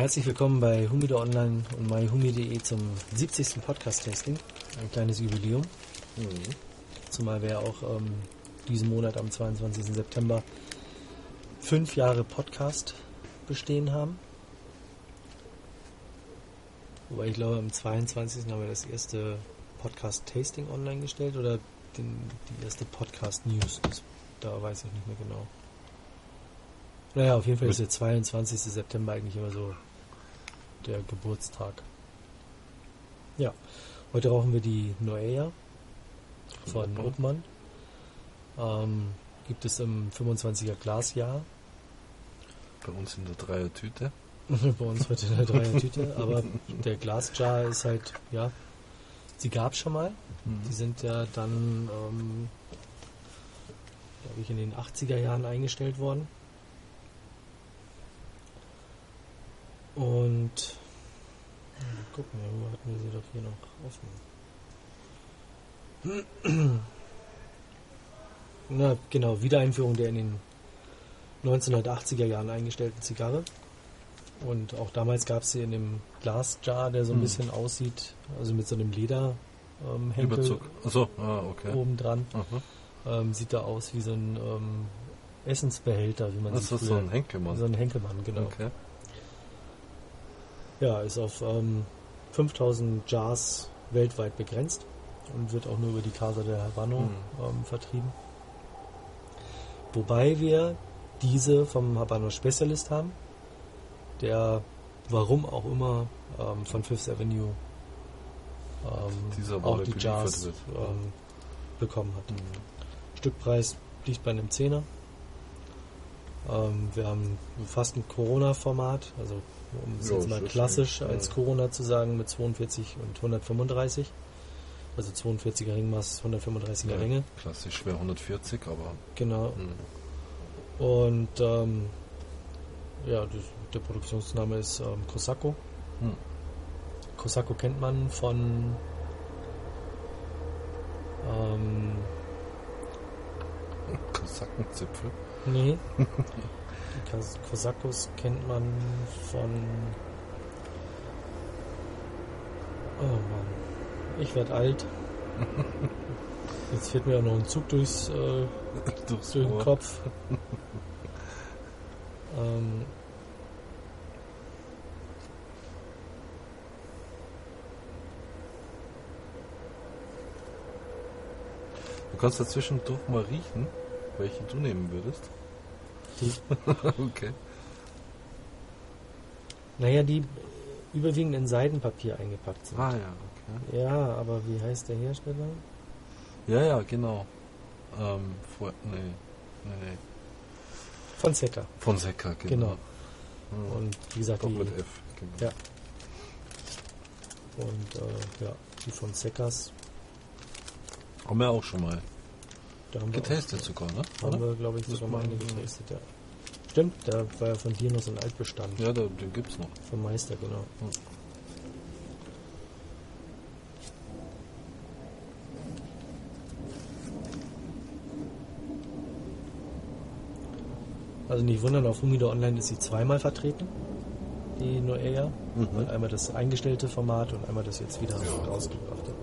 herzlich willkommen bei Humido Online und myhumi.de zum 70. Podcast-Tasting. Ein kleines Jubiläum. Mhm. Zumal wir auch ähm, diesen Monat am 22. September fünf Jahre Podcast bestehen haben. Wobei ich glaube, am 22. haben wir das erste Podcast-Tasting online gestellt oder den, die erste Podcast-News. Da weiß ich nicht mehr genau. Naja, auf jeden Fall ist der 22. September eigentlich immer so der Geburtstag. Ja, heute rauchen wir die Noea von Obmann. Ähm, gibt es im 25er Glasjahr. Bei uns in der Dreier-Tüte. Bei uns heute in der Dreier-Tüte, aber der Glasjar ist halt, ja, sie gab es schon mal. Mhm. Die sind ja dann, ähm, glaube ich, in den 80er Jahren eingestellt worden. Und gucken wir, wo hatten wir sie doch hier noch offen. Na, genau, Wiedereinführung der in den 1980er Jahren eingestellten Zigarre. Und auch damals gab es sie in dem Glasjar, der so ein hm. bisschen aussieht, also mit so einem Lederhenkel ähm, Achso, ah, okay. obendran. Ähm, sieht da aus wie so ein ähm, Essensbehälter, wie man das ist so ein Henkelmann. So ein Henkelmann, genau. Okay. Ja, ist auf ähm, 5000 Jars weltweit begrenzt und wird auch nur über die Casa de Habano hm. ähm, vertrieben. Wobei wir diese vom Habano Specialist haben, der warum auch immer ähm, von Fifth Avenue ähm, auch die Jars ähm, bekommen hat. Mhm. Stückpreis liegt bei einem Zehner. Ähm, wir haben fast ein Corona-Format, also um es jetzt mal klassisch als ja. Corona zu sagen, mit 42 und 135. Also 42er Ringmaß, 135er ja, Länge. Klassisch wäre 140, aber. Genau. Mh. Und ähm, ja, das, der Produktionsname ist ähm, Kosako. Hm. Kosako kennt man von ähm, Kosakenzipfel? Nee. Die Kosakos kennt man von. Oh Mann. Ich werde alt. Jetzt fährt mir auch noch ein Zug durchs, äh, durch den Kopf. ähm, du kannst dazwischendurch mal riechen, welche du nehmen würdest. Die. okay. Naja, die überwiegend in Seidenpapier eingepackt sind. Ah ja, okay. Ja, aber wie heißt der Hersteller? Ja, ja, genau. Ähm, vor, nee, nee, nee. Fonseca. Fonseca, genau. genau. Und wie gesagt, Doppel die, F, genau. Ja. Und äh, ja, die Fonsecas. Haben wir auch schon mal getestet sogar, ne? Haben wir, glaube ich, sogar mal eine getestet, ja. Stimmt, da war ja von dir noch so ein Altbestand. Ja, da, den gibt's noch. Vom Meister, genau. Hm. Also nicht wundern, auf Humido Online ist sie zweimal vertreten, die Noea. Mhm. Einmal das eingestellte Format und einmal das jetzt wieder ja. rausgebrachte.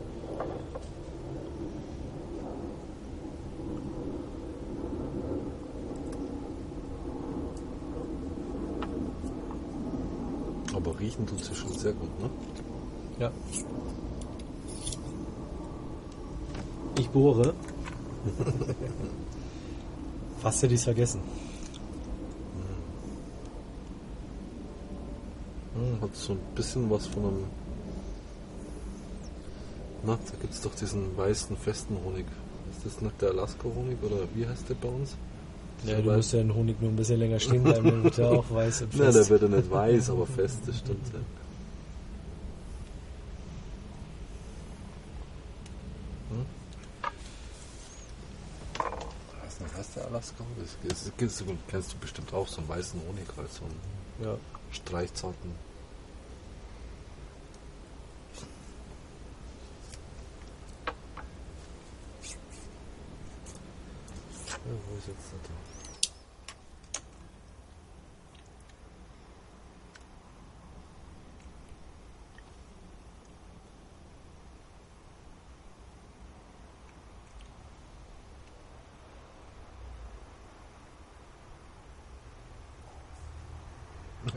Riechen tut sie schon sehr gut, ne? Ja. Ich bohre. Fast hätte ich es vergessen. Hm, hat so ein bisschen was von einem. Na, da gibt es doch diesen weißen festen Honig. Ist das nicht der Alaska-Honig oder wie heißt der bei uns? Ja, du musst ja den Honig nur ein bisschen länger stehen bleiben, dann wird er auch weiß und fest. Nein, der wird ja nicht weiß, aber fest, das stimmt ja. Hm? Was noch heißt der Alaska? Das, das, das, kennst du bestimmt auch, so einen weißen Honig, halt so einen ja. streichzarten. jetzt hatte.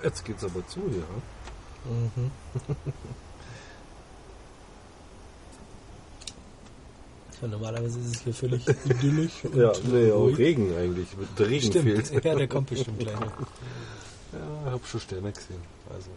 Jetzt geht's aber zu hier. Ja? Mhm. Normalerweise ist es hier völlig idyllisch. ja, nee, auch Regen eigentlich. Der Regen stimmt. fehlt. Ja, der kommt bestimmt gleich noch. Ja, ich habe schon Sterne gesehen. Also.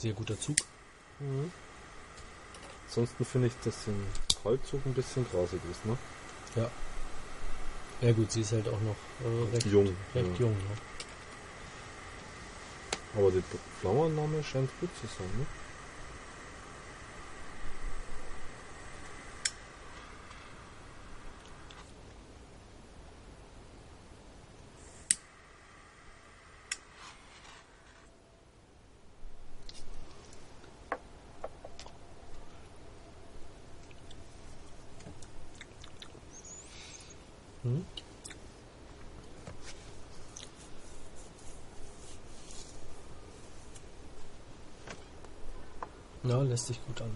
Sehr guter Zug. Mhm. Ansonsten finde ich, dass ein Kreuzzug ein bisschen grasig ist, ne? Ja. Ja gut, sie ist halt auch noch äh, recht Jung, Recht ja. jung ne? Aber die Blauannahme scheint gut zu sein, ne? Hm? Ja, lässt sich gut an.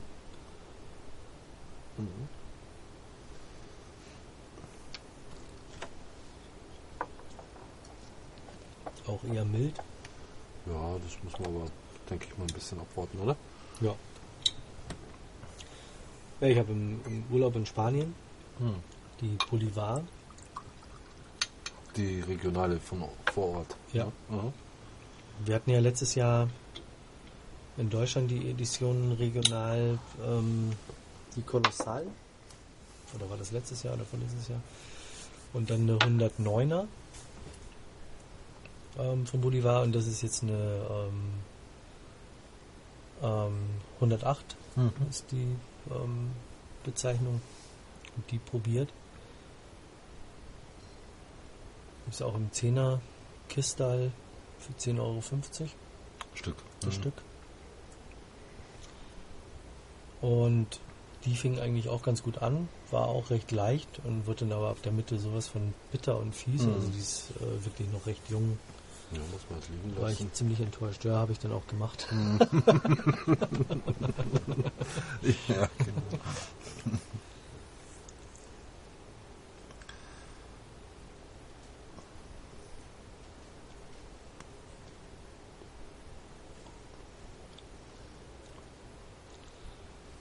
Mhm. Auch eher mild. Ja, das muss man aber, denke ich mal, ein bisschen abwarten, oder? Ja. Ja, ich habe im, im Urlaub in Spanien Hm. die Bolivar. Die regionale von vor Ort. Ja. Mhm. Wir hatten ja letztes Jahr in Deutschland die Edition regional ähm, die Kolossal. Oder war das letztes Jahr oder vorletztes Jahr? Und dann eine 109er ähm, von Bolivar und das ist jetzt eine ähm, ähm, 108 Mhm. ist die ähm, Bezeichnung und die probiert. Ist auch im 10er Kistal für 10,50 Euro Stück. ein Mhm. Stück. Und die fing eigentlich auch ganz gut an, war auch recht leicht und wird dann aber ab der Mitte sowas von bitter und fies. Mhm. Also die ist äh, wirklich noch recht jung. Ja, muss man es liegen War ich lassen. ziemlich enttäuscht. Ja, habe ich dann auch gemacht. ja, genau.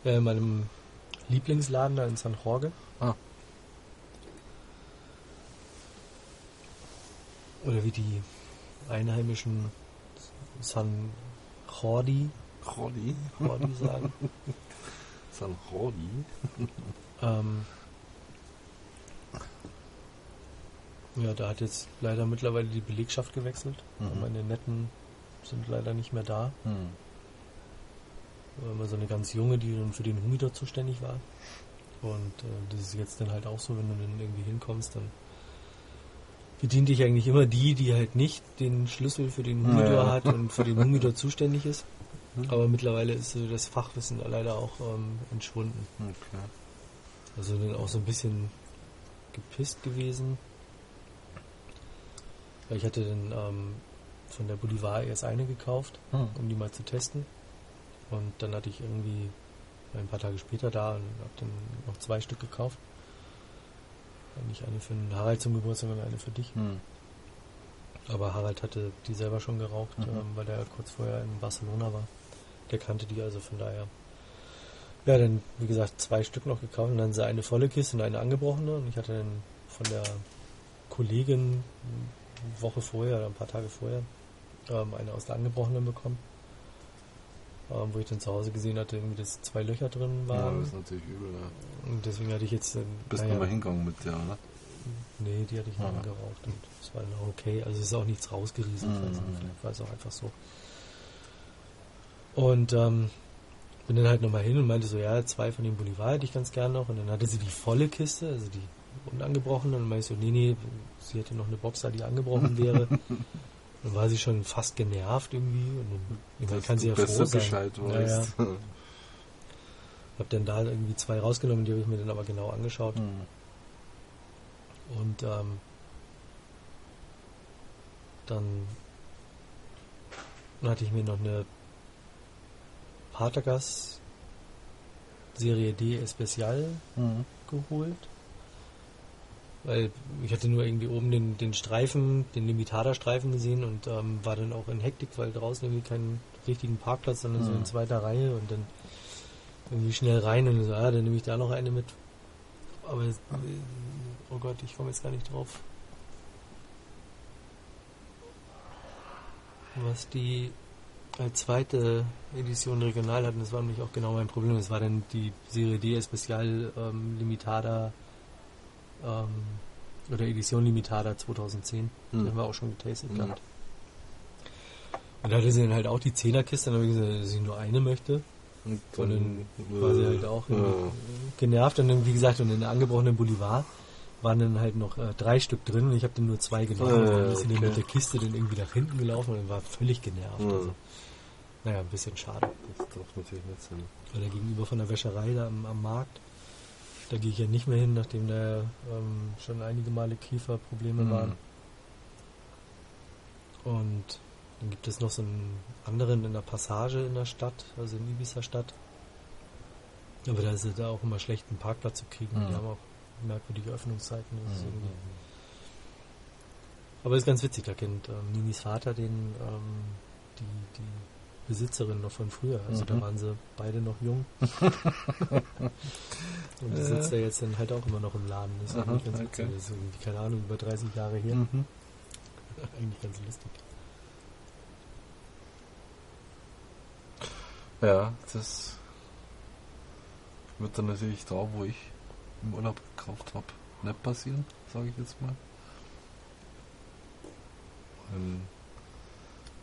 Äh, in meinem Lieblingsladen da in San Jorge. Ah. Oder wie die Einheimischen San Jordi, Roddy. Jordi sagen. San Roddy. Ähm, ja, da hat jetzt leider mittlerweile die Belegschaft gewechselt. Mhm. Meine Netten sind leider nicht mehr da. Hm. Immer so eine ganz junge, die dann für den Humidor zuständig war. Und äh, das ist jetzt dann halt auch so, wenn du dann irgendwie hinkommst, dann bedient dich eigentlich immer die, die halt nicht den Schlüssel für den Humidor Ja. hat und für den Humidor zuständig ist. Mhm. Aber mittlerweile ist so das Fachwissen leider auch ähm, entschwunden. Okay. Also dann auch so ein bisschen gepisst gewesen. Weil ich hatte dann ähm, von der Bolivar erst eine gekauft, Hm. um die mal zu testen. Und dann hatte ich irgendwie ein paar Tage später da und habe dann noch zwei Stück gekauft. Nicht eine für den Harald zum Geburtstag, sondern eine für dich. Hm. Aber Harald hatte die selber schon geraucht, Mhm. ähm, weil der kurz vorher in Barcelona war. Der kannte die also von daher. Ja, dann, wie gesagt, zwei Stück noch gekauft und dann eine volle Kiste und eine angebrochene. Und ich hatte dann von der Kollegin eine Woche vorher oder ein paar Tage vorher ähm, eine aus der angebrochenen bekommen. Ähm, wo ich dann zu Hause gesehen hatte, irgendwie, dass zwei Löcher drin Ja, waren. das ist natürlich übel. Ja. und deswegen hatte ich jetzt. ähm, Bist naja, nochmal hingegangen mit der, ne? Nee, die hatte ich noch Ah. geraucht und es war dann okay. Also es ist auch nichts rausgeriesen, Mhm. nicht, vielleicht war es auch einfach so. Und ähm, bin dann halt nochmal hin und meinte so, ja, zwei von den Bolivar hätte ich ganz gern noch. Und dann hatte sie die volle Kiste, also die unangebrochene. Und dann meinte ich so, nee, nee, sie hätte noch eine Boxer, die angebrochen wäre. dann war sie schon fast genervt irgendwie. Und dann, ich meine, kann sie ja froh sein. Bescheid Ja, ja. weißt. Da Habe dann da irgendwie zwei rausgenommen, die habe ich mir dann aber genau angeschaut. Mhm. Und ähm, dann hatte ich mir noch eine Partagas Serie D Especial Mhm. geholt. Weil ich hatte nur irgendwie oben den, den Streifen, den Limitada-Streifen gesehen und ähm, war dann auch in Hektik, weil draußen irgendwie keinen richtigen Parkplatz, sondern so Mhm. in zweiter Reihe und dann irgendwie schnell rein und so, ah, dann nehme ich da noch eine mit. Aber äh, oh Gott, ich komme jetzt gar nicht drauf. Was die als zweite Edition regional hatten, das war nämlich auch genau mein Problem. Das war dann die Serie D Especial ähm, Limitada ähm, oder Edition Limitada 2010. Die Hm. haben wir auch schon getastet Mhm. gehabt. Und da hatte sie dann halt auch die Zehnerkiste, dann habe ich gesagt, dass ich nur eine möchte. Und Und dann äh, war sie halt auch ja. genervt und dann, wie gesagt, und in der angebrochenen Bolivar waren dann halt noch äh, drei Stück drin und ich habe dann nur zwei genommen. Äh, und dann ist sie dann okay. mit der Kiste dann irgendwie nach hinten gelaufen und war völlig genervt. Mhm. Also, naja, ein bisschen schade. Das darf natürlich nicht sein. Oder gegenüber von der Wäscherei da am, am Markt. Da gehe ich ja nicht mehr hin, nachdem da ähm, schon einige Male Kieferprobleme Mhm. waren. Und dann gibt es noch so einen anderen in der Passage in der Stadt, also in Ibiza-Stadt. Aber da ist es da auch immer schlecht, einen Parkplatz zu kriegen. Mhm. Die haben auch merkwürdige Öffnungszeiten. Mhm. irgendwie aber ist ganz witzig, da kennt ähm, Ninis Vater den, ähm, die, die Besitzerin noch von früher. Also da Mhm. waren sie beide noch jung. Und die Ja. sitzt da jetzt dann halt auch immer noch im Laden. Das ist Aha, ganz witzig. okay. Das ist irgendwie, keine Ahnung, über 30 Jahre her. Mhm. eigentlich ganz lustig. Ja, das wird dann natürlich da, wo ich im Urlaub gekauft habe, nicht passieren, sage ich jetzt mal. In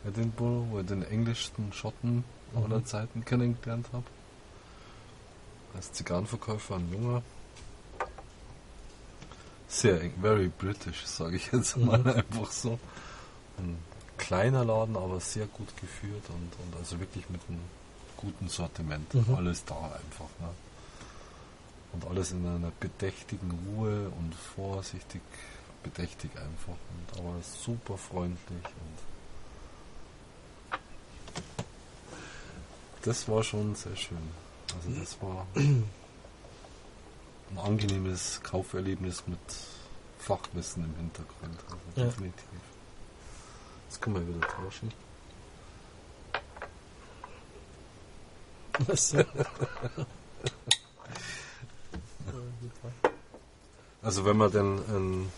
Edinburgh, wo ich den englischsten Schotten Mhm. aller Zeiten kennengelernt habe. Als Zigarrenverkäufer, ein junger. Sehr, eng- very British, sage ich jetzt Mhm. mal einfach so. Ein kleiner Laden, aber sehr gut geführt und, und also wirklich mit einem guten Sortiment. Mhm. Alles da einfach. Ne? Und alles in einer bedächtigen Ruhe und vorsichtig, bedächtig einfach. Und, aber super freundlich und das war schon sehr schön. Also das war ein angenehmes Kauferlebnis mit Fachwissen im Hintergrund. Also Ja. definitiv. Jetzt können wir wieder tauschen. So? Also wenn man denn in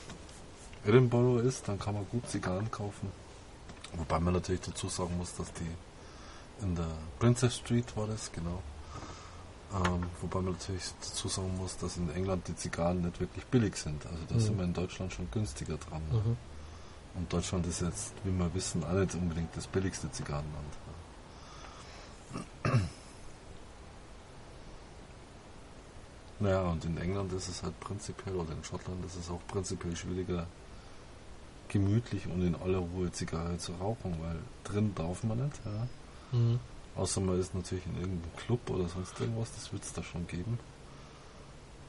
Edinburgh ist, dann kann man gut Zigarren kaufen. Wobei man natürlich dazu sagen muss, dass die in der Princess Street war das, genau. Ähm, wobei man natürlich dazu sagen muss, dass in England die Zigarren nicht wirklich billig sind. Also da Mhm. sind wir in Deutschland schon günstiger dran. ne? Mhm. Und Deutschland ist jetzt, wie wir wissen, auch nicht unbedingt das billigste Zigarrenland. Naja, und in England ist es halt prinzipiell, oder in Schottland ist es auch prinzipiell schwieriger, gemütlich und in aller Ruhe Zigarre zu rauchen, weil drin darf man nicht. Ja. Mhm. Außer man ist natürlich in irgendeinem Club oder sonst irgendwas, das wird es da schon geben.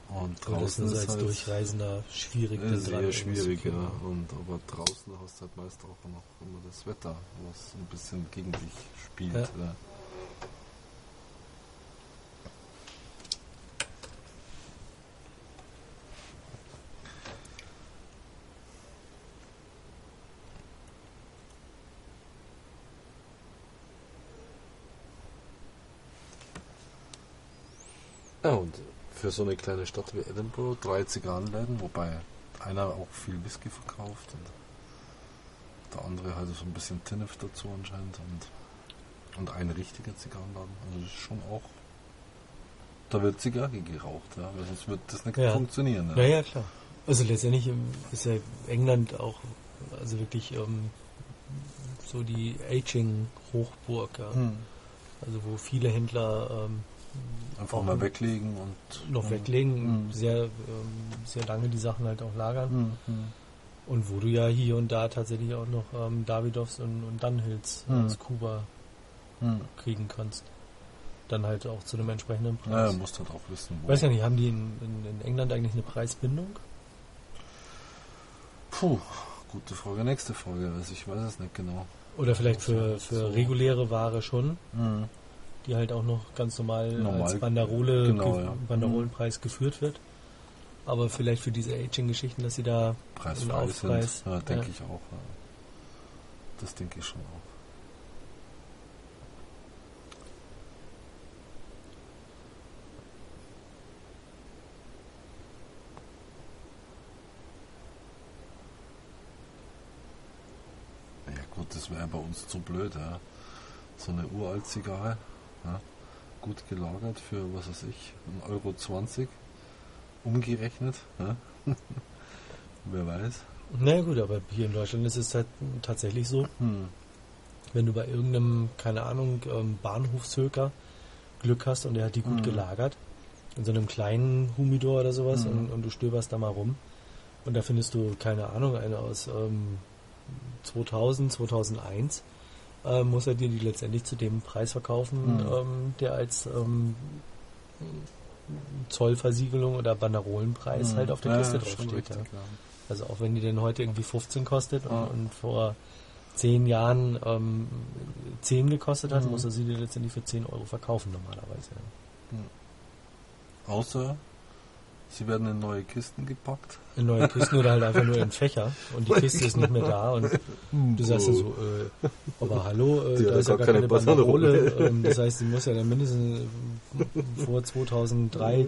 Und draußen ist als halt Durchreisender schwierig. äh, sehr schwierig, ja. Und aber draußen hast du halt meist auch noch immer das Wetter, was ein bisschen gegen dich spielt. Ja. Ja, und für so eine kleine Stadt wie Edinburgh drei Zigarrenläden, wobei einer auch viel Whisky verkauft und der andere halt so ein bisschen Tinnef dazu anscheinend und, und ein richtiger Zigarrenladen. Also das ist schon auch, da wird Zigarre geraucht, ja, weil sonst wird das nicht Ja. funktionieren. Ja, ja, klar. Also letztendlich ähm, ist ja England auch also wirklich ähm, so die Aging-Hochburg, ja. Hm. Also wo viele Händler ähm, Einfach mal weglegen und noch hm. weglegen, Hm. sehr, ähm, sehr lange die Sachen halt auch lagern. Hm, hm. Und wo du ja hier und da tatsächlich auch noch ähm, Davidoffs und, und Dunhills Hm. aus Kuba Hm. kriegen kannst. dann halt auch zu einem entsprechenden Preis. Naja, musst halt auch wissen, wo. Weiß ja nicht, haben die in, in, in, England eigentlich eine Preisbindung? Puh, gute Frage. Nächste Frage. Also ich weiß es nicht genau. Oder vielleicht für, für so. reguläre Ware schon, mhm. Die halt auch noch ganz normal, normal als Banderole, genau, ja. Banderolenpreis mhm. geführt wird. Aber vielleicht für diese Aging-Geschichten, dass sie da Preisfrei einen Aufpreis. Sind. Ja, denke ja. ich auch. Das denke ich schon auch. gut, das wäre bei uns zu blöd. Ja. So eine uralt Zigarre, ja, gut gelagert für, was weiß ich, 1,20 Euro 20 umgerechnet. Ja. Wer weiß. Na gut, aber hier in Deutschland ist es halt tatsächlich so, hm. wenn du bei irgendeinem, keine Ahnung, ähm, Bahnhofshöker Glück hast und der hat die gut hm. gelagert, in so einem kleinen Humidor oder sowas hm. und, und, du stöberst da mal rum und da findest du, keine Ahnung, eine aus ähm, 2000, 2001, äh, muss er dir die letztendlich zu dem Preis verkaufen, mhm. ähm, der als ähm, Zollversiegelung oder Banderolenpreis mhm. halt auf der ja, Kiste draufsteht. Ja. Also auch wenn die denn heute irgendwie 15 kostet und, und vor 10 Jahren ähm, 10 gekostet hat, mhm. muss er sie dir letztendlich für 10 Euro verkaufen normalerweise. Mhm. Außer Sie werden in neue Kisten gepackt. In neue Kisten oder halt einfach nur in Fächer und die Kiste ist nicht mehr da und du sagst dann so, äh, aber hallo, äh, da ist ja gar keine Banderole. Ähm, das heißt, sie muss ja dann mindestens äh, vor 2003 äh,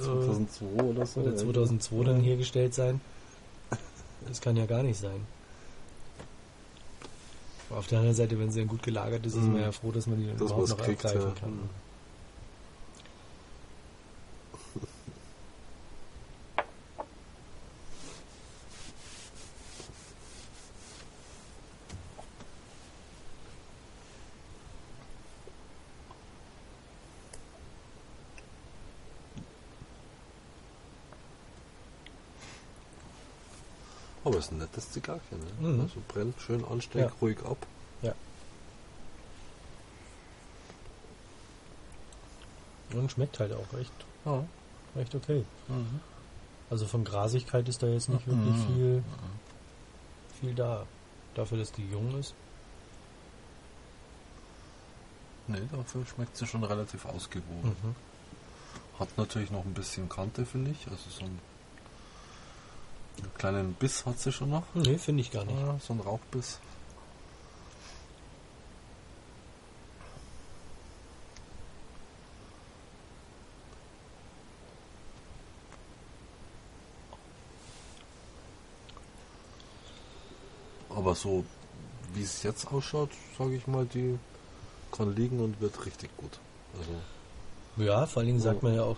2002 oder so. Oder 2002 dann hergestellt sein. Das kann ja gar nicht sein. Auf der anderen Seite, wenn sie dann gut gelagert ist, ist man ja froh, dass man die dann überhaupt noch kriegt, abgreifen ja. kann. Aber es ist ein nettes Zigarrchen. Ne? Mhm. Also brennt schön anständig, ja. ruhig ab. Ja. Und schmeckt halt auch echt, ja. echt okay. Mhm. Also von Grasigkeit ist da jetzt nicht mhm. wirklich viel, viel da. Dafür, dass die jung ist. Ne, dafür schmeckt sie schon relativ ausgewogen. Mhm. Hat natürlich noch ein bisschen Kante, finde ich. Also so ein einen kleinen Biss hat sie schon noch? Nee, finde ich gar nicht. Ja, so ein Rauchbiss. Aber so wie es jetzt ausschaut, sage ich mal, die kann liegen und wird richtig gut. Also ja, vor allen Dingen sagt man ja auch,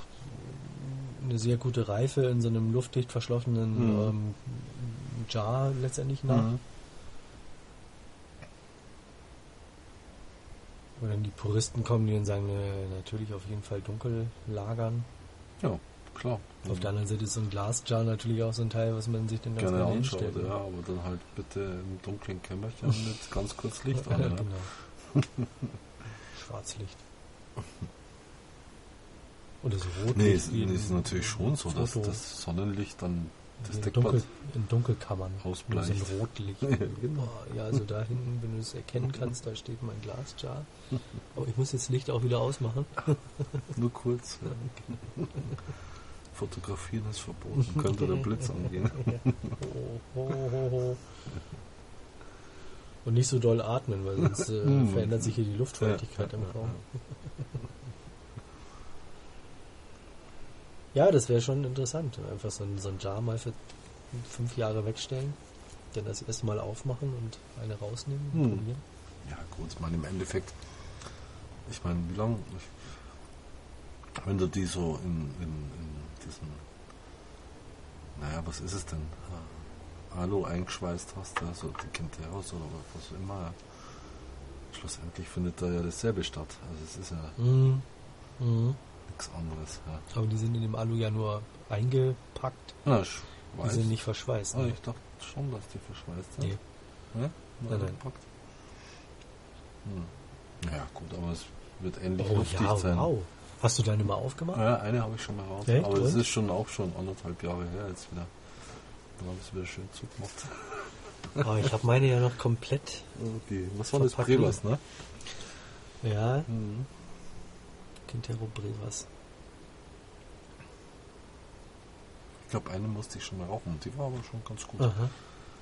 eine sehr gute Reife in so einem luftdicht verschlossenen mhm. ähm, Jar letztendlich nach. Mhm. Und dann die Puristen kommen, die dann sagen, äh, natürlich auf jeden Fall dunkel lagern. Ja, klar. Auf der anderen Seite ist so ein Glasjar natürlich auch so ein Teil, was man sich dann ganz gerne anschaut. Hinstellt, ja, aber dann halt bitte im dunklen Kämmerchen mit ganz kurz Licht an. Ja, genau. Schwarzlicht. Oder so rot. Nee, es ist natürlich schon so, dass das Sonnenlicht dann das in, Dunkel, in Dunkelkammern ausbleicht. So ein Rotlicht. ja, genau. ja, also da hinten, wenn du es erkennen kannst, da steht mein Glasjar. Aber ich muss jetzt Licht auch wieder ausmachen. Nur kurz. Ja. Fotografieren ist verboten. Könnte der Blitz angehen. Und nicht so doll atmen, weil sonst äh, verändert sich hier die Luftfeuchtigkeit im Raum. Ja, das wäre schon interessant. Einfach so ein, so ein Jar mal für fünf Jahre wegstellen, dann das erste Mal aufmachen und eine rausnehmen und hm. Ja, gut, ich meine, im Endeffekt, ich meine, wie lange, wenn du die so in, in, in diesen, naja, was ist es denn? Alu eingeschweißt hast, also die Quinteros oder was auch immer. Schlussendlich findet da ja dasselbe statt. Also es ist ja. Mhm. Mhm nichts anderes. Ja. Aber die sind in dem Alu ja nur eingepackt. Na. Die sind nicht verschweißt. Ne? ich dachte schon, dass die verschweißt sind. Nee. Ja? Nein, nein. Hm. Ja, gut, aber es Wird ähnlich Oh luftig ja, sein. wow. Hast du deine mal aufgemacht? Ja, eine habe ich schon mal raus. Echt? aber das Und? ist schon auch schon anderthalb Jahre her jetzt wieder. Dann habe ich es wieder schön zugemacht. Oh, ich habe meine ja noch komplett. Okay. Was war das? Brevas, ne? Ja, Mhm. Quintero Brevas. Ich glaube, eine musste ich schon rauchen. Die war aber schon ganz gut. Aha.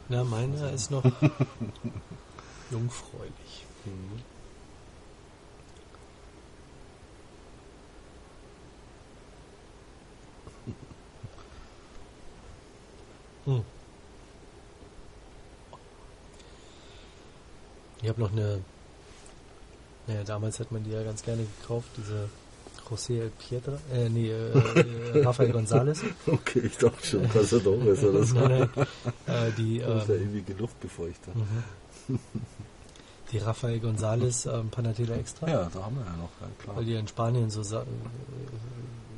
Na, meiner ist noch jungfräulich. Mhm. Hm. Ich habe noch eine. Naja, damals hat man die ja ganz gerne gekauft, diese José El Piedra, äh, nee, äh, Rafael González. Okay, ich dachte schon, dass er doch ist oder so. Nein, nein, äh, die, Das ist ja ähm, ewige Luftbefeuchter. mhm. die Rafael González ähm, Panatela Extra, Ja, da haben wir ja noch, ja, klar. weil die in Spanien so äh,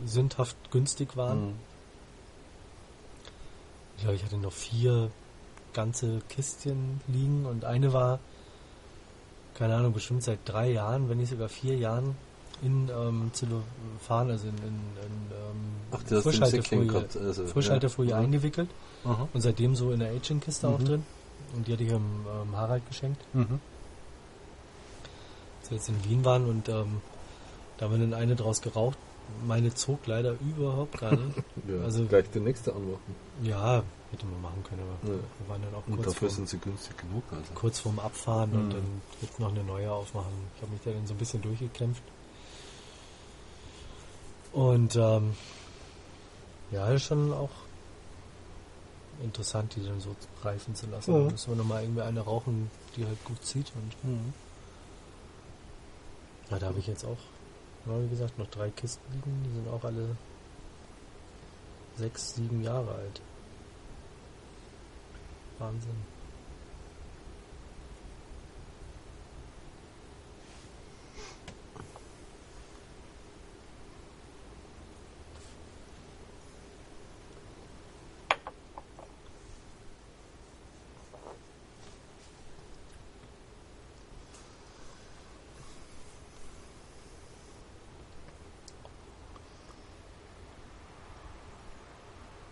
sündhaft günstig waren. Mhm. Ich glaube, ich hatte noch vier ganze Kistchen liegen und eine war, keine Ahnung, bestimmt seit drei Jahren, wenn nicht sogar vier Jahren in ähm, Zellophan, also in, in, in ähm, Ach, Frischhaltefolie, gehabt. Also, Frischhaltefolie ja. eingewickelt Aha. und seitdem so in der Aging-Kiste auch Mhm. drin. Und die hatte ich ähm, ähm, Harald geschenkt, Mhm. als wir jetzt in Wien waren und ähm, da haben wir dann eine draus geraucht. Meine zog leider überhaupt gar nicht. Ja, Also- gleich die nächste anmachen. ja, hätte man machen können, aber Ja. wir waren dann auch Und kurz dafür vor- sind sie günstig genug. Also. kurz vorm Abfahren und Mhm. dann jetzt noch eine neue aufmachen. Ich habe mich da dann so ein bisschen durchgekämpft. Und ähm, ja, ist schon auch interessant, die dann so reifen zu lassen. Ja. Da müssen wir nochmal irgendwie eine rauchen, die halt gut zieht. Und Mhm. ja, da habe ich jetzt auch, ja, wie gesagt, noch drei Kisten liegen. Die sind auch alle sechs, sieben Jahre alt. Wahnsinn.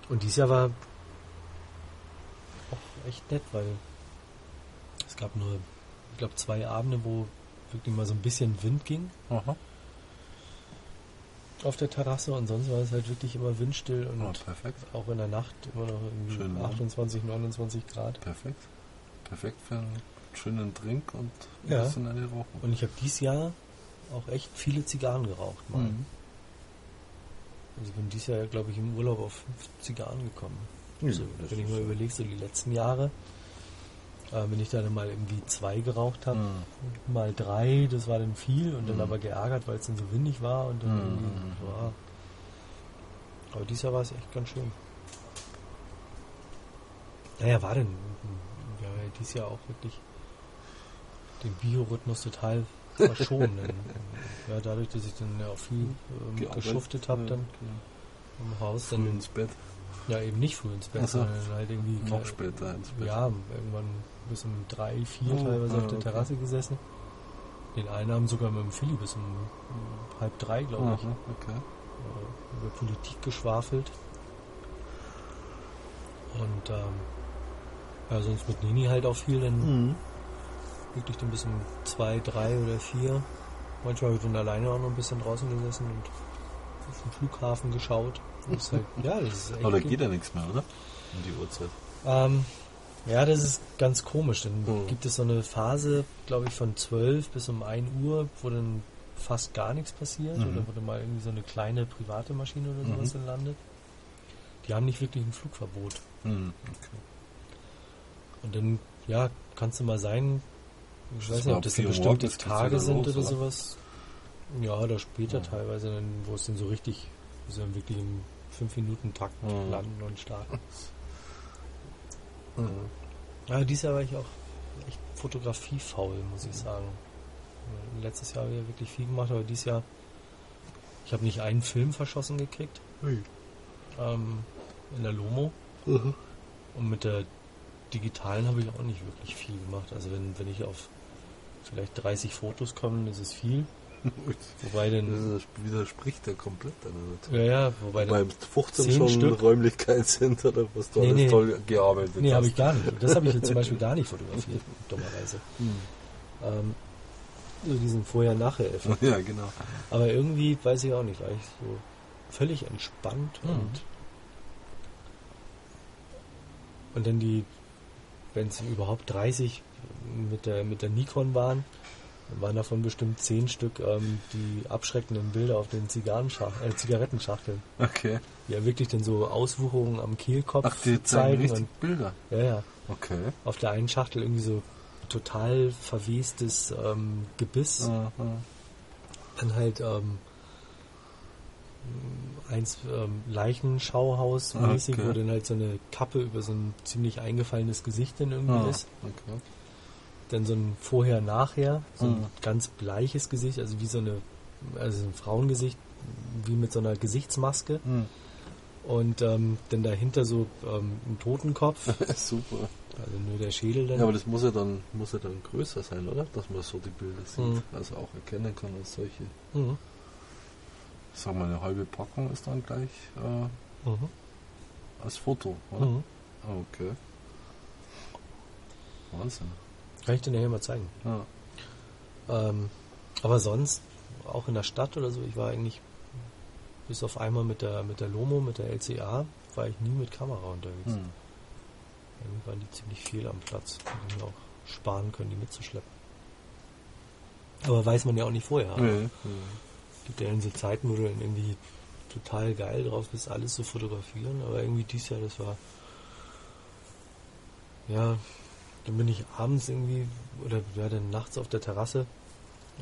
Und dieses Jahr war echt nett, weil es gab nur, ich glaube, zwei Abende, wo wirklich mal so ein bisschen Wind ging Aha. auf der Terrasse und sonst war es halt wirklich immer windstill und perfekt. auch in der Nacht immer noch irgendwie Schön warm. 28, 29 Grad. Perfekt. Perfekt für einen schönen Drink und ein Ja. bisschen eine Rauchen. Und ich habe dieses Jahr auch echt viele Zigarren geraucht. Mal. Mhm. Also ich bin dieses Jahr, glaube ich, im Urlaub auf fünf Zigarren gekommen. Ja, so, das wenn ich mal überlege, so die letzten Jahre, äh, wenn ich dann mal irgendwie zwei geraucht habe, Mhm. mal drei, das war dann viel und dann Mhm. aber geärgert, weil es dann so windig war und dann Mhm. irgendwie, ja. Aber dieses Jahr war es echt ganz schön. Naja, war denn, ja dieses Jahr auch wirklich den Biorhythmus total verschoben. denn, ja, dadurch, dass ich dann ja auch viel ähm, geschuftet habe Ja, dann ja. im Haus, Früh dann ins Bett. Ja eben nicht früh ins Bett, Ach so. sondern halt irgendwie Noch ke- später ins Bett. ja, irgendwann bis um drei, vier Oh, teilweise ah, auf der okay. Terrasse gesessen. Den einen haben sogar mit dem Philly bis um halb drei, glaube ich, okay. äh, über Politik geschwafelt. Und ähm, ja, sonst mit Nini halt auch viel, dann Mhm. wirklich dann bis um zwei, drei oder vier. Manchmal habe ich dann alleine auch noch ein bisschen draußen gesessen und auf den Flughafen geschaut. Halt, ja, das ist da geht ja nichts mehr, oder? Um die Uhrzeit. Ähm, ja, das ist ganz komisch. Dann Mhm. gibt es so eine Phase, glaube ich, von 12 bis um 1 Uhr, wo dann fast gar nichts passiert. Mhm. Oder wo dann mal irgendwie so eine kleine private Maschine oder Mhm. sowas dann landet. Die haben nicht wirklich ein Flugverbot. Mhm. Okay. Und dann, ja, kann es mal sein, ich Das weiß nicht, ob das dann 4 Uhr bestimmte geht's Tage sind los, oder oder? sowas. Ja, oder später teilweise, wo es dann so richtig, dann wirklich im 5-Minuten-Takt Mhm. landen und starten. Mhm. Ja, dieses Jahr war ich auch echt fotografiefaul, muss ich sagen. Letztes Jahr habe ich ja wirklich viel gemacht, aber dieses Jahr, ich habe nicht einen Film verschossen gekriegt ähm, in der Lomo Mhm. und mit der digitalen habe ich auch nicht wirklich viel gemacht. Also wenn, wenn ich auf vielleicht 30 Fotos komme, ist es viel. Wobei denn, Das widerspricht ja komplett deiner ja, Natur. ja, wobei denn, 15 zehn schon Stück- Räumlichkeiten sind oder was du Nee, alles nee. toll gearbeitet nee, hast. habe ich gar nicht. Das habe ich jetzt zum Beispiel gar nicht fotografiert, dummerweise. Hm. Ähm, so diesen Vorher-Nachher-Effekt. Ja, genau. Aber irgendwie, weiß ich auch nicht, war ich so völlig entspannt Mhm. und und dann die, wenn es überhaupt 30 mit der, mit der Nikon waren, waren davon bestimmt 10 Stück ähm, die abschreckenden Bilder auf den äh, Zigarettenschachteln. Okay. Ja wirklich dann so Auswucherungen am Kehlkopf Ach, die zeigen richtig Und, Bilder. ja, ja. Okay. Auf der einen Schachtel irgendwie so total verwestes ähm, Gebiss. Aha. Dann halt ähm, eins ähm, Leichenschauhaus-mäßig, Okay. wo dann halt so eine Kappe über so ein ziemlich eingefallenes Gesicht dann irgendwie Ah, ist. okay. Dann so ein Vorher-Nachher, so ein Mhm. ganz bleiches Gesicht, also wie so eine, also ein Frauengesicht, wie mit so einer Gesichtsmaske. Hm. Und ähm, dann dahinter so ähm, ein Totenkopf, Super. also nur der Schädel dann. Ja, aber das muss ja dann muss ja dann größer sein, oder? Dass man so die Bilder sieht, Mhm. also auch erkennen kann als solche. Mhm. Ich sag mal, eine halbe Packung ist dann gleich äh, Mhm. als Foto, oder? Mhm. Okay. Wahnsinn. Kann ich dir nachher mal zeigen. Ja. Ähm, aber sonst, auch in der Stadt oder so, ich war eigentlich bis auf einmal mit der, mit der Lomo, mit der LCA, war ich nie mit Kamera unterwegs. Hm. Irgendwie waren die ziemlich viel am Platz. Die auch sparen können, die mitzuschleppen. Aber weiß man ja auch nicht vorher. Nee. gibt ja so Zeiten, wo du dann irgendwie total geil drauf bist, alles zu fotografieren, aber irgendwie dies Jahr, das war ja, dann bin ich abends irgendwie oder ja, dann nachts auf der Terrasse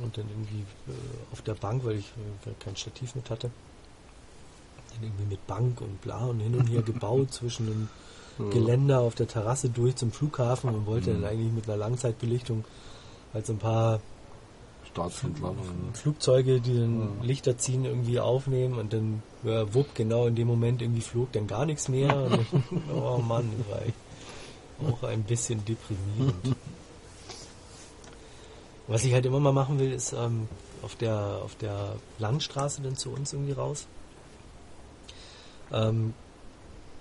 und dann irgendwie äh, auf der Bank, weil ich äh, kein Stativ mit hatte. Dann irgendwie mit Bank und bla und hin und her gebaut zwischen dem Ja. Geländer auf der Terrasse durch zum Flughafen und wollte Mhm. dann eigentlich mit einer Langzeitbelichtung halt so ein paar Staatsentladung. Flugzeuge, die dann Mhm. Lichter ziehen, irgendwie aufnehmen und dann, ja, wupp, genau in dem Moment irgendwie flog dann gar nichts mehr. Und dann, oh Mann, das war echt auch ein bisschen deprimierend. Was ich halt immer mal machen will, ist ähm, auf, der, auf der Landstraße dann zu uns irgendwie raus. Ähm,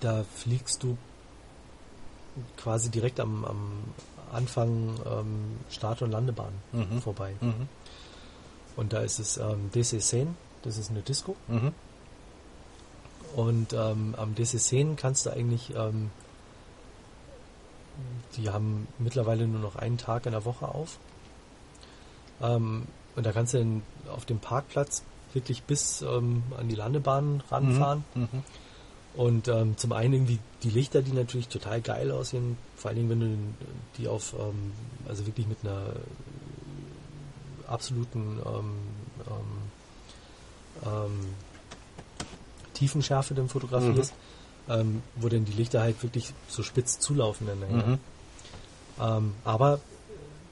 da fliegst du quasi direkt am, am Anfang ähm, Start- und Landebahn Mhm. vorbei. Mhm. Und da ist es ähm, DC10, das ist eine Disco. Mhm. Und ähm, am DC10 kannst du eigentlich, ähm, die haben mittlerweile nur noch einen Tag in der Woche auf. Ähm, und da kannst du dann auf dem Parkplatz wirklich bis ähm, an die Landebahn ranfahren. Mhm. Und ähm, zum einen irgendwie die Lichter, die natürlich total geil aussehen, vor allen Dingen, wenn du die auf, ähm, also wirklich mit einer äh, absoluten ähm, ähm, Tiefenschärfe dann fotografierst, ähm, wo dann die Lichter halt wirklich so spitz zulaufen dann nachher. Mhm. Ähm, aber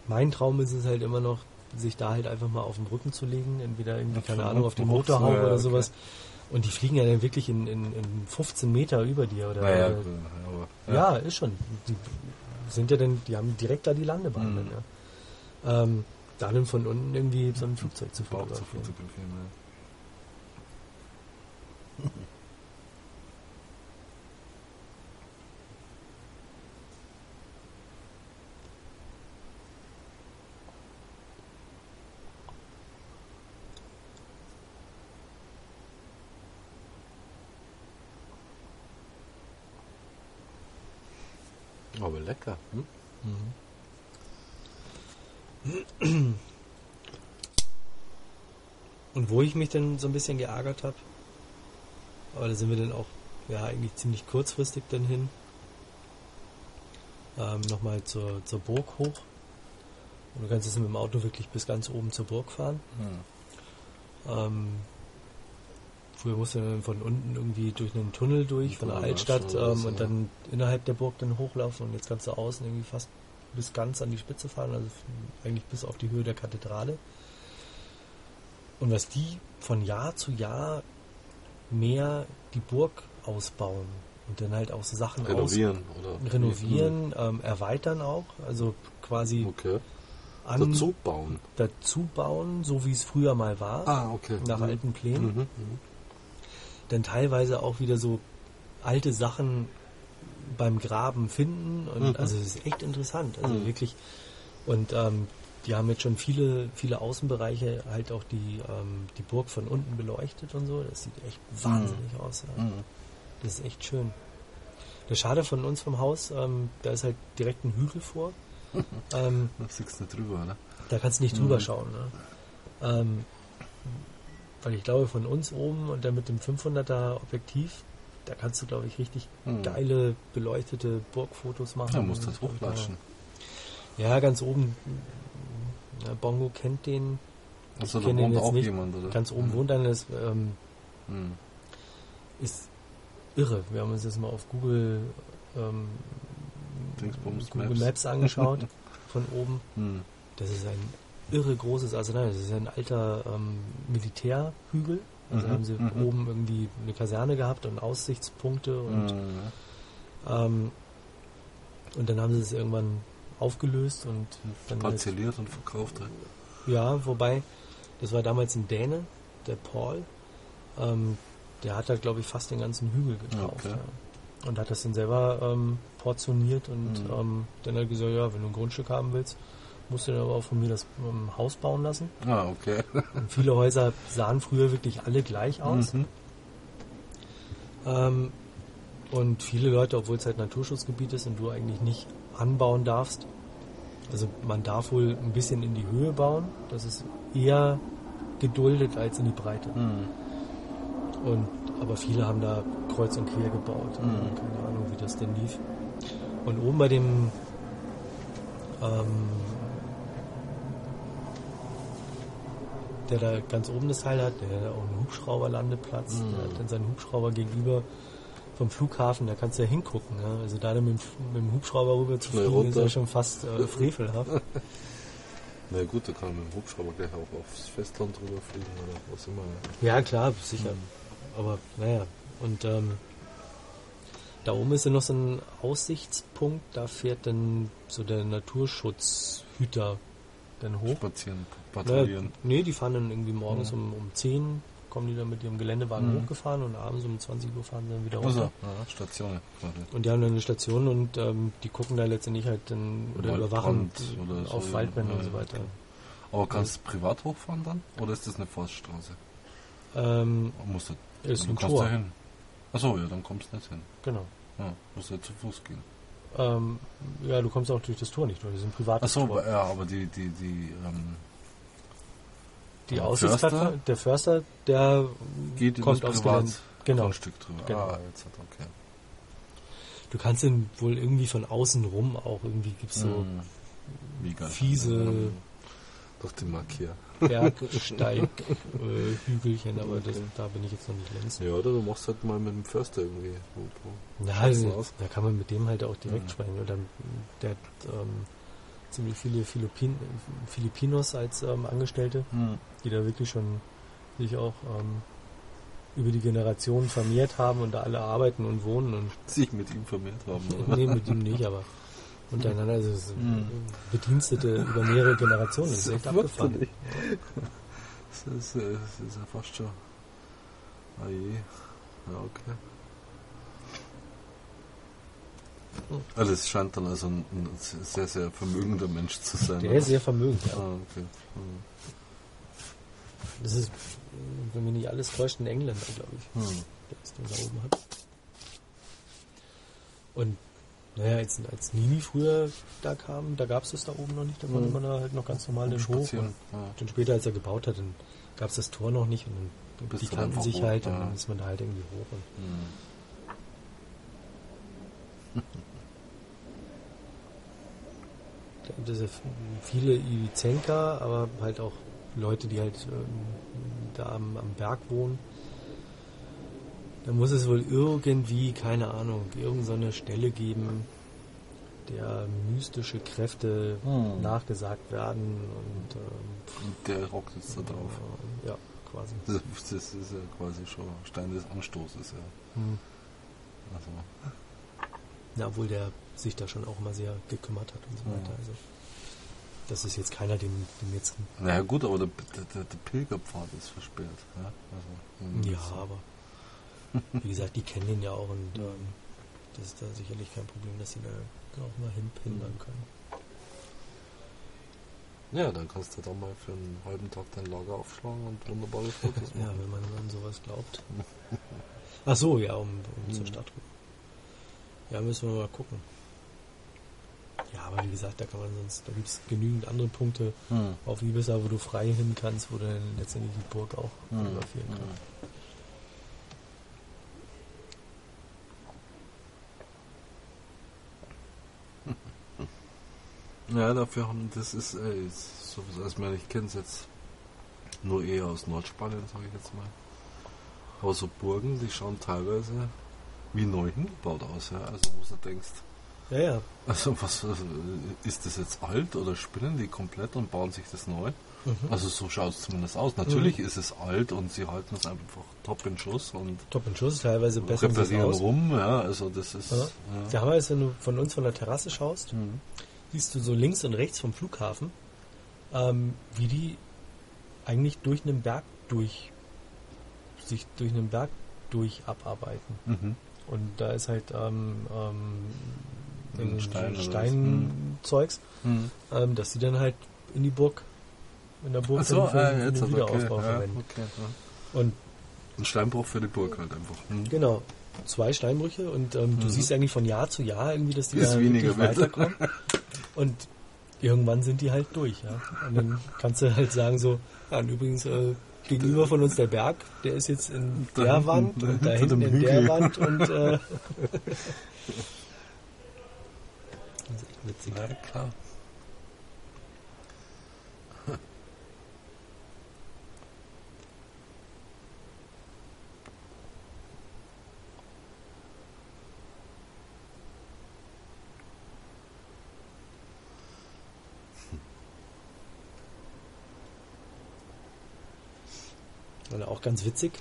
mein Traum ist es halt immer noch, sich da halt einfach mal auf den Rücken zu legen, entweder irgendwie, keine Ahnung, auf die Motorhaube ja, oder okay. sowas. Und die fliegen ja dann wirklich in, in, in 15 Meter über dir. Oder, Naja, oder aber, ja, ist schon. Die sind ja dann, die haben direkt da die Landebahn Mhm. dann, ja. Ähm, da dann von unten irgendwie so ein Flugzeug zu Bauch zu fotografieren. fotografieren. Ja. Aber lecker. Hm? Mhm. Und wo ich mich dann so ein bisschen geärgert habe, aber da sind wir dann auch ja eigentlich ziemlich kurzfristig dann hin, ähm, nochmal zur, zur Burg hoch. Und du kannst jetzt mit dem Auto wirklich bis ganz oben zur Burg fahren. Hm. Ähm, früher musste man dann von unten irgendwie durch einen Tunnel durch, von der Altstadt ja, ähm, so, und dann innerhalb der Burg dann hochlaufen und jetzt kannst du außen irgendwie fast bis ganz an die Spitze fahren, also eigentlich bis auf die Höhe der Kathedrale. Und was die von Jahr zu Jahr mehr die Burg ausbauen und dann halt auch so Sachen Renovieren, oder? renovieren, ähm, erweitern auch, also quasi. Okay. an Dazu bauen. dazu bauen, so wie es früher mal war, Ah, okay. nach Mhm. alten Plänen. Mhm. mhm. Dann teilweise auch wieder so alte Sachen beim Graben finden. Und Mhm. also es ist echt interessant. Also Mhm. wirklich. Und ähm, die haben jetzt schon viele, viele Außenbereiche, halt auch die, ähm, die Burg von unten beleuchtet und so. Das sieht echt wahnsinnig aus. Ja. Mhm. Das ist echt schön. Das Schade von uns vom Haus, ähm, da ist halt direkt ein Hügel vor. ähm, Da siehst du nicht drüber, ne? da kannst du nicht drüber Mhm. schauen. Ne? Ähm, weil ich glaube, von uns oben und dann mit dem 500er Objektiv, da kannst du, glaube ich, richtig Mhm. geile beleuchtete Burgfotos machen. Ja, musst das hochlatschen. Ja, ganz oben. Ja, Bongo kennt den. Ich da wohnt jetzt auch nicht. jemand, oder? Ganz oben Mhm. wohnt einer. Das ähm, Mhm. ist irre. Wir haben uns das mal auf Google, ähm, Google Maps. Maps angeschaut. von oben. Mhm. Das ist ein irre großes Arsenal. Das ist ein alter ähm, Militärhügel. Also Mhm, haben sie mhm. oben irgendwie eine Kaserne gehabt und Aussichtspunkte und, Mhm. ähm, und dann haben sie es irgendwann aufgelöst und dann halt, Parzelliert und verkauft. halt. ja, wobei, das war damals ein Däne, der Paul, ähm, der hat da glaube ich fast den ganzen Hügel gekauft. Okay. Ja. Und hat das dann selber ähm, portioniert und Mhm. ähm, dann hat gesagt, ja, wenn du ein Grundstück haben willst, musst du dann aber auch von mir das ähm, Haus bauen lassen. Ah, okay. Und viele Häuser sahen früher wirklich alle gleich aus. Mhm. Ähm, und viele Leute, obwohl es halt Naturschutzgebiet ist und du eigentlich nicht anbauen darfst, also man darf wohl ein bisschen in die Höhe bauen, das ist eher geduldet als in die Breite. Mhm. Und, aber viele haben da kreuz und quer gebaut. Mhm. Keine Ahnung, wie das denn lief. Und oben bei dem ähm, der da ganz oben das Teil hat, der hat auch einen Hubschrauberlandeplatz, Mhm. der hat dann seinen Hubschrauber gegenüber vom Flughafen, da kannst du ja hingucken. Ja? Also da mit, dem- mit dem Hubschrauber rüber zu fliegen, ist ja runter. schon fast äh, frevelhaft. Na gut, da kann man mit dem Hubschrauber gleich auch aufs Festland drüber fliegen oder was immer. Ja, klar, sicher. Mhm. Aber naja, und ähm, da oben ist ja noch so ein Aussichtspunkt, da fährt dann so der Naturschutzhüter dann hoch. Spazieren, Naja, patrouillieren. nee, die fahren dann irgendwie morgens Ja. um, um 10, kommen die dann mit ihrem Geländewagen Mhm. hochgefahren und abends um 20 Uhr fahren sie dann wieder Also, runter. ja, Station. Und die haben dann eine Station und ähm, die gucken da letztendlich halt dann oder Waldbrand überwachen oder so, auf. Waldbrände Ja, und so weiter. okay. Aber kannst du privat hochfahren dann? Oder ist das eine Forststraße? Ähm, Musst du, ist ein Tor. da hin. Achso, ja, dann kommst du nicht hin. Genau. Ja, musst du ja zu Fuß gehen. Ähm, ja, du kommst auch durch das Tor nicht durch. Das ist ein privates Achso, ja, aber die, die, die, ähm, Die Der Aussichtsplattform, Förster? der Förster, der geht kommt aufs Gelände. Genau. Privatgrundstück drüber. Genau. Ah, jetzt hat okay. Du kannst ihn wohl irgendwie von außen rum auch irgendwie gibt's so Mhm. Mega. fiese Durch die Markier. Bergsteig äh, Hügelchen, aber das, da bin ich jetzt noch nicht längst. Ja, oder du machst halt mal mit dem Förster irgendwie. Ja, also, da kann man mit dem halt auch direkt Mhm. sprechen. Oder der hat ähm, ziemlich viele Philippin Filipinos als ähm, Angestellte, Hm. Die da wirklich schon sich auch ähm, über die Generationen vermehrt haben und da alle arbeiten und wohnen und Sich mit ihm vermehrt haben. oder? nee, mit ihm nicht, aber untereinander also es Mhm. Bedienstete über mehrere Generationen. Das ist echt abgefahren. fürchterlich. Das ist, äh, das ist ja fast schon. Ah je. Ja, okay. Also es scheint dann also ein, ein sehr, sehr vermögender Mensch zu sein. Der ist sehr vermögend, ja. Ah, okay. Hm. Das ist, wenn mich nicht alles täuscht, ein Engländer, glaube ich, Hm. der es da oben hat. Und naja, als, als Nini früher da kam, da gab es das da oben noch nicht, da konnte Mhm. man da halt noch ganz normal hoch. Spazieren. Und Ja. dann später, als er gebaut hat, dann gab es das Tor noch nicht und dann Bist die kannten sich hoch, halt und ja. dann ist man da halt irgendwie hoch. Und Hm. das ist viele Ivizenka, aber halt auch Leute, die halt ähm, da am, am Berg wohnen. Da muss es wohl irgendwie, keine Ahnung, irgendeine so Stelle geben, der mystische Kräfte Hm. nachgesagt werden und ähm, Und der rockt jetzt da drauf. äh, ja, quasi. Das, das ist ja quasi schon Stein des Anstoßes, ja. Hm. Also, Ja, obwohl der sich da schon auch immer sehr gekümmert hat und so Ja. weiter. Also das ist jetzt keiner, den, den jetzt. Naja gut, aber der, der, der Pilgerpfad ist versperrt. Ja, also, ja aber wie gesagt, die kennen ihn ja auch und ähm, das ist da sicherlich kein Problem, dass sie da auch mal hinpindern können. Ja, dann kannst du da mal für einen halben Tag dein Lager aufschlagen und wunderbare Fotos machen. ja, wenn man an sowas glaubt. Ach so, ja, um, um mhm. zur Stadt rüber. Ja, müssen wir mal gucken. Ja, aber wie gesagt, da kann man sonst, da gibt es genügend andere Punkte mhm. auf Ibiza, wo du frei hin kannst, wo du dann letztendlich die Burg auch mhm. fotografieren kannst. Ja, dafür haben das ist, ist sowieso, ich meine, ich kenne es jetzt nur eher aus Nordspanien, sage ich jetzt mal. Aber so Burgen, die schauen teilweise wie neu hingebaut aus, ja. Also wo du denkst. Ja, ja. Also was also, ist das jetzt alt oder spinnen die komplett und bauen sich das neu? Mhm. Also so schaut es zumindest aus. Natürlich mhm. ist es alt und sie halten es einfach top in Schuss und top in Schuss, teilweise besser reparieren rum, ja. Also das ist. Ja. Ja. Teilweise, wenn du von uns von der Terrasse schaust, mhm siehst du so links und rechts vom Flughafen, ähm, wie die eigentlich durch einen Berg durch sich durch einen Berg durch abarbeiten. Mhm. Und da ist halt ähm, ähm, Stein Steinzeugs, mhm. ähm, dass sie dann halt in die Burg, in der Burg so, für, äh, den Wiederaufbau okay, verwenden. Ja, okay, ja. Und ein Steinbruch für die Burg halt einfach. Mhm. Genau. Zwei Steinbrüche und ähm, du mhm. siehst eigentlich von Jahr zu Jahr irgendwie, dass die ist da weniger weiterkommen. Und irgendwann sind die halt durch, ja. Und dann kannst du halt sagen so, ja, und übrigens äh, gegenüber von uns der Berg, der ist jetzt in da der hinten, Wand und da hinten in der Wand und äh, witzig. Ja, klar. Oder auch ganz witzig.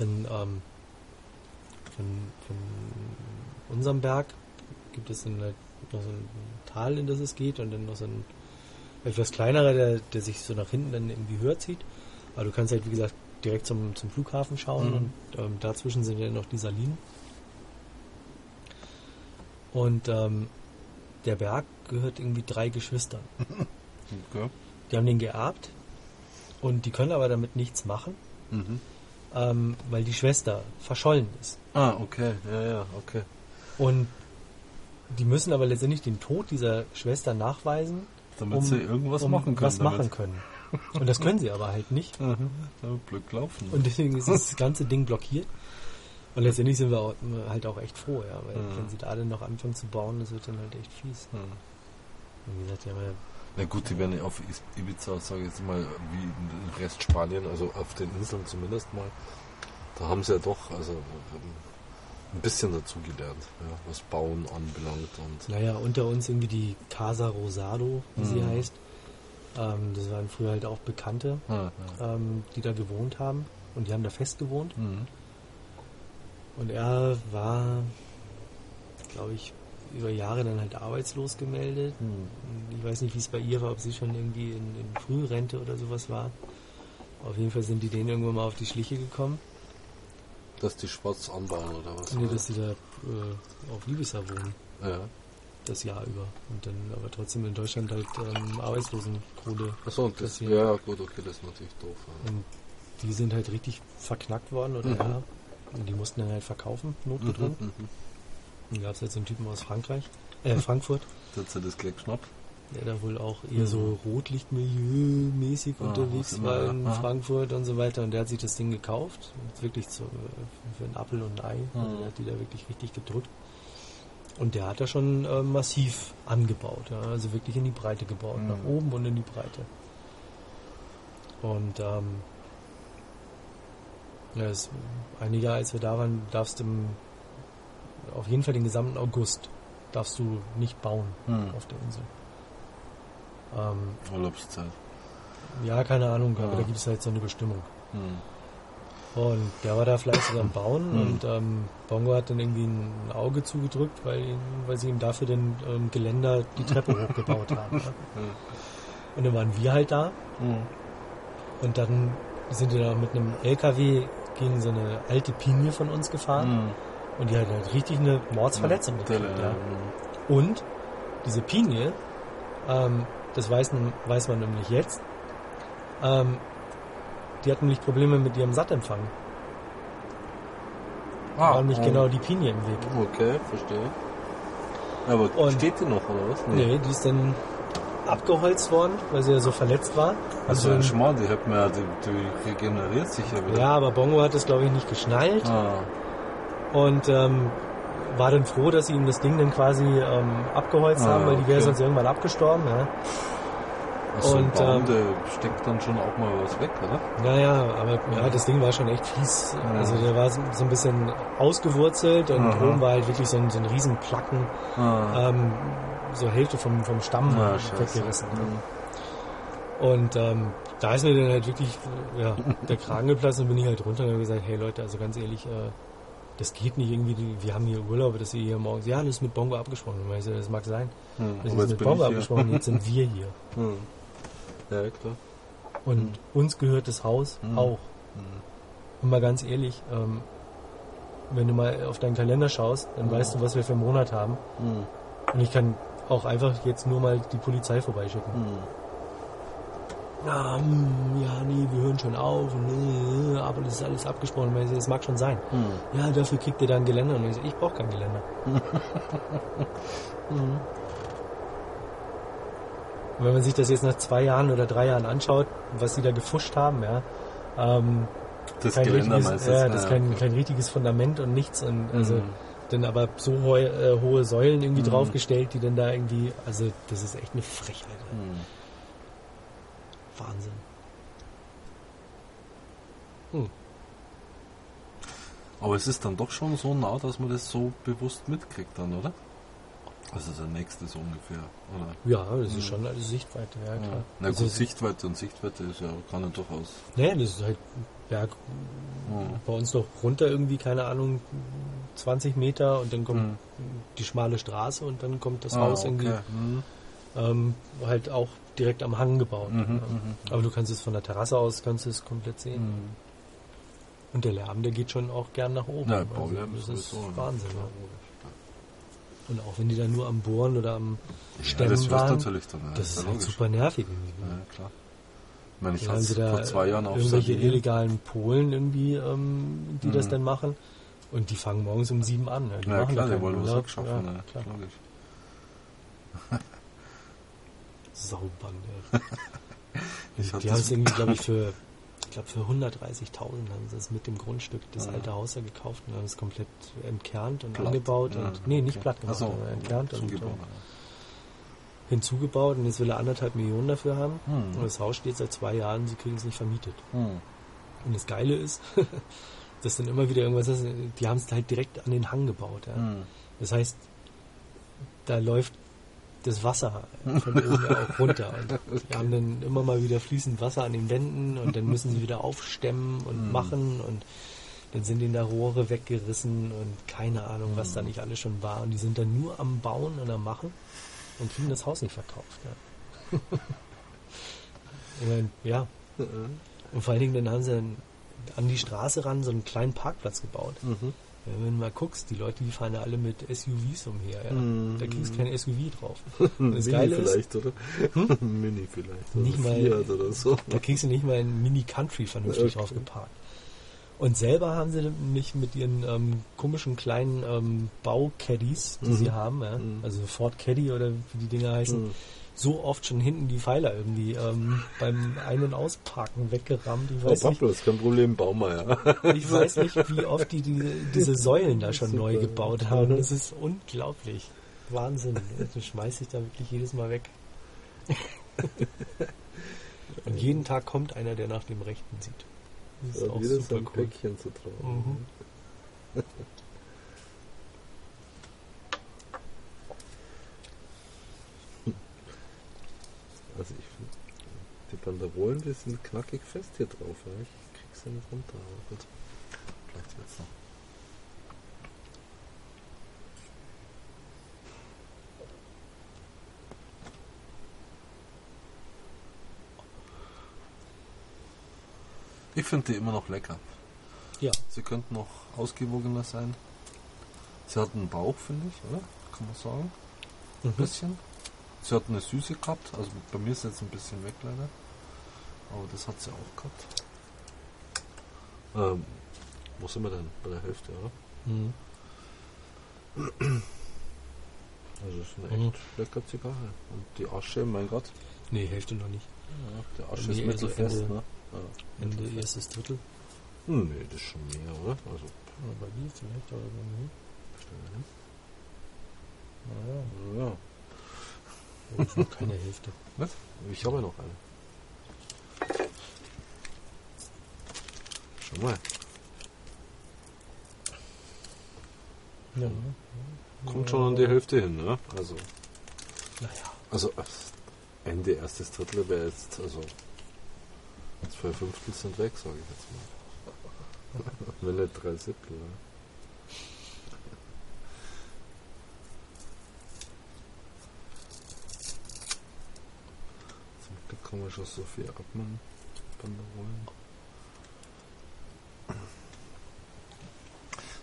Denn ähm, von, von unserem Berg gibt es dann halt noch so ein Tal, in das es geht und dann noch so ein etwas kleinerer, der, der sich so nach hinten dann irgendwie höher zieht. Aber du kannst halt, wie gesagt, direkt zum, zum Flughafen schauen mhm. und ähm, dazwischen sind dann noch die Salinen. Und ähm, der Berg gehört irgendwie drei Geschwistern. Okay. Die haben den geerbt und die können aber damit nichts machen, mhm. ähm, weil die Schwester verschollen ist. Ah, okay, ja, ja, okay. Und die müssen aber letztendlich den Tod dieser Schwester nachweisen, damit um, sie irgendwas um machen können. Was machen können. Und das können sie aber halt nicht. Mhm. Glück laufen. Und deswegen ist das ganze Ding blockiert. Und letztendlich sind wir auch, halt auch echt froh, ja, weil mhm. wenn sie da dann noch anfangen zu bauen, das wird dann halt echt fies. Mhm. Und wie gesagt, ja na gut, die werden auf Ibiza, sage ich jetzt mal, wie im Rest Spanien, also auf den Inseln zumindest mal, da haben sie ja doch also ein bisschen dazu gelernt, ja, was Bauen anbelangt. Und naja, unter uns irgendwie die Casa Rosado, wie mhm. sie heißt. Ähm, das waren früher halt auch Bekannte, ja, ja. Ähm, die da gewohnt haben und die haben da fest gewohnt. Mhm. Und er war, glaube ich, über Jahre dann halt arbeitslos gemeldet. Hm. Ich weiß nicht, wie es bei ihr war, ob sie schon irgendwie in, in Frührente oder sowas war. Auf jeden Fall sind die denen irgendwann mal auf die Schliche gekommen. Dass die schwarz anbauen oder was? Nee, dass sie da äh, auf Ibiza wohnen. Ja. Das Jahr über. Und dann aber trotzdem in Deutschland halt ähm, Arbeitslosenkohle. Achso, und das, ja, gut, okay, das ist natürlich doof. Ja. Und die sind halt richtig verknackt worden, oder mhm. ja. Und die mussten dann halt verkaufen, notgedrungen. Mhm, mhm. Dann gab es halt so einen Typen aus Frankreich, äh, Frankfurt. Hat er das gleich geschnappt? Der da wohl auch eher so mhm. Rotlichtmilieu-mäßig ah, unterwegs war in ah. Frankfurt und so weiter. Und der hat sich das Ding gekauft. Wirklich zu, für einen Apfel und ein Ei. Mhm. Also der hat die da wirklich richtig gedrückt. Und der hat da schon äh, massiv angebaut. Ja? Also wirklich in die Breite gebaut. Mhm. Nach oben und in die Breite. Und ähm, ja, das, einige Jahre, als wir da waren, darfst du auf jeden Fall den gesamten August darfst du nicht bauen hm. auf der Insel. Ähm, Urlaubszeit. Ja, keine Ahnung, aber da gibt es halt so eine Bestimmung. Hm. Und der war da fleißig am Bauen Mhm. und ähm, Bongo hat dann irgendwie ein Auge zugedrückt, weil, weil sie ihm dafür den ähm, Geländer die Treppe hochgebaut haben. Ja. Und dann waren wir halt da Mhm. und dann sind wir da mit einem LKW gegen so eine alte Pinie von uns gefahren Mhm. und die hat halt richtig eine Mordsverletzung gekriegt. Ja. Ja. Und diese Pinie, ähm, das weiß, man- weiß man nämlich jetzt, ähm, die hat nämlich Probleme mit ihrem Sattempfang. Ah, war nämlich oh. genau die Pinie im Weg. Okay, verstehe. Aber Und- steht die noch, oder was? Nee, die ist dann abgeholzt worden, weil sie ja so verletzt war. Also Also, ein Schmarrn, die hat mir, die, die regeneriert sich ja wieder. ja, aber Bongo hat das glaube ich nicht geschnallt Ah, und ähm, war dann froh, dass sie ihm das Ding dann quasi ähm, abgeholzt Ah, haben, weil die wäre okay. sonst irgendwann abgestorben. Ja. also ein Und, Baum, ähm, der steckt dann schon auch mal was weg, oder? Naja, aber ja, das Ding war schon echt fies. Ja. Also der war so, so ein bisschen ausgewurzelt und Aha. oben war halt wirklich so ein, so ein riesen Placken, Ah, ähm, so Hälfte vom, vom Stamm Ah, weggerissen. Mhm. Und ähm, da ist mir dann halt wirklich ja, der Kragen geplatzt und bin ich halt runter und habe gesagt, hey Leute, also ganz ehrlich, äh, das geht nicht irgendwie, wir haben hier Urlaub, dass ihr hier morgens, ja, das ist mit Bongo abgesprochen. Ich so, das mag sein, Hm, das ist mit Bongo abgesprochen, jetzt sind wir hier. Hm. Ja, klar. Und uns gehört das Haus Mhm. auch. Hm. Und mal ganz ehrlich, ähm, wenn du mal auf deinen Kalender schaust, dann Mhm. weißt du, was wir für einen Monat haben. Hm. Und ich kann auch einfach jetzt nur mal die Polizei vorbeischicken. Hm. Hm, ja, nee, wir hören schon auf, und, nee, aber das ist alles abgesprochen. Ich so, Das mag schon sein. Hm. Ja, dafür kriegt ihr dann Geländer. Und ich so, ich brauche kein Geländer. Mhm. Und wenn man sich das jetzt nach zwei Jahren oder drei Jahren anschaut, was sie da gefuscht haben, ja, ähm, Das kein Geländer du? ja, das ist Ah, kein, kein richtiges Fundament und nichts und also Mhm. dann aber so hohe, äh, hohe Säulen irgendwie Mhm. draufgestellt, die dann da irgendwie, also das ist echt eine Frechheit. ey. Hm. Aber es ist dann doch schon so nah, dass man das so bewusst mitkriegt dann, oder? Also der nächste so ungefähr, oder? Ja, das ist Mhm. schon alles Sichtweite, ja klar. Ja. Na gut, also, Sichtweite und Sichtweite ist ja, kann ja durchaus. Nee, das ist halt Berg Mhm. bei uns noch runter irgendwie, keine Ahnung, 20 Meter und dann kommt Mhm. die schmale Straße und dann kommt das Ah, Haus okay. irgendwie Mhm. ähm, halt auch direkt am Hang gebaut. Mhm, ja. mhm. Aber du kannst es von der Terrasse aus, kannst es komplett sehen. Und der Lärm, der geht schon auch gern nach oben. Ja, Also, das ist ne? Wahnsinn. Ja. Und auch wenn die da nur am Bohren oder am. Stemmen ja, das waren, natürlich dann. Ja, das ist ja halt super nervig. irgendwie. Ja, klar. Ich meine, ich Dann hatte sie vor zwei Jahren auf irgendwelche Sardinien. illegalen Polen irgendwie, ähm, die das Mhm. dann machen. Und die fangen morgens um sieben an. Ja, die Ja, klar, die wollen was abschaffen. Ja, Ja, klar. logisch. Saubande. Ich die hab die das- haben es irgendwie, glaube ich, für, glaube, für 130.000 haben sie es mit dem Grundstück, das Ja. alte Haus da gekauft und haben es komplett entkernt und Platt. angebaut Ja, und, nee, nicht okay. platt gemacht, Ach so, aber entkernt und, und hinzugebaut und jetzt will er anderthalb Millionen dafür haben. ja. Und Hm. das Haus steht seit zwei Jahren, sie kriegen es nicht vermietet. Hm. Und das Geile ist, dass dann immer wieder irgendwas ist, die haben es halt direkt an den Hang gebaut. Ja. Hm. Das heißt, da läuft das Wasser von oben auch runter. Und die haben dann immer mal wieder fließend Wasser an den Wänden und dann müssen sie wieder aufstemmen und Mhm. machen und dann sind ihnen da Rohre weggerissen und keine Ahnung, was Mhm. da nicht alles schon war. Und die sind dann nur am Bauen und am Machen und kriegen das Haus nicht verkauft. Ja. meine, ja. Und vor allen Dingen, dann haben sie dann an die Straße ran so einen kleinen Parkplatz gebaut. Mhm. Ja, wenn du mal guckst, die Leute, die fahren ja alle mit SUVs umher. Ja. Mhm. Da kriegst du kein SUV drauf. Mini Das Geile ist- vielleicht, oder? Mini vielleicht. Oder Nicht mal- Fiat oder so. Da kriegst du nicht mal ein Mini Country vernünftig Okay. drauf geparkt. Und selber haben sie mich mit ihren ähm, komischen kleinen ähm, Baucaddies, die Mhm. sie haben, ja, Mhm. also Ford Caddy oder wie die Dinger heißen, Hm. So oft schon hinten die Pfeiler irgendwie ähm, beim Ein- und Ausparken weggerammt. Ich Oh, weiß, nicht, Pablo, ist kein Problem, bau mal, ja. ich weiß nicht, wie oft die, die diese Säulen da schon neu gebaut haben. Das ist unglaublich. Wahnsinn. Du schmeißt dich da wirklich jedes Mal weg. Und jeden Tag kommt einer, der nach dem Rechten sieht. Das ist Hat auch jeder super sein cool. Päckchen zu tragen. Mhm. Also ich finde, die Banderolen, die sind knackig fest hier drauf. Ja. Ich krieg kriegst du nicht runter, aber gut. Vielleicht wird's noch. Ich finde die immer noch lecker. Ja. Sie könnten noch ausgewogener sein. Sie hat einen Bauch, finde ich, oder? Kann man sagen. Ein Mhm. bisschen. Sie hat eine Süße gehabt. Also bei mir ist jetzt ein bisschen weg leider. Aber das hat sie auch gehabt. Ähm, wo sind wir denn? Bei der Hälfte, oder? Mhm. Also es ist eine Mhm. echt lecker Zigarre. Und die Asche, mein Gott. Nee, Hälfte noch nicht. Ja, der Asche mir ist mittelfest, Ende- ne? Ja, Ende mittelfest. erstes Drittel. Hm, Nee, das ist schon mehr, oder? Also, Ja, bei dir vielleicht, aber bei mir. hin. Naja, Ja. das ist noch keine Hälfte. Was? Ich habe ja noch eine. Schau mal. Ja. Kommt schon an die Hälfte hin, ne? Also, Naja. also Ende erstes Drittel wäre jetzt, also zwei Fünftel sind weg, sage ich jetzt mal. Wenn nicht drei Siebtel, ne? Zum Glück kann man schon so viel abmachen. Banderolen.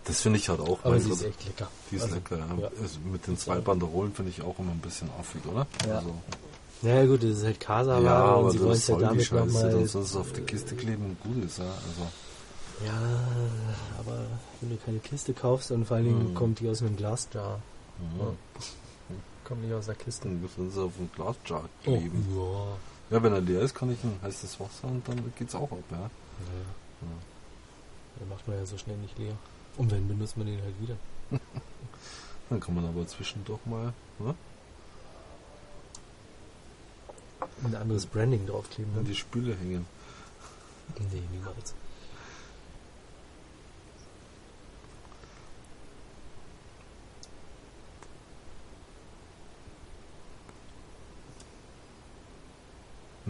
Das finde ich halt auch. Aber sie ist echt lecker. Die ist Also, lecker, ja. Also mit den zwei Banderolen finde ich auch immer ein bisschen affig, oder? Ja. Also, Naja gut, das ist halt Casaware ja, aber und sie wollen es ja damit nochmal... dann soll es auf die Kiste kleben und gut ist, ja. Also, Ja, aber wenn du keine Kiste kaufst und vor allen Dingen Mhm. kommt die aus einem Glasjar. mhm. Ja. Kommt nicht aus der Kiste. dann müssen sie auf dem Glasjar Oh, kleben. ja. Ja, wenn er leer ist, kann ich ein heißes Wasser und dann geht's auch ab, ja. Naja, ja. den macht man ja so schnell nicht leer. Und wenn, benutzt man den halt wieder. Dann kann man aber zwischendurch mal, ne, Ein anderes Branding draufkleben. an Ne? die Spüle hängen. Nee, niemals.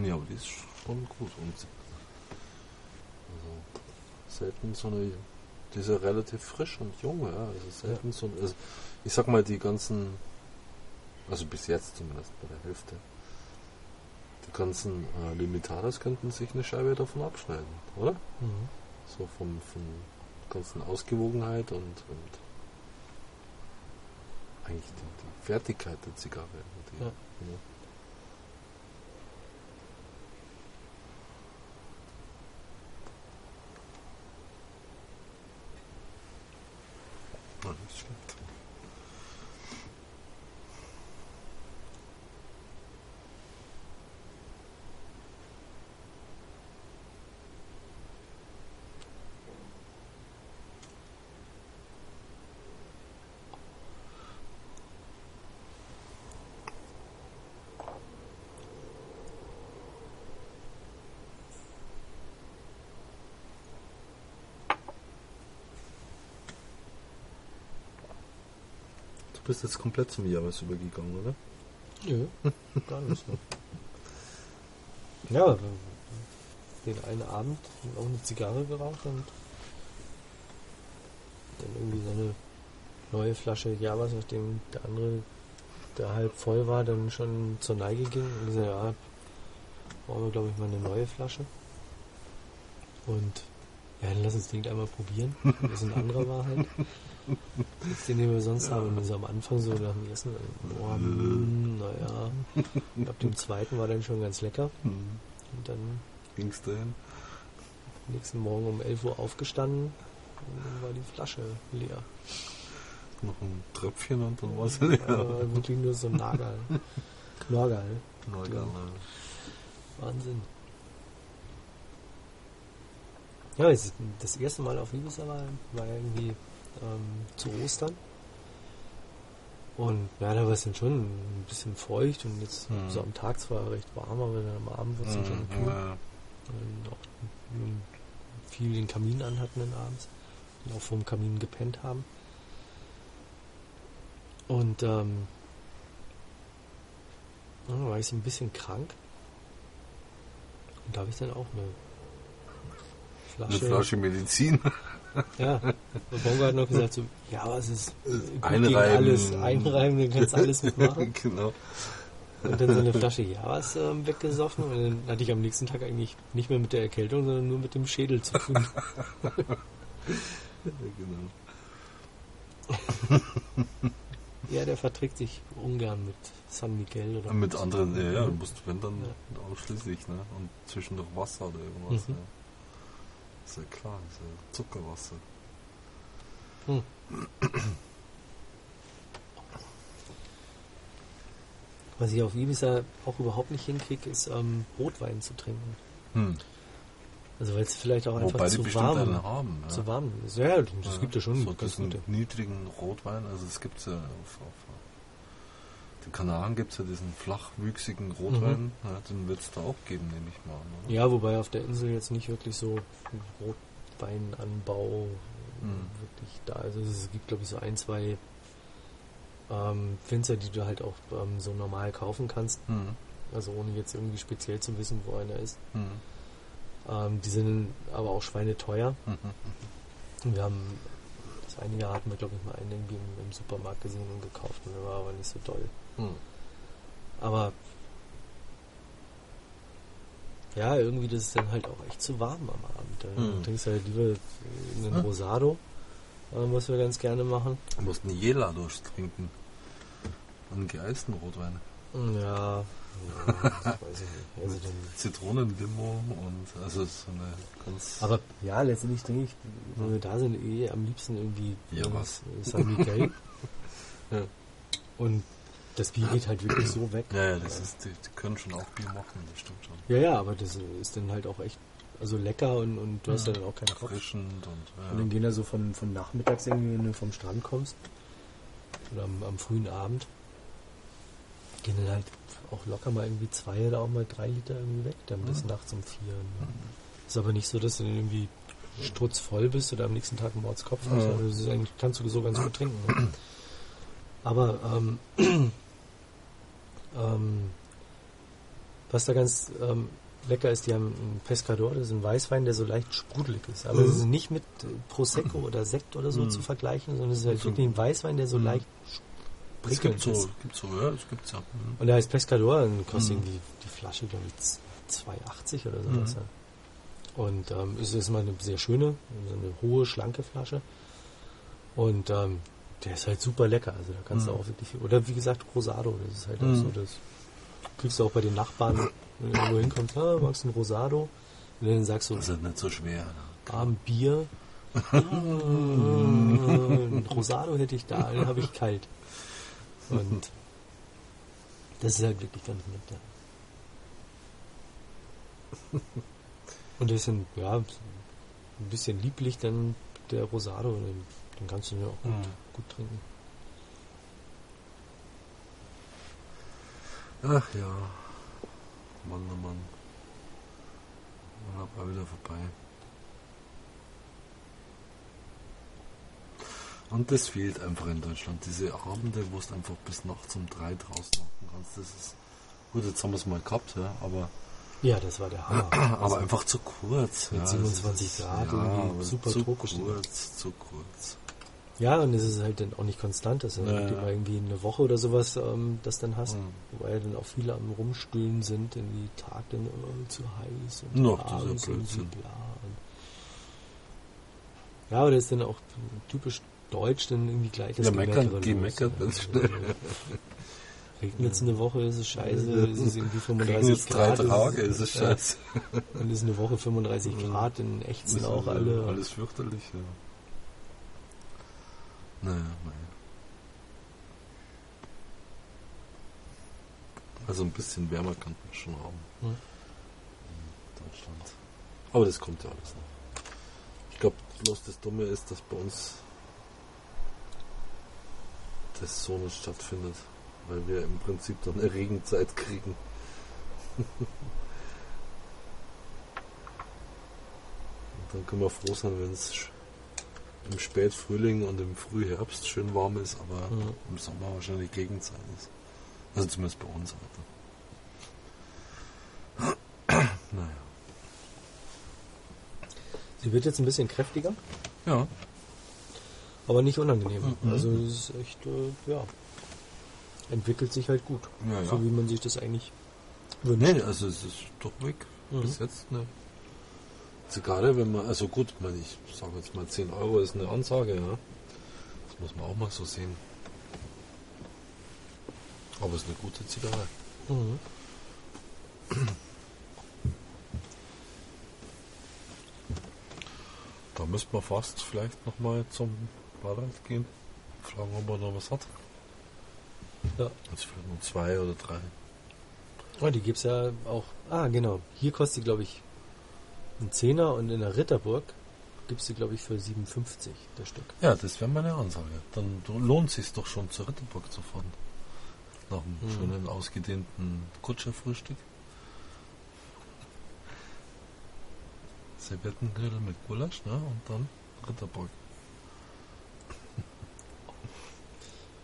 Ja, aber die ist schon gut und also selten so eine, die ist ja relativ frisch und jung, ja, also selten so, also ich sag mal die ganzen, also bis jetzt zumindest bei der Hälfte, die ganzen äh, Limitadas könnten sich eine Scheibe davon abschneiden, oder? Mhm. So vom, von ganzen Ausgewogenheit und, und eigentlich die, die Fertigkeit der Zigarre. Die, Ja. ja. Ah, nicht schlecht. Du bist jetzt komplett zum Jahres übergegangen, oder? Nö, gar nicht so. Ja, den einen Abend auch eine Zigarre geraucht und dann irgendwie so eine neue Flasche Javas, nachdem der andere, der halb voll war, dann schon zur Neige ging. Und gesagt, ja, brauchen wir glaube ich mal eine neue Flasche. Und ja, dann lass uns das Ding einmal probieren. Das ein anderer war halt. Jetzt den, den wir sonst haben. Und so am Anfang so nach dem ersten, boah, mm, naja. Ab dem zweiten war dann schon ganz lecker. Hm. Und dann Ging's dahin? nächsten Morgen um 11 Uhr aufgestanden und dann war die Flasche leer. Noch ein Tröpfchen und dann war es leer. Aber wirklich nur so ein Nagal. Norgal. Egal, Wahnsinn. Ja, das erste Mal auf Ibiza war, war irgendwie ähm, zu Ostern. Und ja, da war es dann schon ein bisschen feucht und jetzt Mhm. so am Tag zwar recht warm, aber dann am Abend wird es dann schon kühl. ja. Und auch nun viel den Kamin an hatten dann abends und auch vorm Kamin gepennt haben. Und ähm, ja, war ich so ein bisschen krank. Und da habe ich dann auch eine Eine Flasche. Flasche Medizin. Ja. Und Bongo hat noch gesagt so, ja, aber es ist Einreiben. alles. Einreiben, du kannst alles mitmachen. genau. Und dann so eine Flasche Javas ähm, weggesoffen und dann hatte ich am nächsten Tag eigentlich nicht mehr mit der Erkältung, sondern nur mit dem Schädel zu tun. Ja, genau. ja, der verträgt sich ungern mit San Miguel oder Mit anderen, ja, ja, du musst, wenn dann Ja. ausschließlich, ne? Und zwischendurch Wasser oder irgendwas, Mhm. ja. Ist ja klar, ist ja Zuckerwasser. Hm. Was ich auf Ibiza auch überhaupt nicht hinkriege, ist ähm, Rotwein zu trinken. Hm. Also weil es vielleicht auch einfach Wobei zu warm, haben. Ja. zu warm ist. Ja, das Ja, gibt ja schon so diesen niedrigen Rotwein, also es gibt ja auf, auf den Kanaren gibt es ja diesen flachwüchsigen Rotwein, Mhm. ja, den wird es da auch geben, nehme ich mal an. Oder? Ja, wobei auf der Insel jetzt nicht wirklich so Rotweinanbau Mhm. wirklich da ist. Also es gibt, glaube ich, so ein, zwei ähm, Winzer, die du halt auch ähm, so normal kaufen kannst. Hm. Also ohne jetzt irgendwie speziell zu wissen, wo einer ist. Hm. Ähm, die sind aber auch schweineteuer. Mhm. Und wir haben, eine Jahr hatten wir, glaube ich, mal einen irgendwie im, im Supermarkt gesehen und gekauft und der war aber nicht so doll. Hm. Aber ja, irgendwie das ist dann halt auch echt zu warm am Abend. Da Hm. trinkst du halt lieber einen Ja. Rosado, ähm, was wir ganz gerne machen. Du musst einen Jela durchtrinken. Einen geeisten Rotwein. Ja, ja. Also Zitronenlimo und also so eine ganz. aber ja, letztendlich trinke ich, wenn wir da sind, eh am liebsten irgendwie Ja, äh, was? San Miguel. Ja. Und das Bier geht halt wirklich so weg. ja, ja, das ist, die, die können schon auch Bier machen, das stimmt schon. Ja, ja, aber das ist dann halt auch echt also lecker und, und du hast Ja. dann auch keinen Kopf. Erfrischend und Und dann ja. gehen da so von, von nachmittags irgendwie, wenn du vom Strand kommst oder am, am frühen Abend, gehen dann halt auch locker mal irgendwie zwei oder auch mal drei Liter irgendwie weg, dann bis Mhm. nachts um vier. Ne? Ist aber nicht so, dass du dann irgendwie strutzvoll bist oder am nächsten Tag einen Mordskopf hast. Ja. Also das ist eigentlich, kannst du so ganz gut trinken. Ne? Aber ähm, ähm, was da ganz ähm, lecker ist, die haben einen Pescador, das ist ein Weißwein, der so leicht sprudelig ist. Aber Mhm. es ist nicht mit Prosecco oder Sekt oder so Mhm. zu vergleichen, sondern es ist halt Also- wirklich ein Weißwein, der so Mhm. leicht Es gibt so, gibt so, ja, es gibt's ja. Mhm. Und der heißt Pescador, dann kostet Mhm. irgendwie die Flasche, glaube ich, 2,80 oder sowas. Mhm. Ja. Und ähm, es ist mal eine sehr schöne, so eine hohe, schlanke Flasche. Und ähm, der ist halt super lecker. Also da kannst du Mhm. auch wirklich viel. Oder wie gesagt, Rosado, das ist halt auch Mhm. so, das kriegst du auch bei den Nachbarn, wenn du irgendwo hinkommst, ah, magst du ein Rosado? Und dann sagst du, Das ist nicht so schwer. ah, ein Bier. Ah, ein Rosado hätte ich da, den habe ich kalt. Und das ist halt wirklich ganz nett, ja. Und das sind, ja, ein bisschen lieblich dann der Rosado, den, den kannst du ja auch gut, Mhm. gut trinken. Ach ja. Mann, oh Mann. Urlaub war wieder vorbei. Und das fehlt einfach in Deutschland. Diese Abende, wo du einfach bis nachts um drei draußen machen kannst. Das ist. Gut, jetzt haben wir es mal gehabt, ja, aber, Ja, das war der Hammer. aber Also, einfach zu kurz. mit ja, 27 es ist- Grad ja, irgendwie super zu tropisch. kurz, zu kurz. ja, und es ist halt dann auch nicht konstant, dass du Ja, ja. immer irgendwie eine Woche oder sowas ähm, das dann hast. Mhm. Wobei dann auch viele am Rumstöhnen sind, in die Tag dann oh, zu heiß und Noch abends Blödsinn. bla. Und ja, aber das ist dann auch typisch deutsch, dann irgendwie gleich das Ja, meckern, die meckern ganz schnell. Regnet es eine Woche, ist es scheiße, ist es irgendwie 35 Kriegen jetzt drei Grad. Tage, ist es ja, scheiße. Dann ist eine Woche 35 Ja. Grad, dann ächzen Ist auch alle. Alles fürchterlich, ja. Naja, naja. Also ein bisschen wärmer kann man schon haben. Hm. In Deutschland. Aber das kommt ja alles noch. Ich glaube, bloß das Dumme ist, dass bei uns das so nicht stattfindet. Weil wir im Prinzip dann eine Regenzeit kriegen. Dann können wir froh sein, wenn es im Spätfrühling und im Frühherbst schön warm ist, aber Mhm. im Sommer wahrscheinlich Gegenzeit ist. Also zumindest bei uns. Alter. naja. Sie wird jetzt ein bisschen kräftiger, Ja. Aber nicht unangenehm. Mhm. Also es ist echt, äh, ja, entwickelt sich halt gut. Ja, ja. So wie man sich das eigentlich wünscht. Nee, also es ist doch weg. Mhm. Bis jetzt eine Zigarre, wenn man, also gut, ich, meine, ich sage jetzt mal 10 Euro ist eine Ansage, ja. Das muss man auch mal so sehen. Aber es ist eine gute Zigarre. Mhm. Da müsste man fast vielleicht nochmal zum Ballard gehen. Fragen, ob er noch was hat. Ja. Jetzt vielleicht nur zwei oder drei. Oh, die gibt's ja auch. Ah, genau. Hier kostet die, glaube ich, ein Zehner und in der Ritterburg gibt's die, glaube ich, für 57 das Stück. Ja, das wäre meine Ansage. Dann lohnt es sich doch schon zur Ritterburg zu fahren. Nach einem Mhm. schönen ausgedehnten Kutscherfrühstück. Serviettengrill mit Gulasch, ne? Und dann Ritterburg.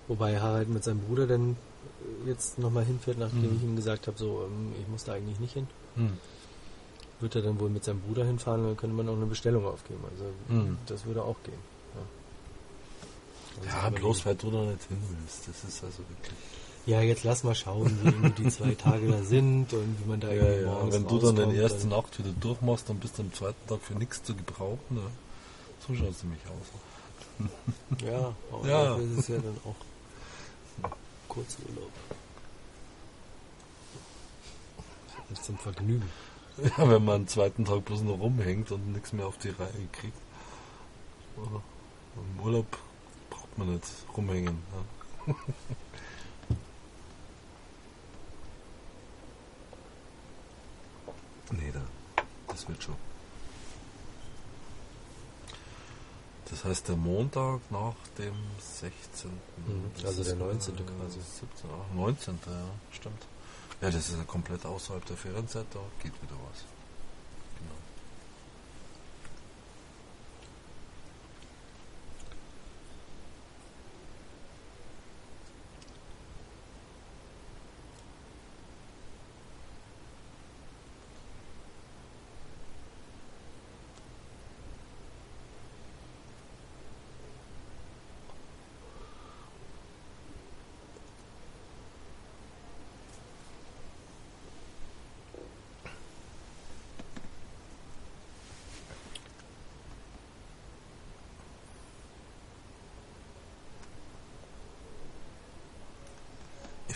Wobei Harald mit seinem Bruder dann äh, jetzt nochmal hinfährt, nachdem Mhm. ich ihm gesagt habe, so, ähm, ich muss da eigentlich nicht hin. Hm. Wird er dann wohl mit seinem Bruder hinfahren, dann könnte man auch eine Bestellung aufgeben. Also Mhm. das würde auch gehen. Ja, Ja, Also, bloß weil du da nicht hin willst. Das ist also wirklich. Ja, jetzt lass mal schauen, wie die zwei Tage da sind und wie man da Ja, irgendwie ja. morgens Wenn du dann den ersten Nacht wieder durchmachst, dann bist du am zweiten Tag für nichts zu gebrauchen. Ne? So schaut es nämlich aus. Ja, aber Ja. dafür ist es ja dann auch Kurzurlaub. Nicht zum Vergnügen. Ja, wenn man am zweiten Tag bloß noch rumhängt und nichts mehr auf die Reihe kriegt. Im Urlaub braucht man nicht rumhängen. Ja. nee, da, das wird schon. Das heißt, der Montag nach dem 16. Mhm, also der 19. äh, quasi. 17, ach, 19. Ja, stimmt. Ja, das ist ja komplett außerhalb der Ferienzeit, da geht wieder was. Genau.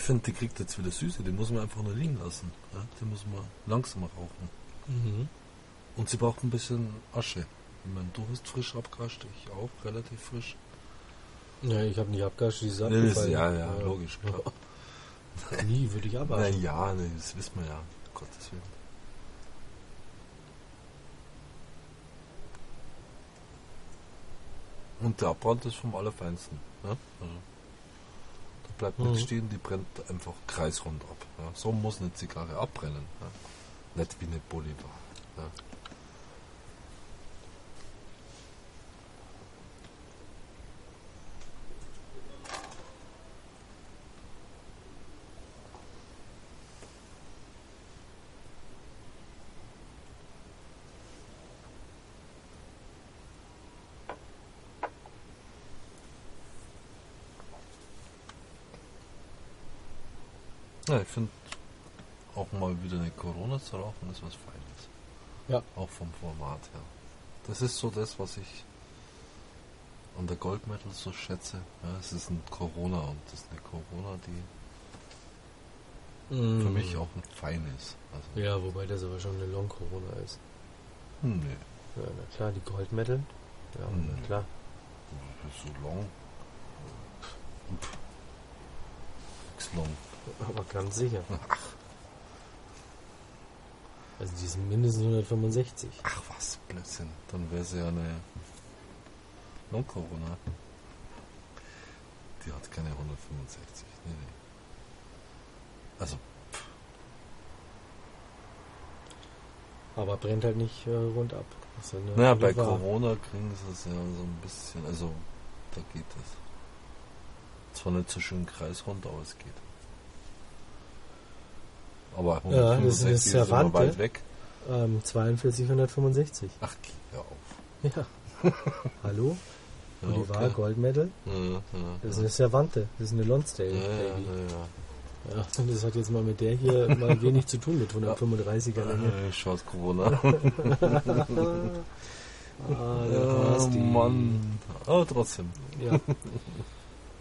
Ich finde, die kriegt jetzt wieder Süße, die muss man einfach nur liegen lassen. Ja? Die muss man langsamer rauchen. Mhm. Und sie braucht ein bisschen Asche. Ich meine, du hast frisch abgekascht, ich auch, relativ frisch. Ja, ich habe nicht abgascht, die Nee, das, abgefallen. ja, ja, logisch, klar. Nie würde ich Na abwaschen. ja, nee, das wissen wir ja. Gottes Willen. Und der Abbrand ist vom Allerfeinsten. Ne? Also, bleibt Mhm. nichts stehen, die brennt einfach kreisrund ab. Ja? So muss eine Zigarre abbrennen. Ja? Nicht wie eine Bolivar. Ja? Ja, ich finde auch mal wieder eine Corona zu rauchen ist was Feines. Ja. Auch vom Format her. Das ist so das, was ich an der Goldmetal so schätze. Ja, es ist ein Corona und das ist eine Corona, die Mhm. für mich auch ein Fein ist. Also, Ja, wobei das aber schon eine Long Corona ist. hm, nee, Ja, na klar, die Goldmetal. Ja, Mhm. na klar. das ist so long. Pff. Nix long. Aber ganz sicher. Also die sind mindestens 165. Ach was, Blödsinn. Dann wäre sie ja eine Long Corona. Die hat keine 165. Nee, nee. Also, Aber brennt halt nicht äh, rund ab. Ja naja, bei Bolivar. Corona kriegen sie es ja so ein bisschen, also da geht es. Zwar nicht so schön kreisrund, aber es geht. Aber Ja, das ist 165 immer Cervante. weit weg. Ähm, 4265. Ach, geh auf. Ja. Hallo? Ja, Und die okay. Gold Medal. Ja, ja, Das ist ja. eine Cervante. Das ist eine Lonsdale Ja, ja, ja, Ja, das hat jetzt mal mit der hier mal wenig zu tun mit 135er Länge. ja. Äh, Schaut Corona. Ah, Ja, Basti. Mann. Aber trotzdem. Ja.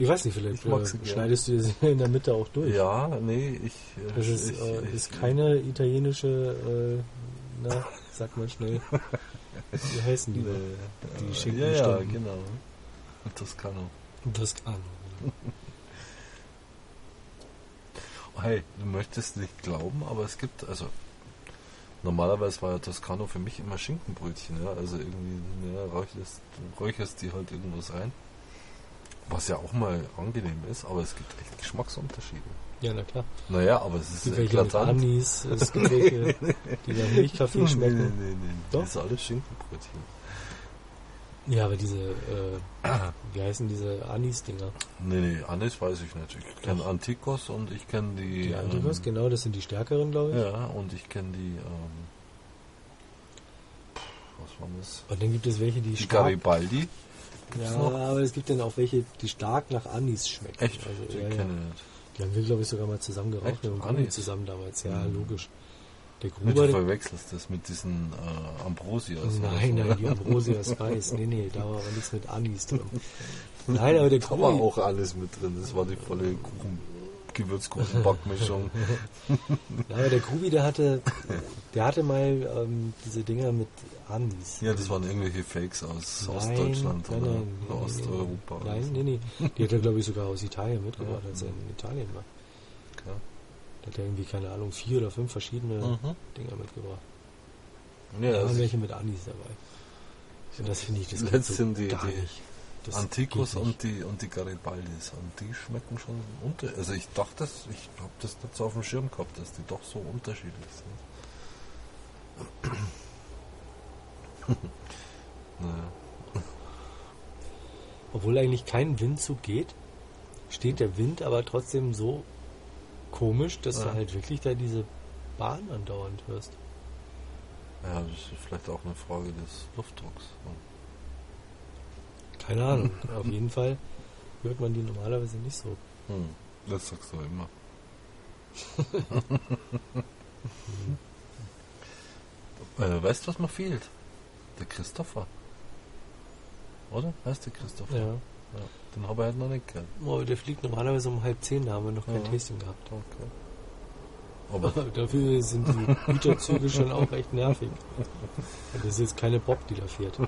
Ich weiß nicht, vielleicht sie äh, schneidest du das in der Mitte auch durch. Ja, nee, ich. äh, Das ist, ich, äh, ich, ist keine italienische, äh, na, sag mal schnell. Wie heißen die? Nee, Die äh, schicken Ja, ja, genau. Toskano. Toskano. Hey, du möchtest nicht glauben, aber es gibt, also normalerweise war ja Toscano für mich immer Schinkenbrötchen, ja, also irgendwie, ja, räucherst, räucherst die halt irgendwas rein. Was ja auch mal angenehm ist, aber es gibt echt Geschmacksunterschiede. Ja, na klar. Naja, aber es Es ist gibt welche. Anis, es gibt welche, die nach Milchkaffee Nee, nee, schmecken. nee, nee. Doch? Das ist alles Schinkenbrötchen. Ja, aber diese, äh, wie heißen diese Anis-Dinger? Nee, nee, Anis weiß ich nicht. Ich kenne Antikos und ich kenne die. Die Antikos, ähm, genau, das sind die stärkeren, glaube ich. Ja, und ich kenne die. Ähm, was war das? Und dann gibt es welche, die Die stark, Garibaldi. Ja, noch? aber es gibt dann auch welche, die stark nach Anis schmecken. Echt? Also, die ja, ja. Die haben wir, glaube ich, sogar mal zusammen geraucht. Wir haben Anis? zusammen damals, ja, Mhm. logisch. Der Gruber, du verwechselst das mit diesen äh, Ambrosias. nein, nein, die Ambrosia Spice. Nee, nee, da war aber nichts mit Anis drin. Nein, aber der Da war Gruber, auch alles mit drin. Das war die volle Kuchen, Gewürzkuchen-Backmischung. ja, aber der Grubi, der hatte, der hatte mal ähm, diese Dinger mit Anis. ja, das waren irgendwelche Fakes aus Nein, Ostdeutschland nein, oder nein, nee, Osteuropa. Nein, so. nee, nee. Die hat er, glaube ich, sogar aus Italien mitgebracht, Ja. als er in Italien war. Okay. Da hat er irgendwie, keine Ahnung, vier oder fünf verschiedene Mhm. Dinger mitgebracht. Ja, da waren das welche mit Anis dabei. Und das finde ich, das Letztens so sind die- gar die nicht. Das nicht. und die, und die Garibaldis. Und die schmecken schon unter. Also ich dachte, das, ich habe das nicht so auf dem Schirm gehabt, dass die doch so unterschiedlich sind. naja. Obwohl eigentlich kein Windzug geht, steht der Wind aber trotzdem so komisch, dass Ja. du halt wirklich da diese Bahn andauernd hörst. Ja, das ist vielleicht auch eine Frage des Luftdrucks. Keine Ahnung. Auf jeden Fall hört man die normalerweise nicht so. Hm. Das sagst du immer. äh, weißt du, was mir fehlt? Der Christopher. Oder? Heißt der Christopher? Ja. Ja, Den habe ich halt noch nicht gehört. Oh, der fliegt normalerweise um halb zehn, da haben wir noch kein Ja. Tasting gehabt. Okay. Aber Dafür sind die Güterzüge schon auch echt nervig. Das ist jetzt keine Bob, die da fährt.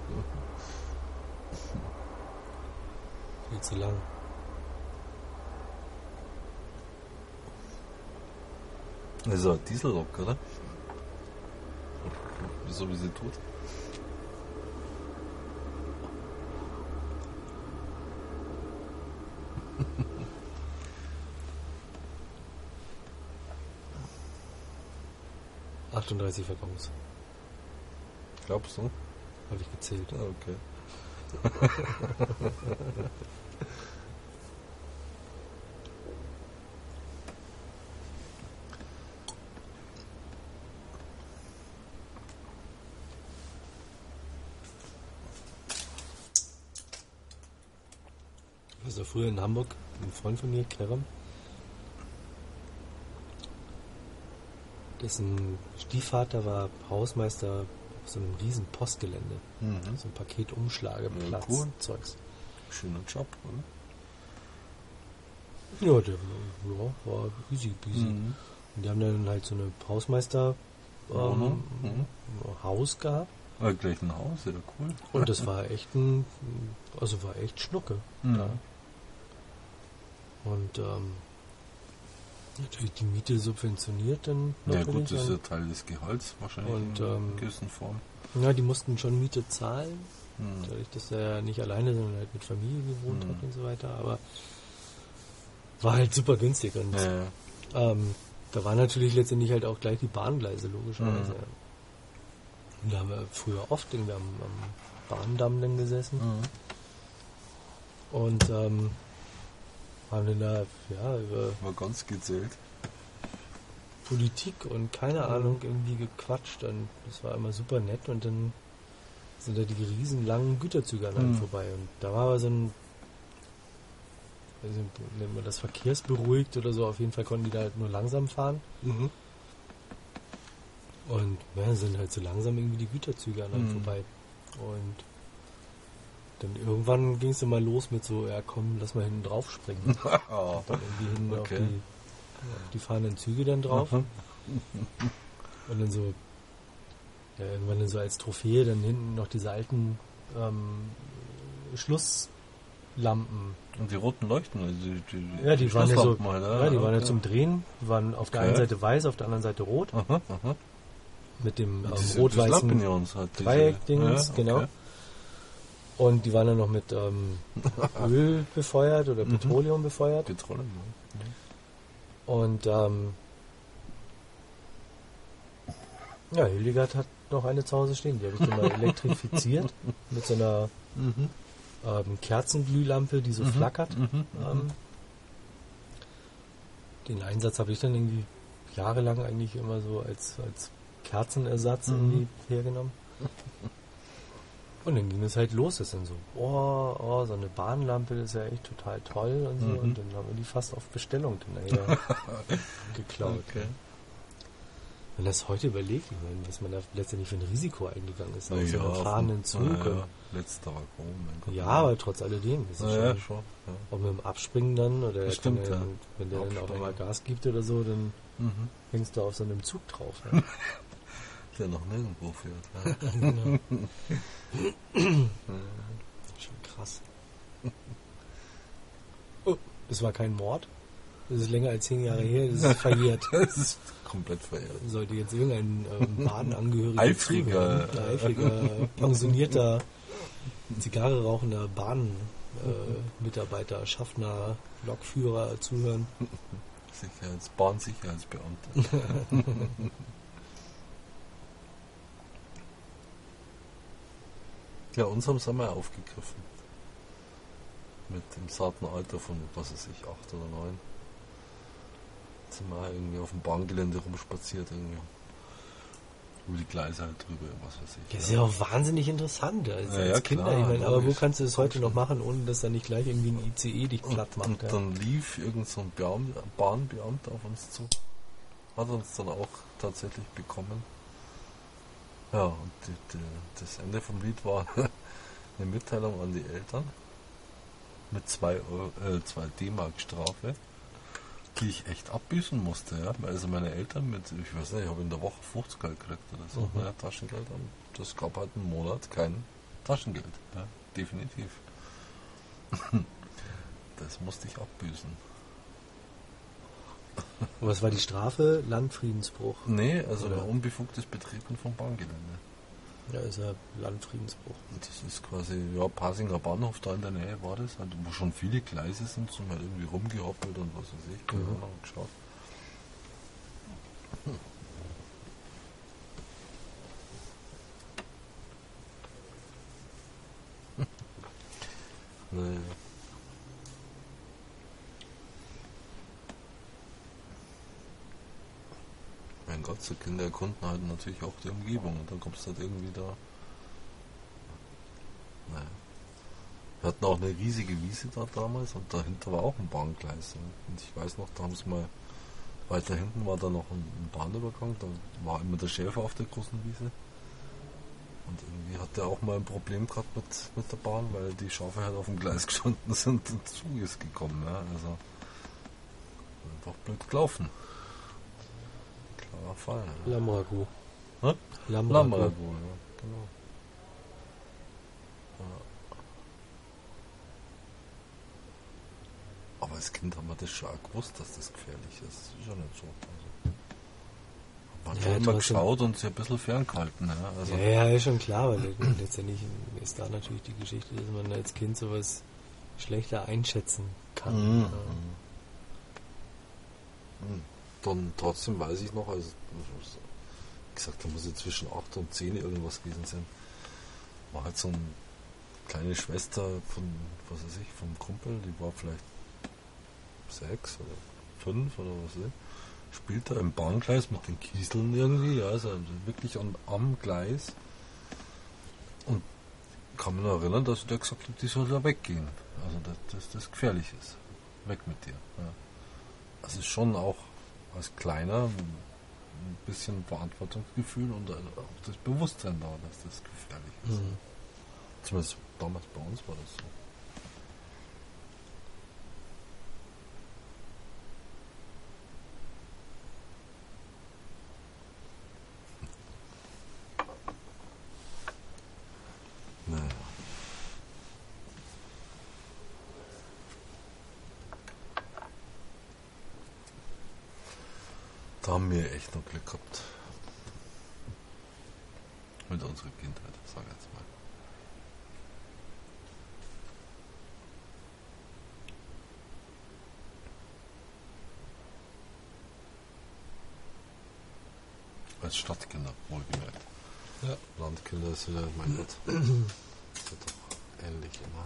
Viel zu lang. das ist ein Dieselrock, oder? So wie sie tut. 38 Waggons, Glaubst du? habe ich gezählt. Ah, okay. Also früher in Hamburg, ein Freund von mir, Kerem, dessen Stiefvater war Hausmeister auf so einem riesen Postgelände. Mhm. So ein Paketumschlageplatz, Ja, cool. Zeugs. Schöner Job, oder? Ja, der ja, war easy peasy. Mhm. Und die haben dann halt so eine Hausmeister ähm, Mhm. Haus gehabt. Ah, gleich ein Haus, ja cool. Und das war echt ein, also war echt Schnucke. Mhm. da. Und ähm, natürlich die Miete subventioniert dann Ja gut, das ist ja Teil des Gehalts wahrscheinlich Und, in ähm, gewissen Form. ja, die mussten schon Miete zahlen, Mhm. dadurch, dass er ja nicht alleine, sondern halt mit Familie gewohnt Mhm. hat und so weiter. Aber war halt super günstig und Ja, ähm, da waren natürlich letztendlich halt auch gleich die Bahngleise, logischerweise. Mhm. Und da haben wir früher oft irgendwie am, am Bahndamm dann gesessen Mhm. und ähm, haben dann da, ja, über, War ganz gezählt. Politik und keine Mhm. Ahnung irgendwie gequatscht und das war immer super nett und dann sind da die riesen langen Güterzüge an einem Mhm. vorbei und da war aber so ein weiß nicht, nennt man das verkehrsberuhigt oder so, auf jeden Fall konnten die da halt nur langsam fahren Mhm. und ja, sind halt so langsam irgendwie die Güterzüge an einem Mhm. vorbei und dann irgendwann ging es dann mal los mit so, ja komm, lass mal hinten drauf springen. Ah. dann irgendwie hin auf, Okay. die, auf die fahrenden Züge dann drauf. Und dann so, ja, irgendwann dann so als Trophäe dann hinten noch diese alten ähm, Schlusslampen. Und die roten Leuchten, also die, die, Ja, die waren ja so, Schlosslampen halt, ja, die waren ja okay. zum Drehen, die waren auf der Okay. einen Seite weiß, auf der anderen Seite rot, Aha, aha. mit dem ähm, rot-weißen halt, Dreieckdings, ja, genau. Und die waren dann noch mit ähm, Öl befeuert oder Mhm. Petroleum befeuert. Petroleum, Und ähm, ja, Hildegard hat noch eine zu Hause stehen. Die habe ich dann mal elektrifiziert mit so einer ja. Mhm. ähm, Kerzenglühlampe, die so Mhm. flackert. Mhm. Ähm, den Einsatz habe ich dann irgendwie jahrelang eigentlich immer so als, als Kerzenersatz Mhm. irgendwie hergenommen. Und dann ging es halt los. Das dann so, oh, oh, so eine Bahnlampe, ist ja echt total toll und so. Mhm. Und dann haben wir die fast auf Bestellung dann nachher geklaut. Okay. Wenn das heute überlegt, ich meine, was man da letztendlich für ein Risiko eingegangen ist, auf Na so einem ja, fahrenden Zug. Ja, ja. mein Gott. Ja, aber trotz alledem. Das ist ja, ja, schon. Ja. auch mit dem Abspringen dann, oder er stimmt, ja. wenn der dann auch Abspringen. einmal Gas gibt oder so, dann Mhm. hängst du auf so einem Zug drauf. Ja. Der noch nirgendwo führt. Ja. genau. Schon krass. Oh, das war kein Mord. Das ist länger als zehn Jahre her, das ist verjährt. Das ist komplett verehrt. Sollte jetzt irgendein ähm, Bahnangehöriger Eifriger. zuhören, eifriger, pensionierter, Zigarre rauchender Bahnmitarbeiter, äh, Mitarbeiter, Schaffner, Lokführer zuhören. Sicherheits Bahnsicherheitsbeamter. ja, uns haben sie mal aufgegriffen. Mit dem zarten Alter von, was weiß ich, acht oder neun. Sind wir irgendwie auf dem Bahngelände rumspaziert irgendwie. Über die Gleise halt drüber, was weiß ich. Das ist ja auch wahnsinnig interessant als, Ja, Kinder. klar, ich meine, aber wo kannst du es heute noch machen, ohne dass da nicht gleich irgendwie ein ICE dich platt macht? Und ja. dann lief irgend so ein Beam Bahnbeamter auf uns zu. Hat uns dann auch tatsächlich bekommen. Ja, und die, die, das Ende vom Lied war eine Mitteilung an die Eltern mit 2 äh, zwei D-Mark Strafe, die ich echt abbüßen musste. Ja? Also meine Eltern mit, ich weiß nicht, ich habe in der Woche 50 Geld gekriegt oder so, Mhm. ja, Taschengeld. Und das gab halt einen Monat kein Taschengeld. Ja? Definitiv. Das musste ich abbüßen. Und was war die Strafe? Landfriedensbruch. Nee, also Oder? ein unbefugtes Betreten vom Bahngelände. Ja, ist ja Landfriedensbruch. Und das ist quasi, ja, Pasinger Bahnhof da in der Nähe war das, halt, wo schon viele Gleise sind, sind halt irgendwie rumgehoppelt und was weiß ich, keine Mhm. Ahnung, geschaut. Hm. Naja. Mein Gott, so Kinder erkunden halt natürlich auch die Umgebung und dann kommst du halt irgendwie da. Naja. Wir hatten auch eine riesige Wiese da damals und dahinter war auch ein Bahngleis. Und ich weiß noch, da haben sie mal weiter hinten war da noch ein, Bahnübergang, da war immer der Schäfer auf der großen Wiese. Und irgendwie hat der auch mal ein Problem gehabt mit, mit der Bahn, weil die Schafe halt auf dem Gleis gestanden sind und Zug ist gekommen. Ja. Also einfach blöd gelaufen. Fall. Ja. Lamragu. Hä? Lamragu. Ja, genau. Aber als Kind haben wir das schon gewusst, dass das gefährlich ist. Das ist ja nicht so. Also, man Ja, immer geschaut und sich ein bisschen ferngehalten. Ja. Also, Ja, ja, ist schon klar, weil le- letztendlich ist da natürlich die Geschichte, dass man als Kind sowas schlechter einschätzen kann. Mhm. Ja. Dann trotzdem weiß ich noch, also wie gesagt, da muss ich zwischen 8 und 10 irgendwas gewesen sein. War halt so eine kleine Schwester von, was weiß ich, vom Kumpel, die war vielleicht sechs oder fünf oder was weiß ich. spielt da im Bahngleis mit den Kieseln irgendwie, ja, also wirklich am, am Gleis. Und kann mich noch erinnern, dass der gesagt hat, die soll da weggehen. Also dass, dass das gefährlich ist. Weg mit dir. Ja. Das ist schon auch als Kleiner ein bisschen Verantwortungsgefühl und auch das Bewusstsein da, dass das gefährlich ist. Mhm. Zumindest damals bei uns war das so. Als Stadtkinder, wohlgemerkt. Ja. Landkinder sind ja, mein Gott, ist ja doch ähnlich immer.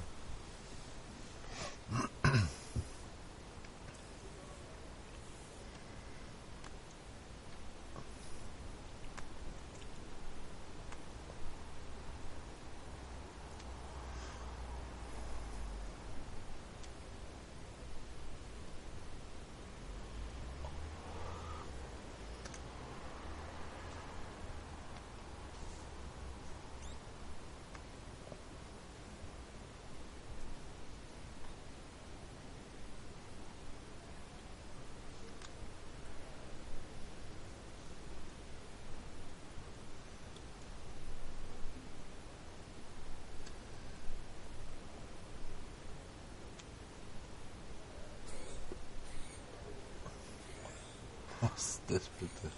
Was ist das bitte?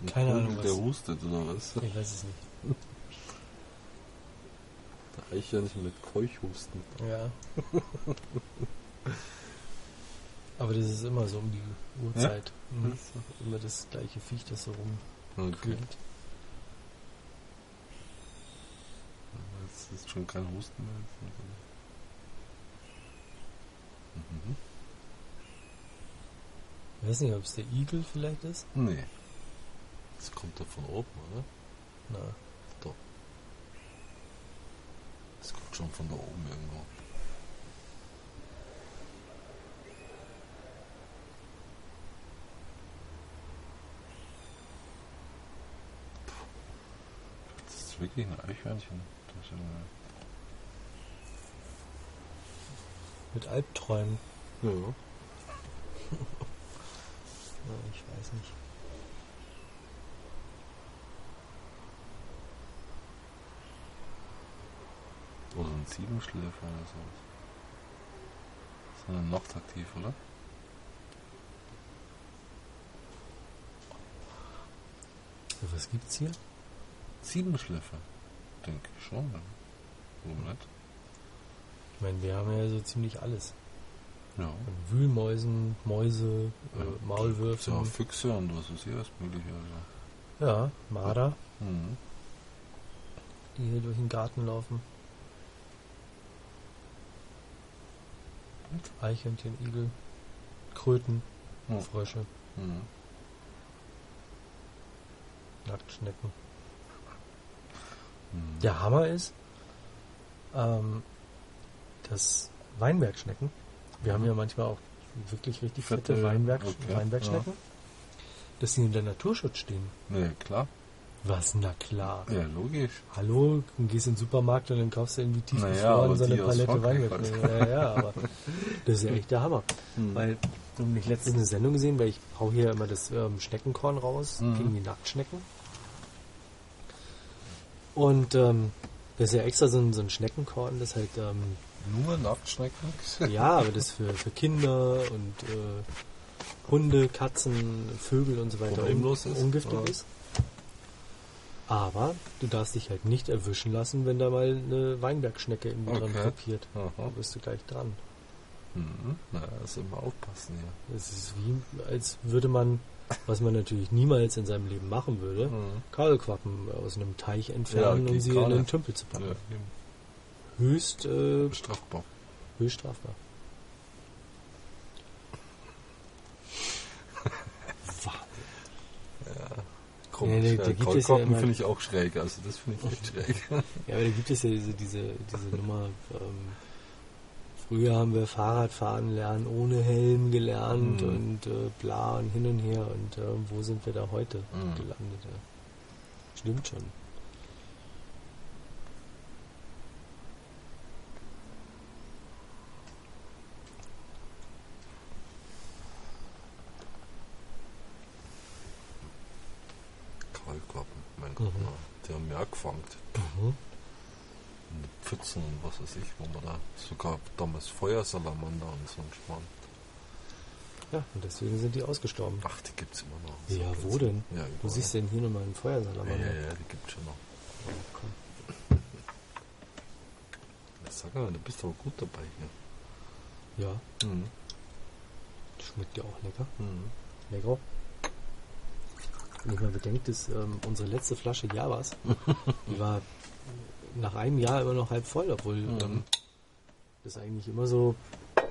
Ein Keine Vogel, Ahnung, Der was- hustet oder was? Ich weiß es nicht. Der Eichhörnchen mit Keuchhusten. Ja. Aber das ist immer so um die Uhrzeit. Mhm. Immer das gleiche Viech, das so Okay. rumkühlt. Jetzt ist schon kein Husten mehr. Mhm. Ich weiß nicht, ob es der Igel vielleicht ist. Nee. Das kommt doch von oben, oder? Na, Doch. Das kommt schon von da oben irgendwo. Das ist wirklich ein Eichhörnchen. Das ist mit Albträumen. ja. Ich weiß nicht. Oder ein Siebenschläfer oder so. Ist eine nachtaktiv, oder? Was gibt's hier? Siebenschläfer. Denke ich schon. Warum nicht? Ich meine, wir haben ja so ziemlich alles. Ja. Wühlmäusen, Mäuse, Ja. äh, Gibt's ja Füchse und was ist hier alles mögliche. Also. Ja, Marder, Mhm. die hier durch den Garten laufen. Eichhörnchen, Igel, Kröten, Ja. Frösche, Mhm. Nacktschnecken. Mhm. Der Hammer ist, ähm, dass Weinbergschnecken, wir haben ja manchmal auch wirklich richtig fette, Fette, Weinberg, okay, Weinbergschnecken, dass die unter Naturschutz stehen. Nee, klar. Was, na klar. Ja, logisch. Hallo, du gehst in den Supermarkt und dann kaufst du irgendwie tief Naja, so eine Palette Weinberg. Ja, ja, aber das ist ja echt der Hammer. Mhm. Weil du nicht letztens eine Sendung gesehen, weil ich hau hier immer das ähm, Schneckenkorn raus Mhm. gegen die Nacktschnecken. Und ähm, das ist ja extra so ein, so ein Schneckenkorn, das halt, ähm, Nur Nacktschnecken? ja, aber das für, für Kinder und äh, Hunde, Katzen, Vögel und so weiter Problemlos ist. ungiftig Ja. ist. Aber du darfst dich halt nicht erwischen lassen, wenn da mal eine Weinbergschnecke irgendwie dran Okay. kopiert. Aha. Da bist du gleich dran. Mhm. Na, also immer aufpassen hier. Es ist wie, als würde man, was man natürlich niemals in seinem Leben machen würde, Mhm. Kaulquappen aus einem Teich entfernen, Ja, um sie in den nicht. Tümpel zu packen. Ja, Höchst, äh, strafbar. höchst strafbar. komisch. Ja, da- da gibt es ja immer- finde ich auch schräg, also das finde ich echt schräg. Ja, aber da gibt es ja diese, diese, diese Nummer. Ähm, früher haben wir Fahrradfahren lernen ohne Helm gelernt Mhm. und äh, bla und hin und her. Und äh, wo sind wir da heute Mhm. gelandet? Ja. Stimmt schon. Kaulquappen, mein Gott, Mhm. na, die haben mich auch gefangen. Mhm. Den Pfützen und was weiß ich, wo man da sogar damals Feuersalamander und so ein Schmarrn. Ja, und deswegen sind die ausgestorben. Ach, die gibt's immer noch. Ja, So wo geht's. denn? Ja, Wo siehst du denn hier nochmal einen ja, Feuersalamander? ja, ja, die gibt's schon noch. Oh, komm. Ja, sag mal, du bist aber gut dabei hier. Ja, Mhm. schmeckt ja auch lecker. Mhm. Lecker. Wenn ich mal bedenkt, dass ähm, unsere letzte Flasche Javas, die war nach einem Jahr immer noch halb voll, obwohl Mhm. ähm, das eigentlich immer so,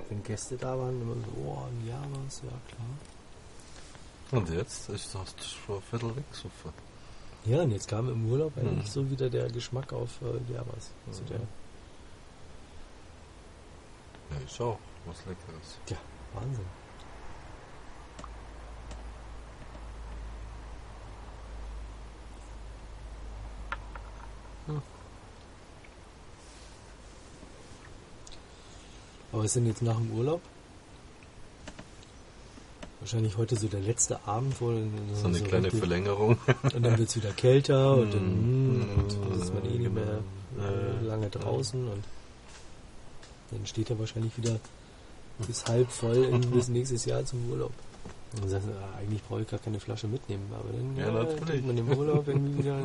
wenn Gäste da waren, immer so, oh, ein Javas, ja klar. Und jetzt ist das schon Viertel weg, so viel. Ja, und jetzt kam im Urlaub eigentlich Mhm. so wieder der Geschmack auf äh, Javas. Also Mhm. der, Ja, ist auch was Leckeres. ja, Wahnsinn. Hm. Aber es sind jetzt nach dem Urlaub wahrscheinlich heute so der letzte Abend, wo dann So eine kleine richtig- Verlängerung. und dann wird es wieder kälter und dann, Mm. ist man eh nicht mehr äh, ja. lange draußen und dann steht er wahrscheinlich wieder bis halb voll in, bis nächstes Jahr zum Urlaub. Und sagst ah, eigentlich brauche ich gar keine Flasche mitnehmen, aber dann Ja, ja, natürlich. kriegt man im Urlaub irgendwie wieder.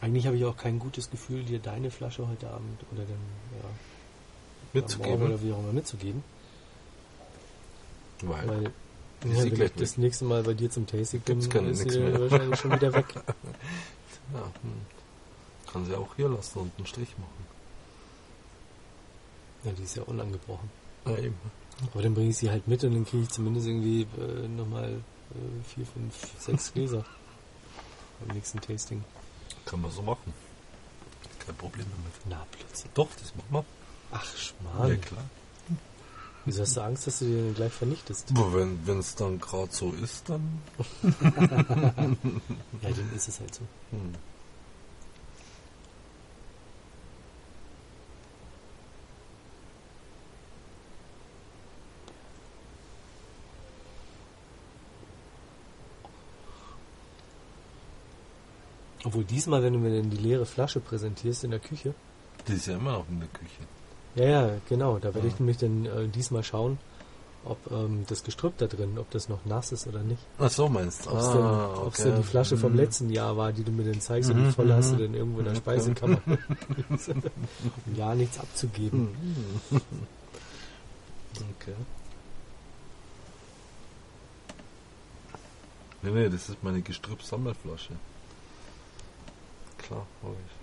Eigentlich habe ich auch kein gutes Gefühl, dir deine Flasche heute Abend oder dann ja, Mitzugeben. oder wie auch immer mitzugeben. Weil, Weil ja, wenn ich das nächste Mal bei dir zum Gibt's keine ist sie wahrscheinlich schon wieder weg. ja, hm. kann sie auch hier lassen und einen Strich machen. Ja, die ist ja unangebrochen. Ja, eben. Aber dann bringe ich sie halt mit und dann kriege ich zumindest irgendwie äh, nochmal äh, vier, fünf, sechs Gläser beim nächsten Tasting. Kann man so machen. Kein Problem damit. Na, Blödsinn. Doch, das machen wir. Ach, Schmarrn. Ja, klar. Wieso hast du Angst, dass du den gleich vernichtest? Wenn es dann gerade so ist, dann. Ja, dann ist es halt so. Hm. Obwohl diesmal, wenn du mir denn die leere Flasche präsentierst in der Küche. Die ist ja immer noch in der Küche. Ja, ja, genau. Da werde ich nämlich dann äh, diesmal schauen, ob ähm, das Gestrüpp da drin, ob das noch nass ist oder nicht. Ach so meinst du. Ob es Ah, denn, ob's okay. denn die Flasche vom Mhm. letzten Jahr war, die du mir dann zeigst und Mhm, wie voll hast du mhm. denn irgendwo in der. Speisekammer. um ja nichts abzugeben. Mhm. okay. Nee, nee, das ist meine Gestrüpp-Sammelflasche. Klar, ich.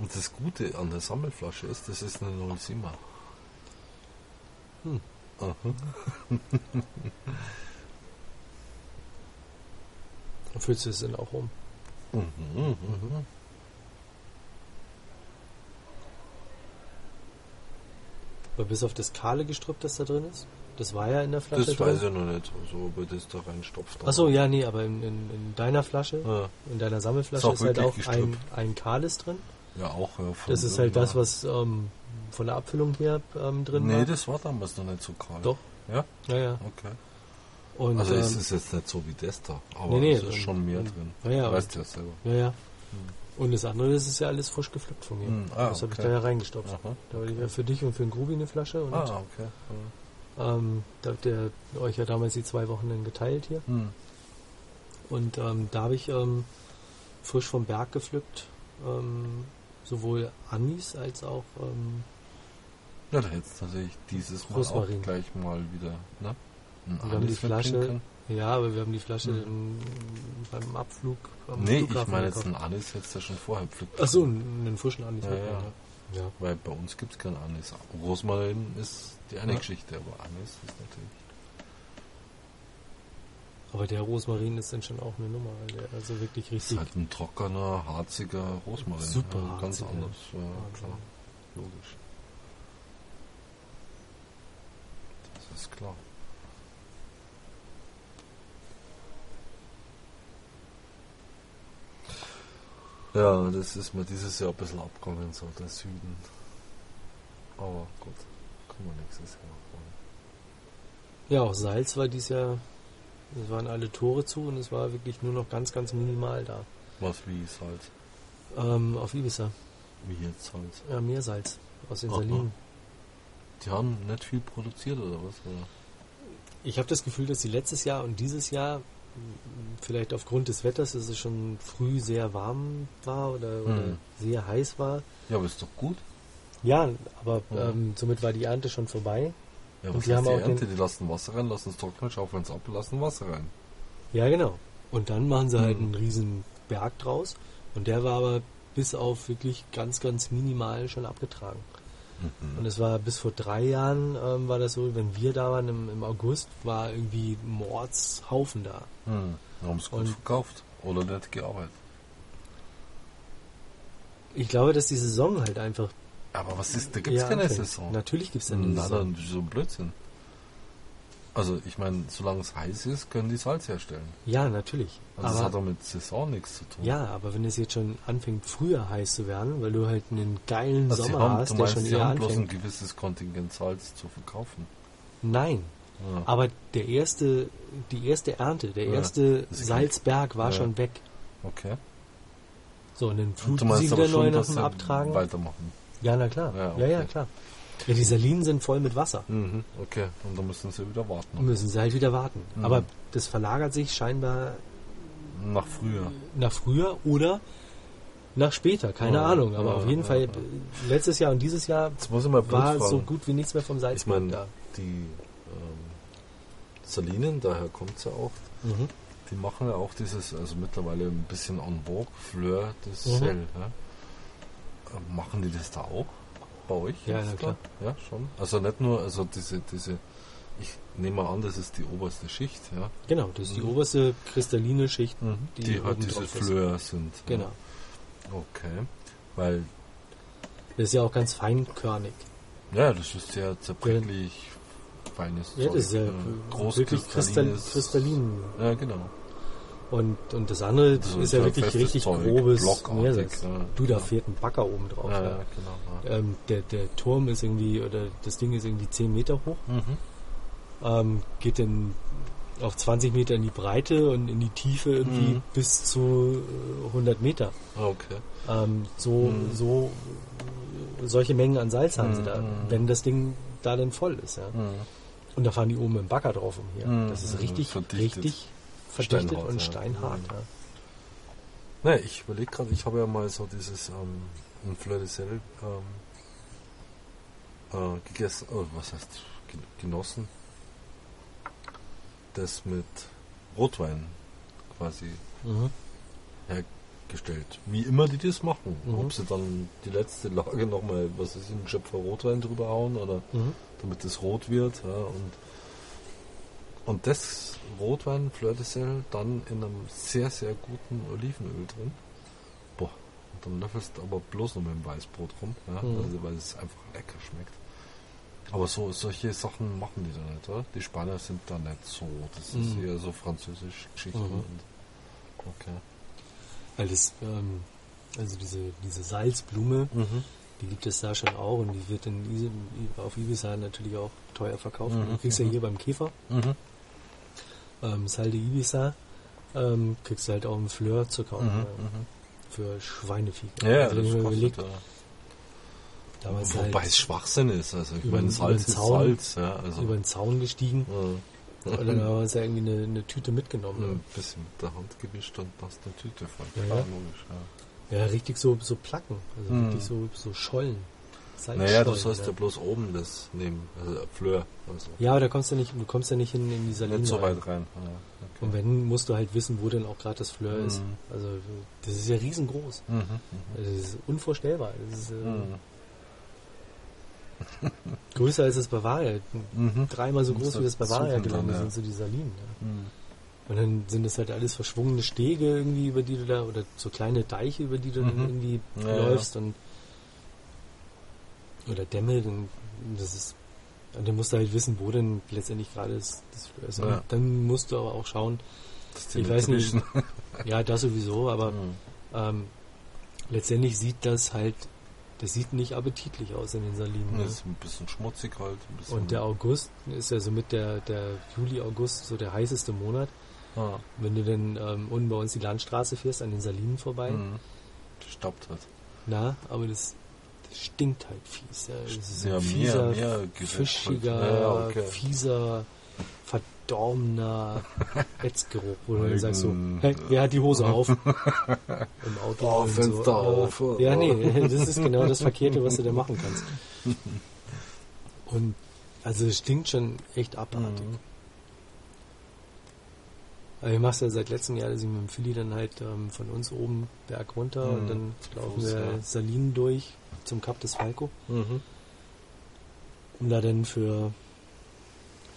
Und das Gute an der Sammelflasche ist, das ist eine 07er. Hm. Aha. Dann füllst du es dann auch um. Mhm, mhm. Aber bis auf das kahle Gestrüpp, das da drin ist, das war ja in der Flasche Das drin. weiß ich noch nicht, so ob das da reinstopft. Achso, ja, nee, aber in, in, in deiner Flasche, Ja, in deiner Sammelflasche Ist ist halt auch ein, ein kahles drin. Ja auch. Ja, von Das ist halt das, was ähm, von der Abfüllung her ähm, drin Nee, war. das war damals noch nicht so kalt. Doch. Ja? Ja, ja. Okay. Und, also es ähm, ist jetzt nicht so wie das da, aber Nee, nee, es ist schon mehr und- drin. ja, ja, weißt du ja selber. ja, ja. Und das andere, das ist ja alles frisch gepflückt von mir. Hm, ah, das habe ich okay. da ja reingestopft. Aha. Da war ja für dich und für den Grubi eine Flasche und Ah, okay. ähm, da habt ihr euch ja damals die zwei Wochen dann geteilt hier. Hm. Und ähm, da habe ich ähm, frisch vom Berg gepflückt, ähm, sowohl Anis als auch ähm, Ja, da du tatsächlich dieses Mal Rosmarin. auch gleich mal wieder, ne? Wir haben die Flasche, Ja, aber wir haben die Flasche Mhm. dann beim Abflug am Nee, ich Flughafen meine jetzt einen Anis du ja schon vorher pflückt. Ach so, einen frischen Anis. Ja, ja. ja. Weil bei uns gibt es keinen Anis. Rosmarin ist die eine Ja. Geschichte, aber Anis ist natürlich. Aber der Rosmarin ist dann schon auch eine Nummer, also wirklich ist richtig. halt ein trockener, harziger Rosmarin. Super ja, ganz harziger. anders. Ja, Wahnsinn. klar. Logisch. Das ist klar. Ja, das ist mir dieses Jahr ein bisschen abgegangen, so der Süden. Aber gut, kann man nächstes Jahr machen. Ja, auch Salz war dieses Jahr. Es waren alle Tore zu und es war wirklich nur noch ganz, ganz minimal da. Was wie Salz? Ähm, auf Ibiza. Wie jetzt Salz? Ja, Meersalz aus den Aha. Salinen. Die haben nicht viel produziert oder was? Oder? Ich habe das Gefühl, dass sie letztes Jahr und dieses Jahr, vielleicht aufgrund des Wetters, dass es schon früh sehr warm war oder, oder Hm. sehr heiß war. Ja, aber ist doch gut. Ja, aber Ja. Ähm, somit war die Ernte schon vorbei. Ja, Und was die haben die auch Ernte? Die lassen Wasser rein, lassen es trocknen, schaufeln es ab, lassen Wasser rein. Ja, genau. Und dann machen sie halt Hm. einen riesen Berg draus. Und der war aber bis auf wirklich ganz, ganz minimal schon abgetragen. Mhm. Und es war bis vor drei Jahren ähm, war das so, wenn wir da waren im, im August, war irgendwie Mordshaufen da. Hm. Haben es gut Und- verkauft oder nicht gearbeitet. Ich glaube, dass die Saison halt einfach. Aber was ist, da gibt es eher keine anfängt. Saison. Natürlich gibt es eine Na, Saison. dann so ein Blödsinn. Also, ich meine, solange es heiß ist, können die Salz herstellen. Ja, natürlich. Also, das hat aber, doch mit Saison nichts zu tun. ja, aber wenn es jetzt schon anfängt, früher heiß zu werden, weil du halt einen geilen also, Sommer haben, hast, du der meinst, schon sie eher haben bloß ein anfängt. gewisses Kontingent Salz zu verkaufen. Nein, Ja. aber der erste, die erste Ernte, der Ja, erste Salzberg war Ja. schon weg. Okay. So, und dann fluten sie wieder neu nach dem Abtragen. weitermachen. Ja, na klar. Ja, Ja, ja, okay. klar. Ja, die Salinen sind voll mit Wasser. Mhm. Okay, und dann müssen sie wieder warten. Müssen sie halt wieder warten. Mhm. Aber das verlagert sich scheinbar Nach früher. nach früher oder nach später, keine Ja, Ahnung. Aber ja, auf jeden ja, Fall, ja. letztes Jahr und dieses Jahr ich war so gut wie nichts mehr vom Ich Salzberg meine, da. die ähm, Salinen, daher kommt es ja auch, Mhm. die machen ja auch dieses, also mittlerweile ein bisschen en vogue, Fleur de Mhm. Sel. Ja? Machen die das da auch bei euch? Ja, da? klar. Ja, schon. Also nicht nur, also diese, diese, ich nehme mal an, das ist die oberste Schicht, ja. Genau, das ist die Mhm. oberste kristalline Schicht. Die, Die halt diese. Fleur sind. Genau. Ja. Okay. Weil, Das ist ja auch ganz feinkörnig. ja, das ist sehr zerbrechlich, feines Ja, das ist ja äh, wirklich kristall, großkristallines- kristallin. Ja, genau. Und, und das andere So ist ja wirklich richtig Zeug, grobes Meersalz. ja, Du, da genau. fährt ein Bagger oben drauf. Ja, ja. genau. Ähm, der, der Turm ist irgendwie, oder das Ding ist irgendwie 10 Meter hoch, Mhm. ähm, geht dann auf 20 Meter in die Breite und in die Tiefe irgendwie Mhm. bis zu äh, 100 Meter. Ah, Okay. Ähm, so, Mhm. so, äh, solche Mengen an Salz haben sie Mhm. da, wenn das Ding da dann voll ist. Ja. Mhm. Und da fahren die oben im Bagger drauf umher. Mhm. Das ist richtig, Verdichtet. richtig verdichtet Steinhart, und ja. steinhart. Ja. Ne, ich überlege gerade, ich habe ja mal so dieses ähm, ein Fleur de Sel ähm, äh, gegessen, oh, was heißt gen- genossen, das mit Rotwein quasi Mhm. hergestellt. Wie immer die das machen. Mhm. Ob sie dann die letzte Lage nochmal, was ist ein Schöpfer Rotwein drüber hauen oder Mhm. damit es rot wird. Ja, und, und das Rotwein Fleur de Sel dann in einem sehr, sehr guten Olivenöl drin. Boah, und dann löffelst du aber bloß noch mit dem Weißbrot rum, ja, Mhm. also, weil es einfach lecker schmeckt. Aber so solche Sachen machen die da nicht, oder? Die Spanier sind da nicht so. Das ist Mhm. eher so französisch Geschichte. Mhm. Okay. Weil das, ähm, also diese, diese Salzblume, Mhm. die gibt es da schon auch und die wird in, auf Ibiza natürlich auch teuer verkauft. Mhm. Du kriegst ja hier beim Käfer, Mhm. Ähm, Sal de Ibiza, ähm, kriegst du halt auch einen Fleur zu kaufen Mhm. äh, Mhm. für Schweinevieh. Ja, also das mir kostet, überlegt, ja. damals Wobei halt es Schwachsinn ist. Also ich über meine, den- Salz über Zaun- Salz. Ja, also, über den Zaun gestiegen ja. und dann haben wir uns ja irgendwie eine, eine Tüte mitgenommen. Ein bisschen mit der Hand gewischt und hast eine Tüte voll. Ja, ja. logisch, ja. Ja, richtig so, so Placken, also Mhm. wirklich so, so Schollen. Naja, du Salzstollen, sollst ne? ja bloß oben das nehmen, also Fleur. Also Ja, aber da kommst du nicht, du kommst ja nicht in, in die Saline. nicht so weit rein. Ja, okay. Und wenn, musst du halt wissen, wo denn auch gerade das Fleur ist. Mhm. Also das ist ja riesengroß. Mhm, mhm. Das ist unvorstellbar. Das ist äh, Mhm. größer als das Bavaria. Mhm. Dreimal so groß du wie das Bavaria-Gelände ja. sind so die Salinen. Ja. Mhm. Und dann sind das halt alles verschwungene Stege irgendwie, über die du da, oder so kleine Deiche, über die du dann Mhm. irgendwie Ja, läufst und oder Dämme, dann das ist und dann musst du halt wissen, wo denn letztendlich gerade das, das Fleur ist. Ja. dann musst du aber auch schauen, ich weiß nicht, ja, das sowieso, aber Mhm. ähm, letztendlich sieht das halt, das sieht nicht appetitlich aus in den Salinen. ne? Das ist ein bisschen schmutzig halt. Ein bisschen Und der August ist ja so mit der, der Juli, August so der heißeste Monat. Ah. Wenn du dann ähm, unten bei uns die Landstraße fährst, an den Salinen vorbei, Mhm. Staubt halt. na, aber das stinkt halt fies. Ja. Das ist Ja, ein mehr- fieser, mehr fischiger, halt. Ja, okay. fieser, verdorbener Ätzgeruch, wo du dann sagst so, hey, wer hat die Hose auf? Im Auto. Oh, und Fenster so. auf. Äh, Ja, nee, das ist genau das Verkehrte, was du da machen kannst. Und also es stinkt schon echt abartig. Mhm. Aber ich mache ja seit letztem Jahr, dass ich mit dem Philly dann halt ähm, von uns oben Berg runter und Mhm. dann laufen Fuß, wir ja. Salinen durch zum Kap des Falco, Mhm. um da dann für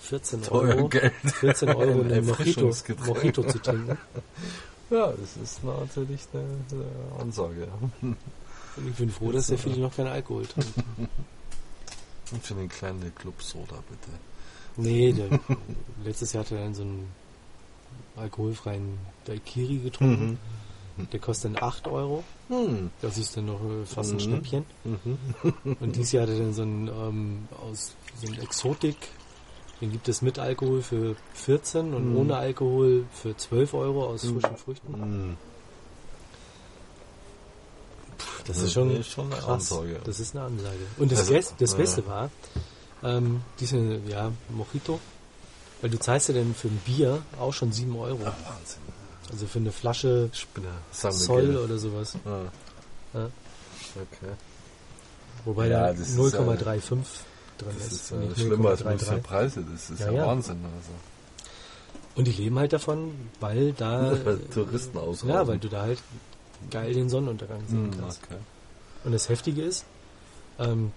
14 Teuer Euro, Geld. 14 Euro Ein Mojito. Mojito zu trinken. Ja, das ist natürlich eine, eine Ansage. Und ich bin froh, dass der Philly noch keinen Alkohol trinkt. Und für den kleinen Club Soda bitte. Nee, der, letztes Jahr hat er dann so einen alkoholfreien Daikiri getrunken. Der kostet dann 8 Euro. Mhm. Das ist dann noch äh, fast ein Mhm. Schnäppchen. Mhm. Und dieses Jahr hat er dann so einen, ähm, aus, so einen Exotik. Den gibt es mit Alkohol für 14 und Mhm. ohne Alkohol für 12 Euro aus Mhm. frischen Früchten. Mhm. Das ist schon, ist schon eine krass. Ansage. Das ist eine Ansage. Und das, Also, Best, das ja. Beste war, ähm, diese, ja, Mojito. Weil du zahlst ja dann für ein Bier auch schon 7 Euro. Ja, Wahnsinn. Also für eine Flasche Spinner. Zoll Miguel. oder sowas. Ja. Ja. Okay. Wobei Ja, da das ist 0,35 drin Das ist. ist und äh, nicht schlimmer als 0,33. unsere Preise. Das ist Ja, ja. Wahnsinn. Also. Und die leben halt davon, weil da. Weil Touristen ausrauben. Ja, weil du da halt geil den Sonnenuntergang sehen Mhm, kannst. okay. Und das Heftige ist, ähm,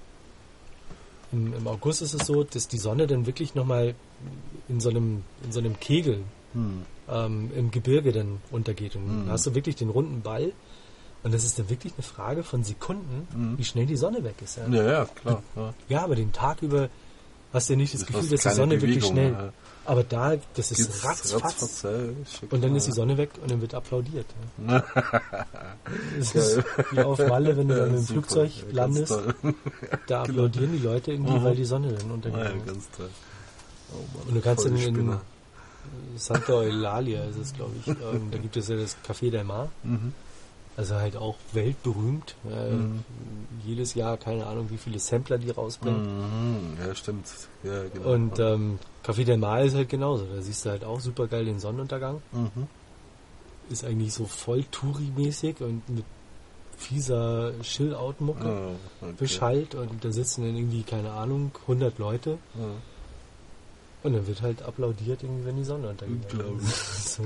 im, im August ist es so, dass die Sonne dann wirklich nochmal in so einem, in so einem Kegel Mhm. Ähm, im Gebirge dann untergeht. Und Mhm. dann hast du wirklich den runden Ball. Und das ist dann wirklich eine Frage von Sekunden, Mhm. wie schnell die Sonne weg ist. Ja, Ja, ja, klar. Ja. ja aber den Tag über hast du ja nicht das Das Gefühl, dass die Sonne wirklich Bewegung, schnell. ja. Aber da, das ist Geht's ratzfatz. ratzfatz, ja, schick, Und dann ja. ist die Sonne weg und dann wird applaudiert. Ja. Das ist wie auf Malle, wenn du dann Ja, super. Flugzeug Ja, landest, da applaudieren die Leute irgendwie, Mhm. weil die Sonne dann Ja, untergegangen ist. ganz toll. Oh Mann, Und du kannst voll in. Santa Eulalia ist es, glaube ich, ähm, da gibt es ja das Café del Mar, Mhm. also halt auch weltberühmt. Äh, Mhm. Jedes Jahr, keine Ahnung, wie viele Sampler die rausbringen. Mhm. Ja, stimmt. Ja, genau. Und ähm, Café del Mar ist halt genauso. Da siehst du halt auch super geil den Sonnenuntergang. mhm. Ist eigentlich so voll Touri-mäßig und mit fieser Chill-Out-Mucke. Ah, okay. Bescheid und da sitzen dann irgendwie, keine Ahnung, 100 Leute Ja. Und dann wird halt applaudiert, irgendwie, wenn die Sonne untergeht. Unglaublich. so.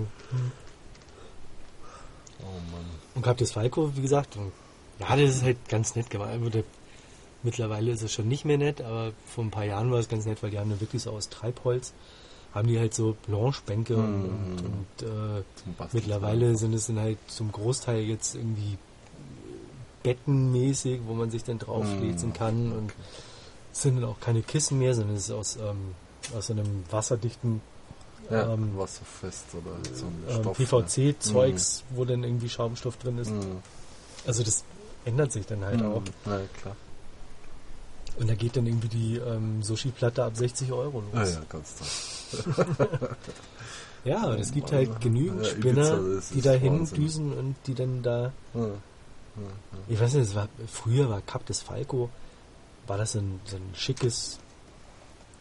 Oh Mann. Und des Falco, wie gesagt, und, ja, das ist halt ganz nett gemacht. Mittlerweile ist es schon nicht mehr nett, aber vor ein paar Jahren war es ganz nett, weil die haben dann wirklich so aus Treibholz, haben die halt so Blanche-Bänke und, Mhm. und, und äh, mittlerweile sind es dann halt zum Großteil jetzt irgendwie bettenmäßig, wo man sich dann drauflegen Mhm. kann und es sind dann auch keine Kissen mehr, sondern es ist aus, ähm, aus so einem wasserdichten Ja, ähm, wasserfest oder so ein ähm. PVC-Zeugs, wo dann irgendwie Schaumstoff drin ist. Mhm. Also das ändert sich dann halt Mhm. auch. Ja, klar. Und da geht dann irgendwie die ähm, Sushi-Platte ab 60 Euro los. Ja, ja, ganz toll. Ja, aber es gibt halt genügend Ja, Spinner, die ist dahin Wahnsinn. düsen und die dann da. Ja. Ich weiß nicht, war, früher war Cap des Falco, war das ein, so ein schickes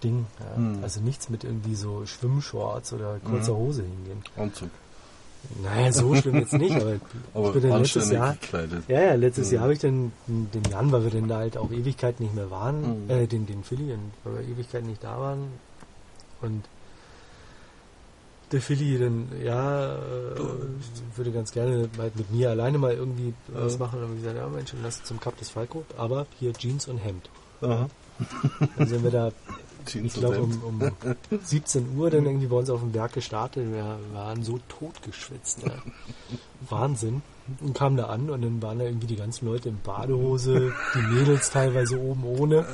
Ding. Ja? Mhm. Also nichts mit irgendwie so Schwimmshorts oder kurzer Mhm. Hose hingehen. Anzug. Naja, so schlimm jetzt nicht, aber, Aber ich bin dann letztes Jahr. gekleidet. Ja, ja, letztes Mhm. Jahr habe ich dann den Jan, weil wir dann da halt auch Ewigkeit nicht mehr waren, Mhm. äh, den, den Philly, und weil wir Ewigkeit nicht da waren. Und der Philly dann, ja, äh, würde ganz gerne halt mit mir alleine mal irgendwie was Ja. machen. Und dann habe ich gesagt, ja Mensch, lass zum Cup des Falco, aber hier Jeans und Hemd. Aha. Dann sind wir da, ich glaube um, um 17 Uhr dann irgendwie bei uns auf dem Berg gestartet. Wir waren so totgeschwitzt. Ja. Wahnsinn. Und kamen da an und dann waren da irgendwie die ganzen Leute in Badehose, die Mädels teilweise oben ohne.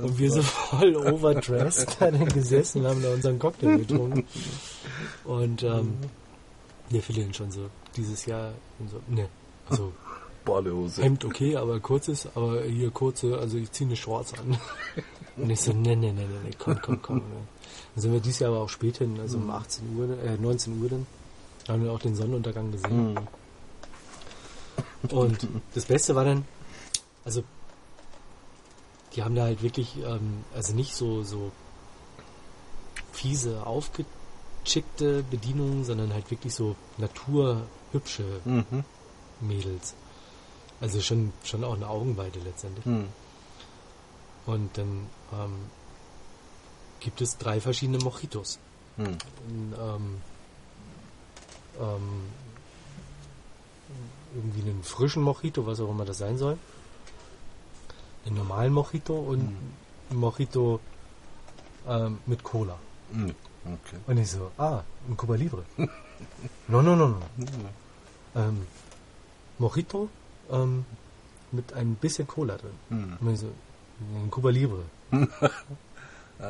Und wir so voll overdressed da dann gesessen und haben da unseren Cocktail getrunken. Und ähm, der Philipp schon so dieses Jahr und so, ne, also Badehose. Hemd okay, aber kurzes, aber hier kurze, also ich ziehe eine Shorts an. Und ich so, ne, ne, ne, ne, ne, komm, komm, komm. Ne. Dann sind wir dieses Jahr aber auch spät hin, also um 18 Uhr, äh, 19 Uhr dann, haben wir auch den Sonnenuntergang gesehen. Mhm. Und das Beste war dann, also die haben da halt wirklich, ähm, also nicht so, so fiese, aufgeschickte Bedienungen, sondern halt wirklich so naturhübsche Mhm. Mädels. Also schon, schon auch eine Augenweide letztendlich. Mhm. Und dann ähm, gibt es drei verschiedene Mojitos. Ein, ähm, ähm, irgendwie einen frischen Mojito, was auch immer das sein soll. Einen normalen Mojito und Mhm. ein Mojito ähm, mit Cola. Mhm. Okay. Und ich so, ah, ein Cuba Libre. no, no, no, no. Mhm. Ähm, Mojito ähm, mit ein bisschen Cola drin. Mhm. Und so, ein Cuba Libre. nein,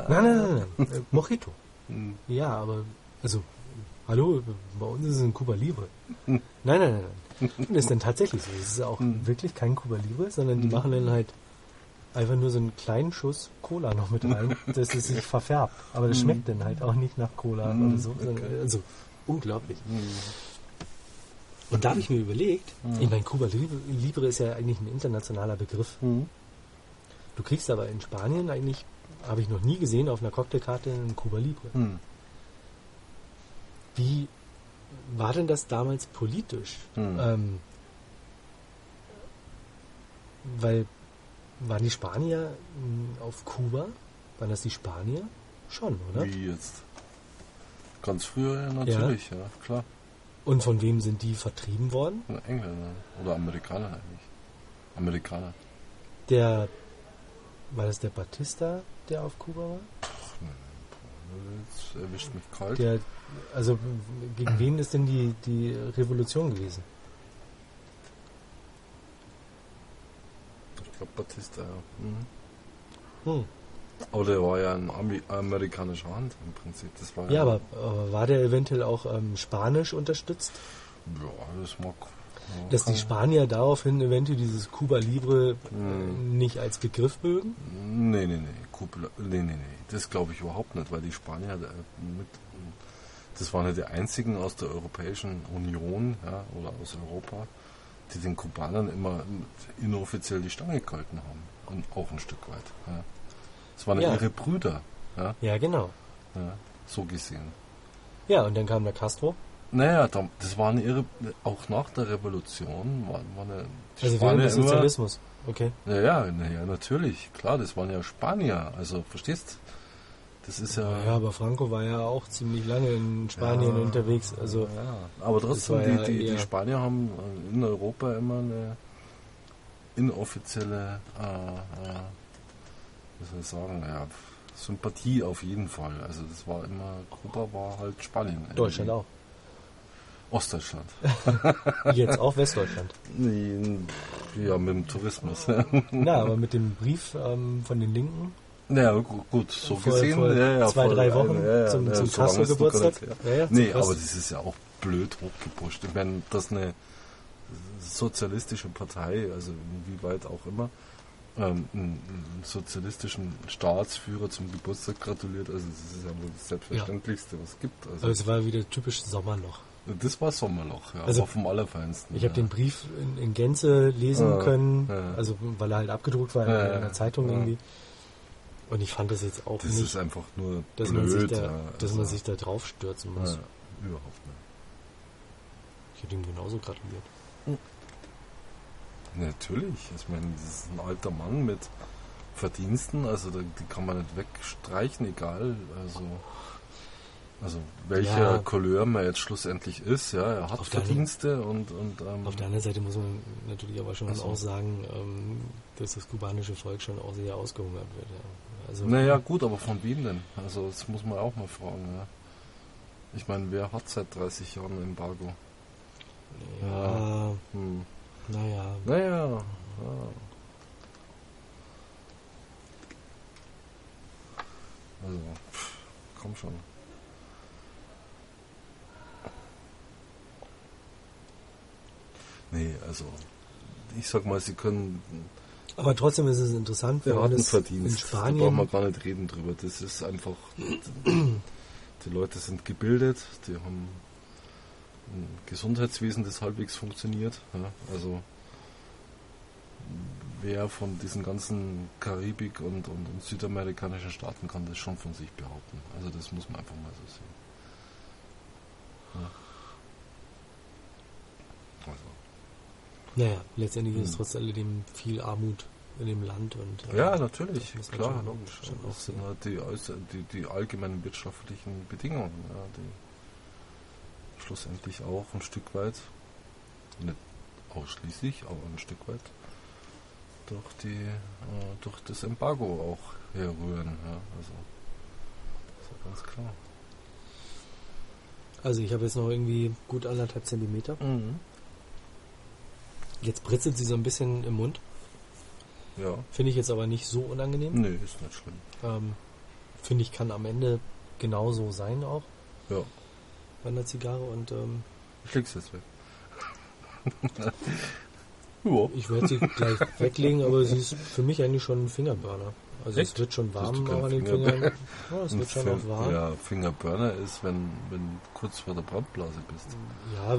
nein, nein, nein. Äh, Mojito. Mhm. Ja, aber, also, hallo, bei uns ist es ein Cuba Libre. Nein, nein, nein, nein. Und das ist dann tatsächlich so. Es ist auch Hm. wirklich kein Cuba Libre, sondern die Hm. machen dann halt einfach nur so einen kleinen Schuss Cola noch mit rein, dass es sich verfärbt. Aber das Hm. schmeckt dann halt auch nicht nach Cola Hm, oder so. okay. Also, unglaublich. Mhm. Und da habe ich mir überlegt, Hm. ich meine, Cuba Libre, ist ja eigentlich ein internationaler Begriff. Mhm. Du kriegst aber in Spanien eigentlich, habe ich noch nie gesehen, auf einer Cocktailkarte einen Cuba Libre. Mhm. Wie war denn das damals politisch? Hm. Ähm, weil waren die Spanier mh, auf Kuba? Waren das die Spanier? Schon, oder? Wie jetzt? Ganz früher ja natürlich, ja, klar. Und von wem sind die vertrieben worden? Engländer oder Amerikaner eigentlich. Amerikaner. Der war das der Batista, der auf Kuba war? Jetzt erwischt mich kalt. Der, also gegen wen ist denn die, die Revolution gewesen? Ich glaube Batista, ja. Mhm. Hm. Aber der war ja in Ami amerikanischer Hand im Prinzip. Das war Ja, aber, aber war der eventuell auch ähm, spanisch unterstützt? Ja, das mag. Ja, Dass die Spanier daraufhin eventuell dieses Cuba Libre äh, Hm. nicht als Begriff mögen? Nee, nee, nee. Kuppel, nee, nee, nee. Das glaube ich überhaupt nicht, weil die Spanier äh, mit. Das waren ja die einzigen aus der Europäischen Union ja, oder aus Europa, die den Kubanern immer inoffiziell die Stange gehalten haben. Und auch ein Stück weit. Ja. Das waren ja ihre Brüder. Ja, Ja, genau. ja, so gesehen. Ja, und dann kam der Castro. Naja, da- das waren ihre, auch nach der Revolution, waren, waren ja die Also während Spanier des immer, Sozialismus. Okay. Ja, ja, na ja, natürlich, klar, das waren ja Spanier, also verstehst Das ist ja. Ja, aber Franco war ja auch ziemlich lange in Spanien Ja, unterwegs. Also ja, aber trotzdem, die, ja die, Spanier haben äh, in Europa immer eine inoffizielle, äh, wie soll ich sagen, ja, Sympathie auf jeden Fall. Also das war immer, Kuba war halt Spanien. Deutschland auch. Ostdeutschland. Jetzt auch Westdeutschland. Ja, mit dem Tourismus. Na, aber mit dem Brief ähm, von den Linken Ja, gu- gut, so vor, gesehen. vor ja, ja, zwei, drei Wochen ja, zum, ja, zum so ja, Nee, aber das ist ja auch blöd hochgepusht. Ich meine, dass eine sozialistische Partei, also inwieweit auch immer, ähm, einen, sozialistischen Staatsführer zum Geburtstag gratuliert, also das ist ja wohl das Selbstverständlichste, was es gibt. Also, aber es war wieder typisch Sommerloch. das war Sommerloch, ja, Also, vom Allerfeinsten. Ich habe ja. den Brief in, in Gänze lesen Ja, können, ja. also weil er halt abgedruckt war in, Ja, ja, einer Zeitung ja. irgendwie. Und ich fand das jetzt auch Das nicht, ist einfach nur dass, blöd. man sich, da, ja, dass also, man sich da drauf stürzen muss. ja, überhaupt nicht. Ich hätte ihm genauso gratuliert. Natürlich. Ich meine, das ist ein alter Mann mit Verdiensten, also die kann man nicht wegstreichen, egal. Also, also welcher Ja. Couleur man jetzt schlussendlich ist, ja, er hat Auf Verdienste und, und ähm, Auf der anderen Seite muss man natürlich aber schon Ach so. auch sagen, ähm, dass das kubanische Volk schon auch sehr ausgehungert wird. Ja. Also, naja gut, aber von wem denn? Also das muss man auch mal fragen, ja. Ich meine, wer hat seit 30 Jahren ein Embargo? ja, Hm. Naja, Naja, ja. Also, pff, komm schon. Nee, also, ich sag mal, sie können, aber trotzdem ist es interessant, er wenn hat einen es Verdienst. in Da brauchen wir Spanien, gar nicht reden drüber. Das ist einfach, die Leute sind gebildet, die haben ein Gesundheitswesen, das halbwegs funktioniert. Ja, also, wer von diesen ganzen Karibik- und, und, und südamerikanischen Staaten kann das schon von sich behaupten. Also das muss man einfach mal so sehen. Ja. Also, naja, letztendlich ist Hm. trotz alledem viel Armut in dem Land und äh, ja, natürlich, klar, logisch. auch sind halt die, die, die allgemeinen wirtschaftlichen Bedingungen, ja, die schlussendlich auch ein Stück weit, nicht ausschließlich, aber ein Stück weit durch die äh, durch das Embargo auch herrühren. Ja, also ist ja ganz klar. Also ich habe jetzt noch irgendwie gut anderthalb Zentimeter. Jetzt britzelt sie so ein bisschen im Mund. Ja, Finde ich jetzt aber nicht so unangenehm. nee, ist nicht schlimm. Ähm, Finde ich kann am Ende genauso sein auch Ja, bei einer Zigarre und ähm, ich leg's jetzt weg. ja. ich werde sie gleich weglegen, aber sie ist für mich eigentlich schon ein Fingerburner. Also Echt? es wird schon warm an den Fingerburner? Fingern. Ja, es wird schon auch warm. Ja. Ja, Fingerburner ist, wenn, wenn du kurz vor der Brandblase bist.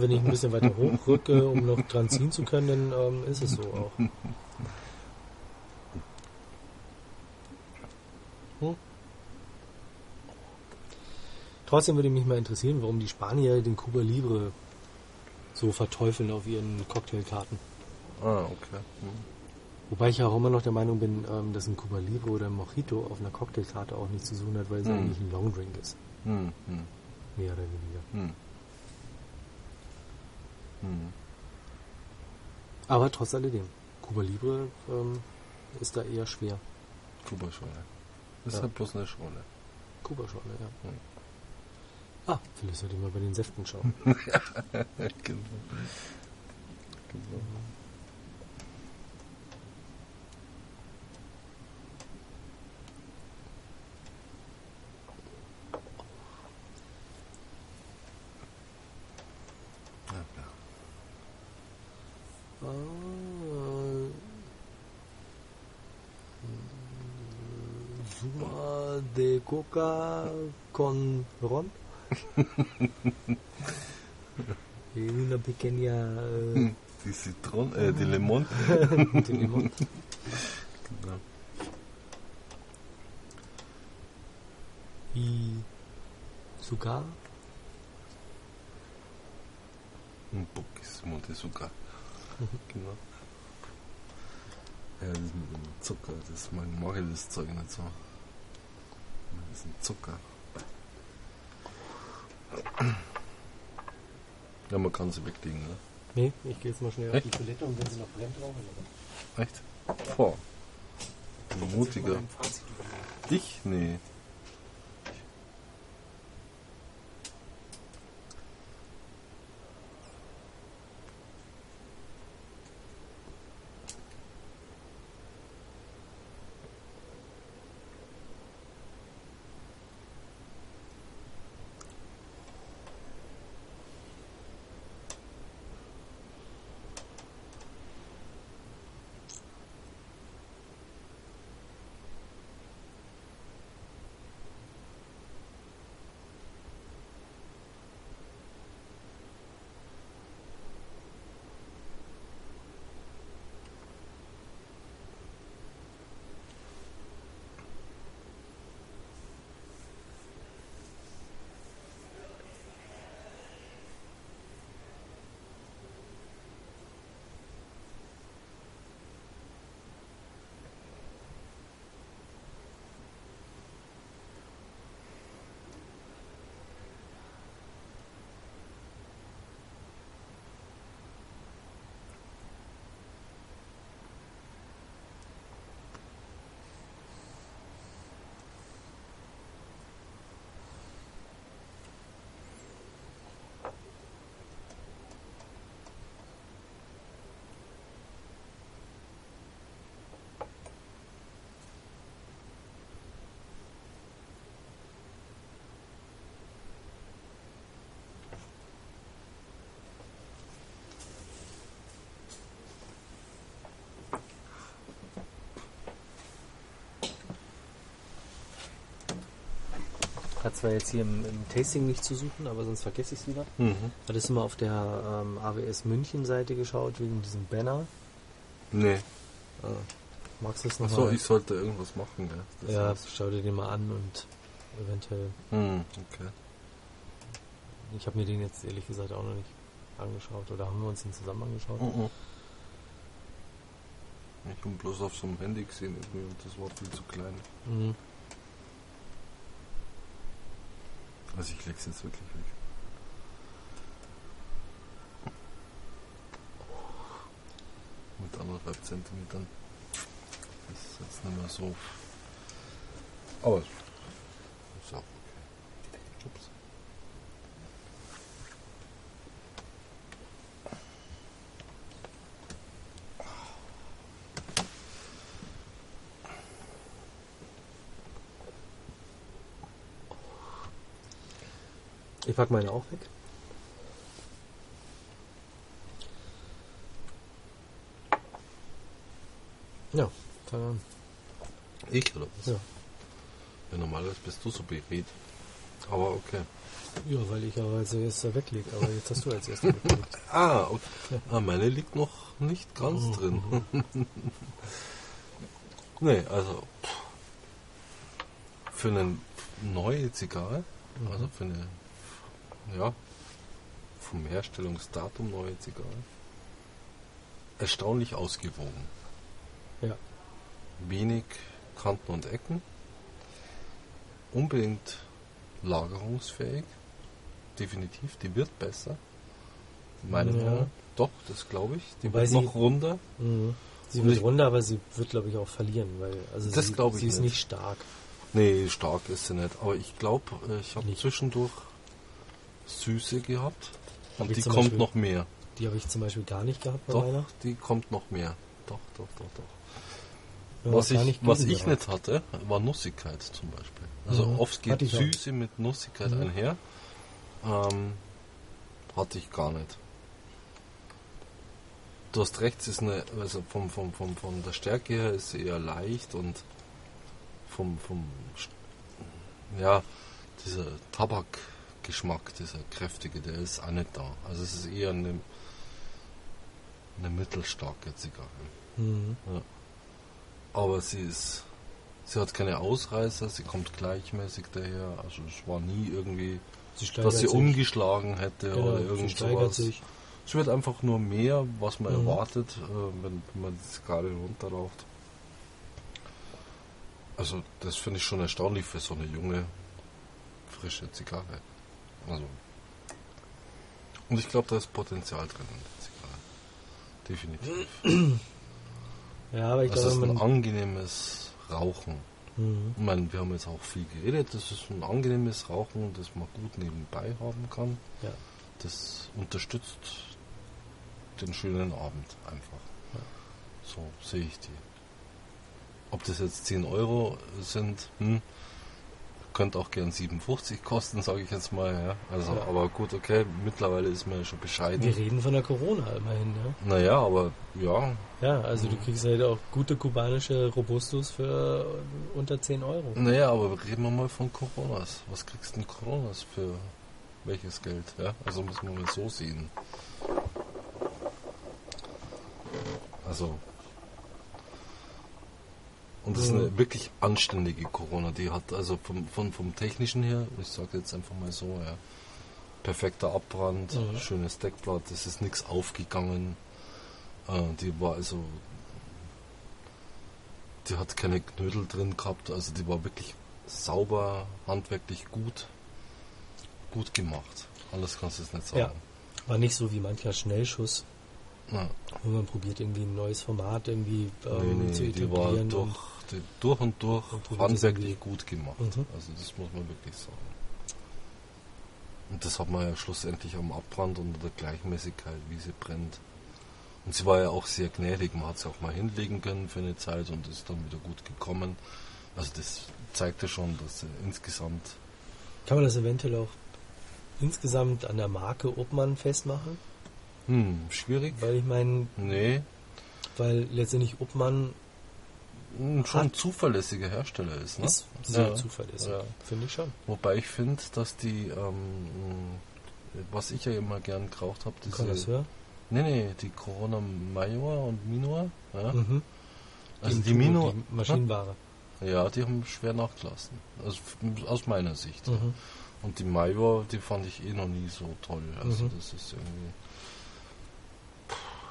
wenn ich ein bisschen weiter hochrücke, um noch dran ziehen zu können, dann ähm, ist es so auch. Hm? Trotzdem würde mich mal interessieren, warum die Spanier den Cuba Libre so verteufeln auf ihren Cocktailkarten. Ah, okay. Hm. Wobei ich ja auch immer noch der Meinung bin, ähm, dass ein Cuba Libre oder ein Mojito auf einer Cocktailkarte auch nichts zu suchen hat, weil es Hm. eigentlich ein Longdrink ist. Hm, hm, Mehr oder weniger. hm. Hm. Aber trotz alledem, Cuba Libre ähm, ist da eher schwer. Kuba-Schorle. Das Ja. ist halt bloß eine Schorle. Kuba schon, ja. Ah, vielleicht sollte ich mal bei den Säften schauen. genau. genau. Coca con Ron. Una pequeña eh, Die Zitrone, äh, die Limon. de limón. Genau. Y Sugar. Un poquísimo de Zucker. Genau. Ja, das mit dem Zucker, das mag, mag ich das Zeug nicht so. Das ist ein Zucker. Ja, man kann sie weglegen, ne? Nee, ich gehe jetzt mal schnell Echt? auf die Toilette und wenn sie noch brennt, rauchen wir. Echt? Boah. Ein mutiger. Ich? Nee. Hat zwar jetzt hier im, im Tasting nicht zu suchen, aber sonst vergesse ich es wieder. Mhm. Hattest du mal auf der ähm, AWS München Seite geschaut wegen diesem Banner? Nee. Ah. Magst du es noch Achso, ich sollte irgendwas machen, ja, war's. schau dir den mal an und eventuell. Hm, okay. Ich habe mir den jetzt ehrlich gesagt auch noch nicht angeschaut oder haben wir uns den zusammen angeschaut? Mhm. Ich habe bloß auf so einem Handy gesehen irgendwie und das war viel zu klein. Mhm. Also ich leg's jetzt wirklich weg. Mit anderthalb Zentimetern. Das ist jetzt nicht mehr so. Aber ist auch okay. Ups. Ich pack meine auch weg. Ja, an. Ich oder was? Ja. Ja, normalerweise bist du so beredt. Aber okay. Ja, weil ich ja als erster weglege, aber jetzt hast du als erster weggelegt. Ah, okay. Ah, meine liegt noch nicht ganz Oh. drin. nee, also pff, für eine neue Zigarre, also für eine, ja, vom Herstellungsdatum neue Zigarre, erstaunlich ausgewogen. Ja. Wenig Kanten und Ecken, unbedingt lagerungsfähig, definitiv, die wird besser. Meine Ja. Meinung. Doch, das glaube ich. Die Wobei wird sie- noch runder. Mhm. Sie wird ich- runter, aber sie wird, glaube ich, auch verlieren, weil also Das sie, sie ist nicht. nicht stark. Nee, stark ist sie nicht. Aber ich glaube, ich habe zwischendurch Süße gehabt. Hab Und die kommt Beispiel- noch mehr. Die habe ich zum Beispiel gar nicht gehabt bei Doch, meiner. die kommt noch mehr. Doch, doch, doch, doch. Ja, was ich, nicht was ich gehabt. nicht hatte, war Nussigkeit zum Beispiel. Also Mhm. oft geht ich auch. Süße mit Nussigkeit Mhm. einher. Ähm, hatte ich gar nicht. Du hast recht, es ist eine, also vom, vom, vom, von der Stärke her ist sie eher leicht und vom, vom ja, dieser Tabakgeschmack, dieser kräftige, der ist auch nicht da. Also es ist eher eine, eine mittelstarke Zigarre. Mhm. Aber sie ist, sie hat keine Ausreißer, sie kommt gleichmäßig daher. Also es war nie irgendwie, Sie dass sie sich. umgeschlagen hätte Genau, oder irgend sowas. sich. Es wird einfach nur mehr, was man Mhm. erwartet, äh, wenn, wenn man die Zigarre runterraucht. Also das finde ich schon erstaunlich für so eine junge, frische Zigarre. Also und ich glaube, da ist Potenzial drin in der Zigarre. Definitiv. Ja, aber ich Das ist glaube, ein man. angenehmes Rauchen. Mhm. Ich meine, wir haben jetzt auch viel geredet. Das ist ein angenehmes Rauchen, das man gut nebenbei haben kann. Ja. Das unterstützt den schönen Abend einfach. Ja. So sehe ich die. Ob das jetzt 10 Euro sind, hm, könnte auch gern 57 kosten, sage ich jetzt mal. Ja. Also, Ja. aber gut, okay, mittlerweile ist man ja schon bescheiden. Wir reden von der Corona immerhin, ja. Naja, aber ja, Ja, also du kriegst halt auch gute kubanische Robustus für unter 10 Euro. Naja, aber reden wir mal von Coronas. Was kriegst du denn Coronas für welches Geld? Ja? Also müssen wir mal so sehen. Also. Und das ist eine Mhm. wirklich anständige Corona. Die hat also vom, vom, vom technischen her, ich sage jetzt einfach mal so, ja, perfekter Abbrand, Mhm. schönes Deckblatt, es ist nichts aufgegangen. Äh, die war also die hat keine Knödel drin gehabt, also die war wirklich sauber, handwerklich gut, gut gemacht. Alles kannst du jetzt nicht sagen. Ja. War nicht so wie mancher Schnellschuss, Ja. wo man probiert irgendwie ein neues Format irgendwie ähm, nee, nee, zu die war etablieren. durch, die, durch und durch Und handwerklich gut gemacht. Mhm. Also das muss man wirklich sagen. Und das hat man ja schlussendlich am Abbrand und der Gleichmäßigkeit, wie sie brennt. Und sie war ja auch sehr gnädig, man hat sie auch mal hinlegen können für eine Zeit und ist dann wieder gut gekommen. Also das zeigte schon, dass sie insgesamt Kann man das eventuell auch insgesamt an der Marke Obmann festmachen? hm, schwierig. Weil ich meine, Nee, weil letztendlich Obmann schon Hat- zuverlässiger Hersteller ist. Ne? ist sehr Ja. zuverlässig. Ja. Finde ich schon. Wobei ich finde, dass die, ähm, was ich ja immer gern geraucht habe, diese... Connoisseur. Nee, nee, die Corona Major und Minor. Ja? Mhm. Also die Tubo, Minor... Die Maschinenware. Ja, die haben schwer nachgelassen. Also aus meiner Sicht. Mhm. Und die Major, die fand ich eh noch nie so toll. Also Mhm. das ist irgendwie.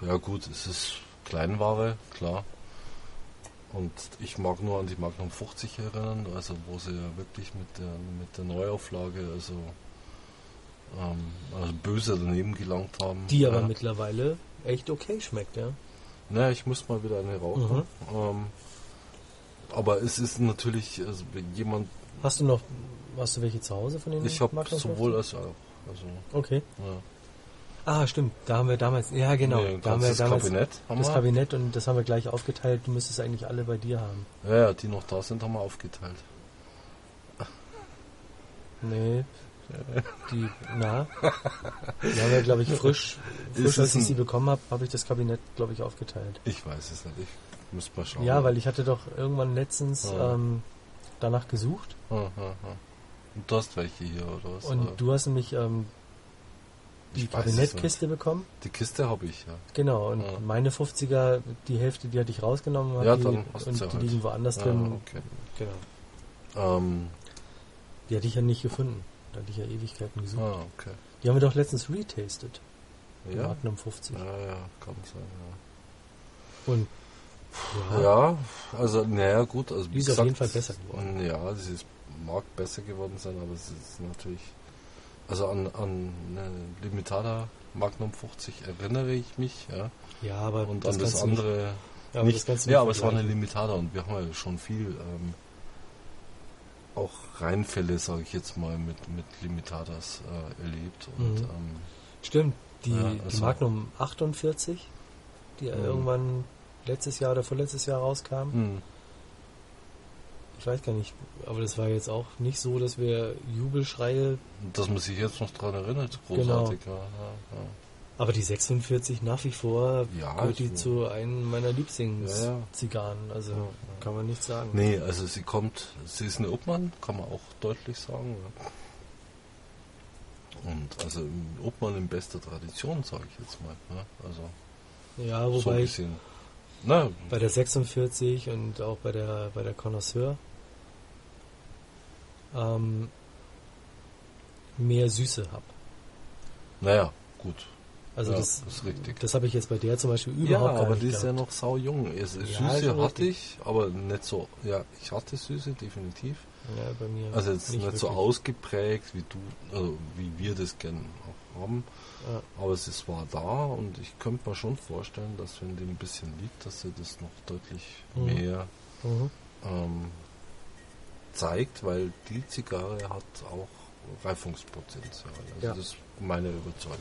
Ja gut, es ist Kleinware, klar. Und ich mag nur an die Magnum 50 erinnern, also wo sie ja wirklich mit der mit der Neuauflage also, ähm, also böse daneben gelangt haben. Die aber ja. mittlerweile echt okay schmeckt, ja. Naja, ich muss mal wieder eine rauchen. Mhm. Ähm, aber es ist natürlich, also wenn jemand, Hast du noch, hast du welche zu Hause von den ich habe sowohl 50? als auch. Also, Okay. ja. Ah, stimmt. Da haben wir damals, ja genau, Nee, da haben wir das damals Kabinett haben das wir. Kabinett und das haben wir gleich aufgeteilt. Du müsstest eigentlich alle bei dir haben. Ja, ja, die noch da sind, haben wir aufgeteilt. Nee. Die, na. Die haben wir, glaube ich, frisch, Ist frisch als ich sie bekommen habe, habe ich das Kabinett, glaube ich, aufgeteilt. Ich weiß es nicht. Ich muss mal schauen. Ja, weil ich hatte doch irgendwann letztens Ja. ähm, danach gesucht Ah, ah, ah. Und du hast welche hier, oder was? und Oder? du hast nämlich ähm, die Kabinettkiste bekommen. Die Kiste habe ich, ja. Genau, und Ja. meine 50er, die Hälfte, die hatte ich rausgenommen Ja, die, und ja die halt. liegen woanders Ah, drin. okay. Genau. Ähm, Die hatte ich ja nicht gefunden. Da hatte ich ja Ewigkeiten gesucht. ah, okay. Die haben wir doch letztens retastet. Die Ja? Magnum 50. Ja, ja, kann sein, Und ja. ja, Ja, also, naja, gut. Also, Die ist auf gesagt, jeden Fall besser geworden. Ja, sie mag besser geworden sein, aber es ist natürlich. Also an, an eine Limitada Magnum 50 erinnere ich mich, ja. ja, aber Und das an das du nicht- andere. ja, aber nicht, das ja, aber es war eine. Limitada und wir haben ja schon viel ähm, auch Reinfälle, sage ich jetzt mal, mit, mit Limitadas äh, erlebt. Und Mhm. ähm, Stimmt, die, Ja, die also- Magnum 48, die Mhm. irgendwann letztes Jahr oder vorletztes Jahr rauskam. hm, Ich weiß gar nicht, aber das war jetzt auch nicht so, dass wir Jubelschreie, dass man sich jetzt noch dran erinnert, Genau. großartig. Ja, ja, aber die 46 nach wie vor Ja, gehört die also- zu einem meiner ja. Lieblingszigarren. Also Ja, ja. kann man nicht sagen. Nee, also sie kommt, sie ist eine Obmann, kann man auch deutlich sagen. Und also Obmann in bester Tradition, sage ich jetzt mal. Ne? Also Ja, so ein wobei bisschen. Na, bei der 46 und auch bei der bei der Connoisseur ähm, mehr Süße habe. naja, gut. Also ja, das, ist richtig. das habe ich jetzt bei der zum Beispiel Ja, überhaupt gar aber nicht die ist ja noch sau jung. Ja, Es, Süße schon hatte ich, aber nicht so. Ja, ich hatte Süße, definitiv. Ja, bei mir Also jetzt nicht, so wirklich. ausgeprägt, wie du, also wie wir das gern auch haben. Ja. Aber es ist, war da und ich könnte mir schon vorstellen, dass wenn dem ein bisschen liegt, dass sie das noch deutlich Mhm. mehr Mhm. ähm, zeigt, weil die Zigarre hat auch Reifungspotenzial. Also Ja. das ist meine Überzeugung.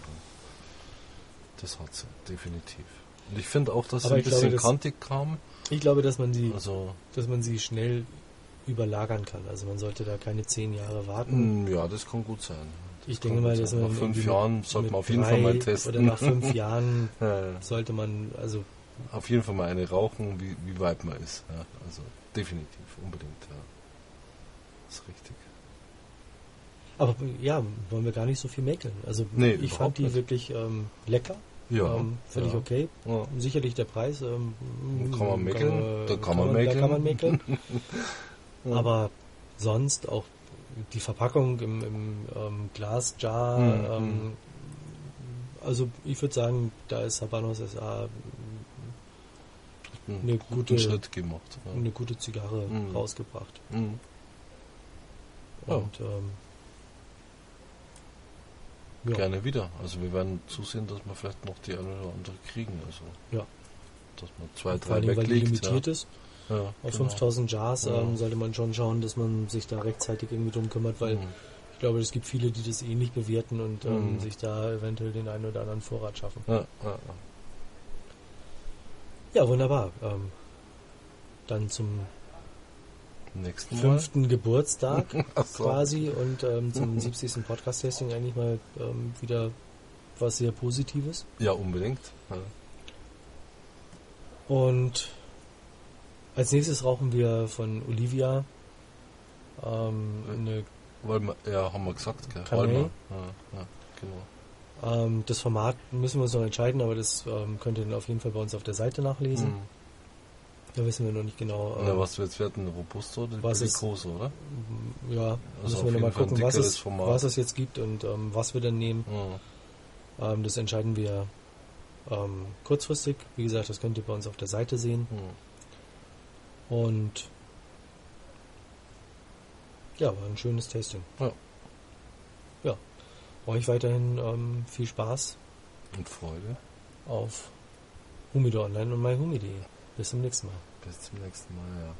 Das hat sie, definitiv. Und ich finde auch, dass sie Aber ein ich glaube, bisschen das- kantig kam. Ich glaube, dass man sie, Also, dass man sie schnell überlagern kann. Also man sollte da keine zehn Jahre warten. mh, ja, das kann gut sein. Das ich denke mal, dass man Nach fünf Jahren sollte man auf jeden Fall mal testen. Oder nach fünf Jahren Ja, sollte man, also auf jeden Fall mal eine rauchen, wie, wie weit man ist. Ja, also definitiv, unbedingt. Ja. Ist richtig. Aber ja, wollen wir gar nicht so viel mäkeln. Also Nee, ich fand die nicht. wirklich ähm, lecker. Ja, ähm, Finde ja. ich okay. Ja. Sicherlich der Preis. Ähm, Kann man mäkeln, da kann man Da mäkeln. kann man mäkeln. Ja. Aber sonst auch die Verpackung im, im ähm, Glasjar. Mhm, Ähm, also ich würde sagen, da ist Habanos SA einen eine gute- Schritt gemacht. Eine gute Zigarre Mhm. rausgebracht. Mhm. Ja. Und ähm, ja, Gerne wieder. Also wir werden zusehen, dass wir vielleicht noch die eine oder andere kriegen. Also Ja. dass man zwei, vor allem, drei weil die weglegt. limitiert ja. ist. Ja, Auf genau. 5000 Jars Ja. ähm, sollte man schon schauen, dass man sich da rechtzeitig irgendwie drum kümmert, weil Mhm. ich glaube, es gibt viele, die das ähnlich bewerten und ähm, Mhm. sich da eventuell den einen oder anderen Vorrat schaffen. Ja, ja, ja. Ja, wunderbar. Ähm, dann zum Nächsten Mal. fünften Geburtstag Ach so. quasi und ähm, zum 70. Podcast-Testing eigentlich mal ähm, wieder was sehr Positives. Ja, unbedingt. Ja. Und Als nächstes rauchen wir von Olivia ähm, eine, Weil wir, ja, haben wir gesagt, gell? Weil wir- Ja, ja, genau. ähm, das Format müssen wir uns noch entscheiden, aber das ähm, könnt ihr dann auf jeden Fall bei uns auf der Seite nachlesen. Mhm. Da wissen wir noch nicht genau. Na, ähm, was wir jetzt werden, Robusto oder was ist- Große, oder? Ja, Also müssen wir nochmal gucken, was es, Format. was es jetzt gibt und ähm, was wir dann nehmen. Mhm. Ähm, das entscheiden wir ähm, kurzfristig. Wie gesagt, das könnt ihr bei uns auf der Seite sehen. Mhm. Und ja, war ein schönes Tasting. Ja. Ja. Euch weiterhin ähm, viel Spaß Und Freude. auf Humidor Online und myhumi.de. Bis zum nächsten Mal. Bis zum nächsten Mal, ja.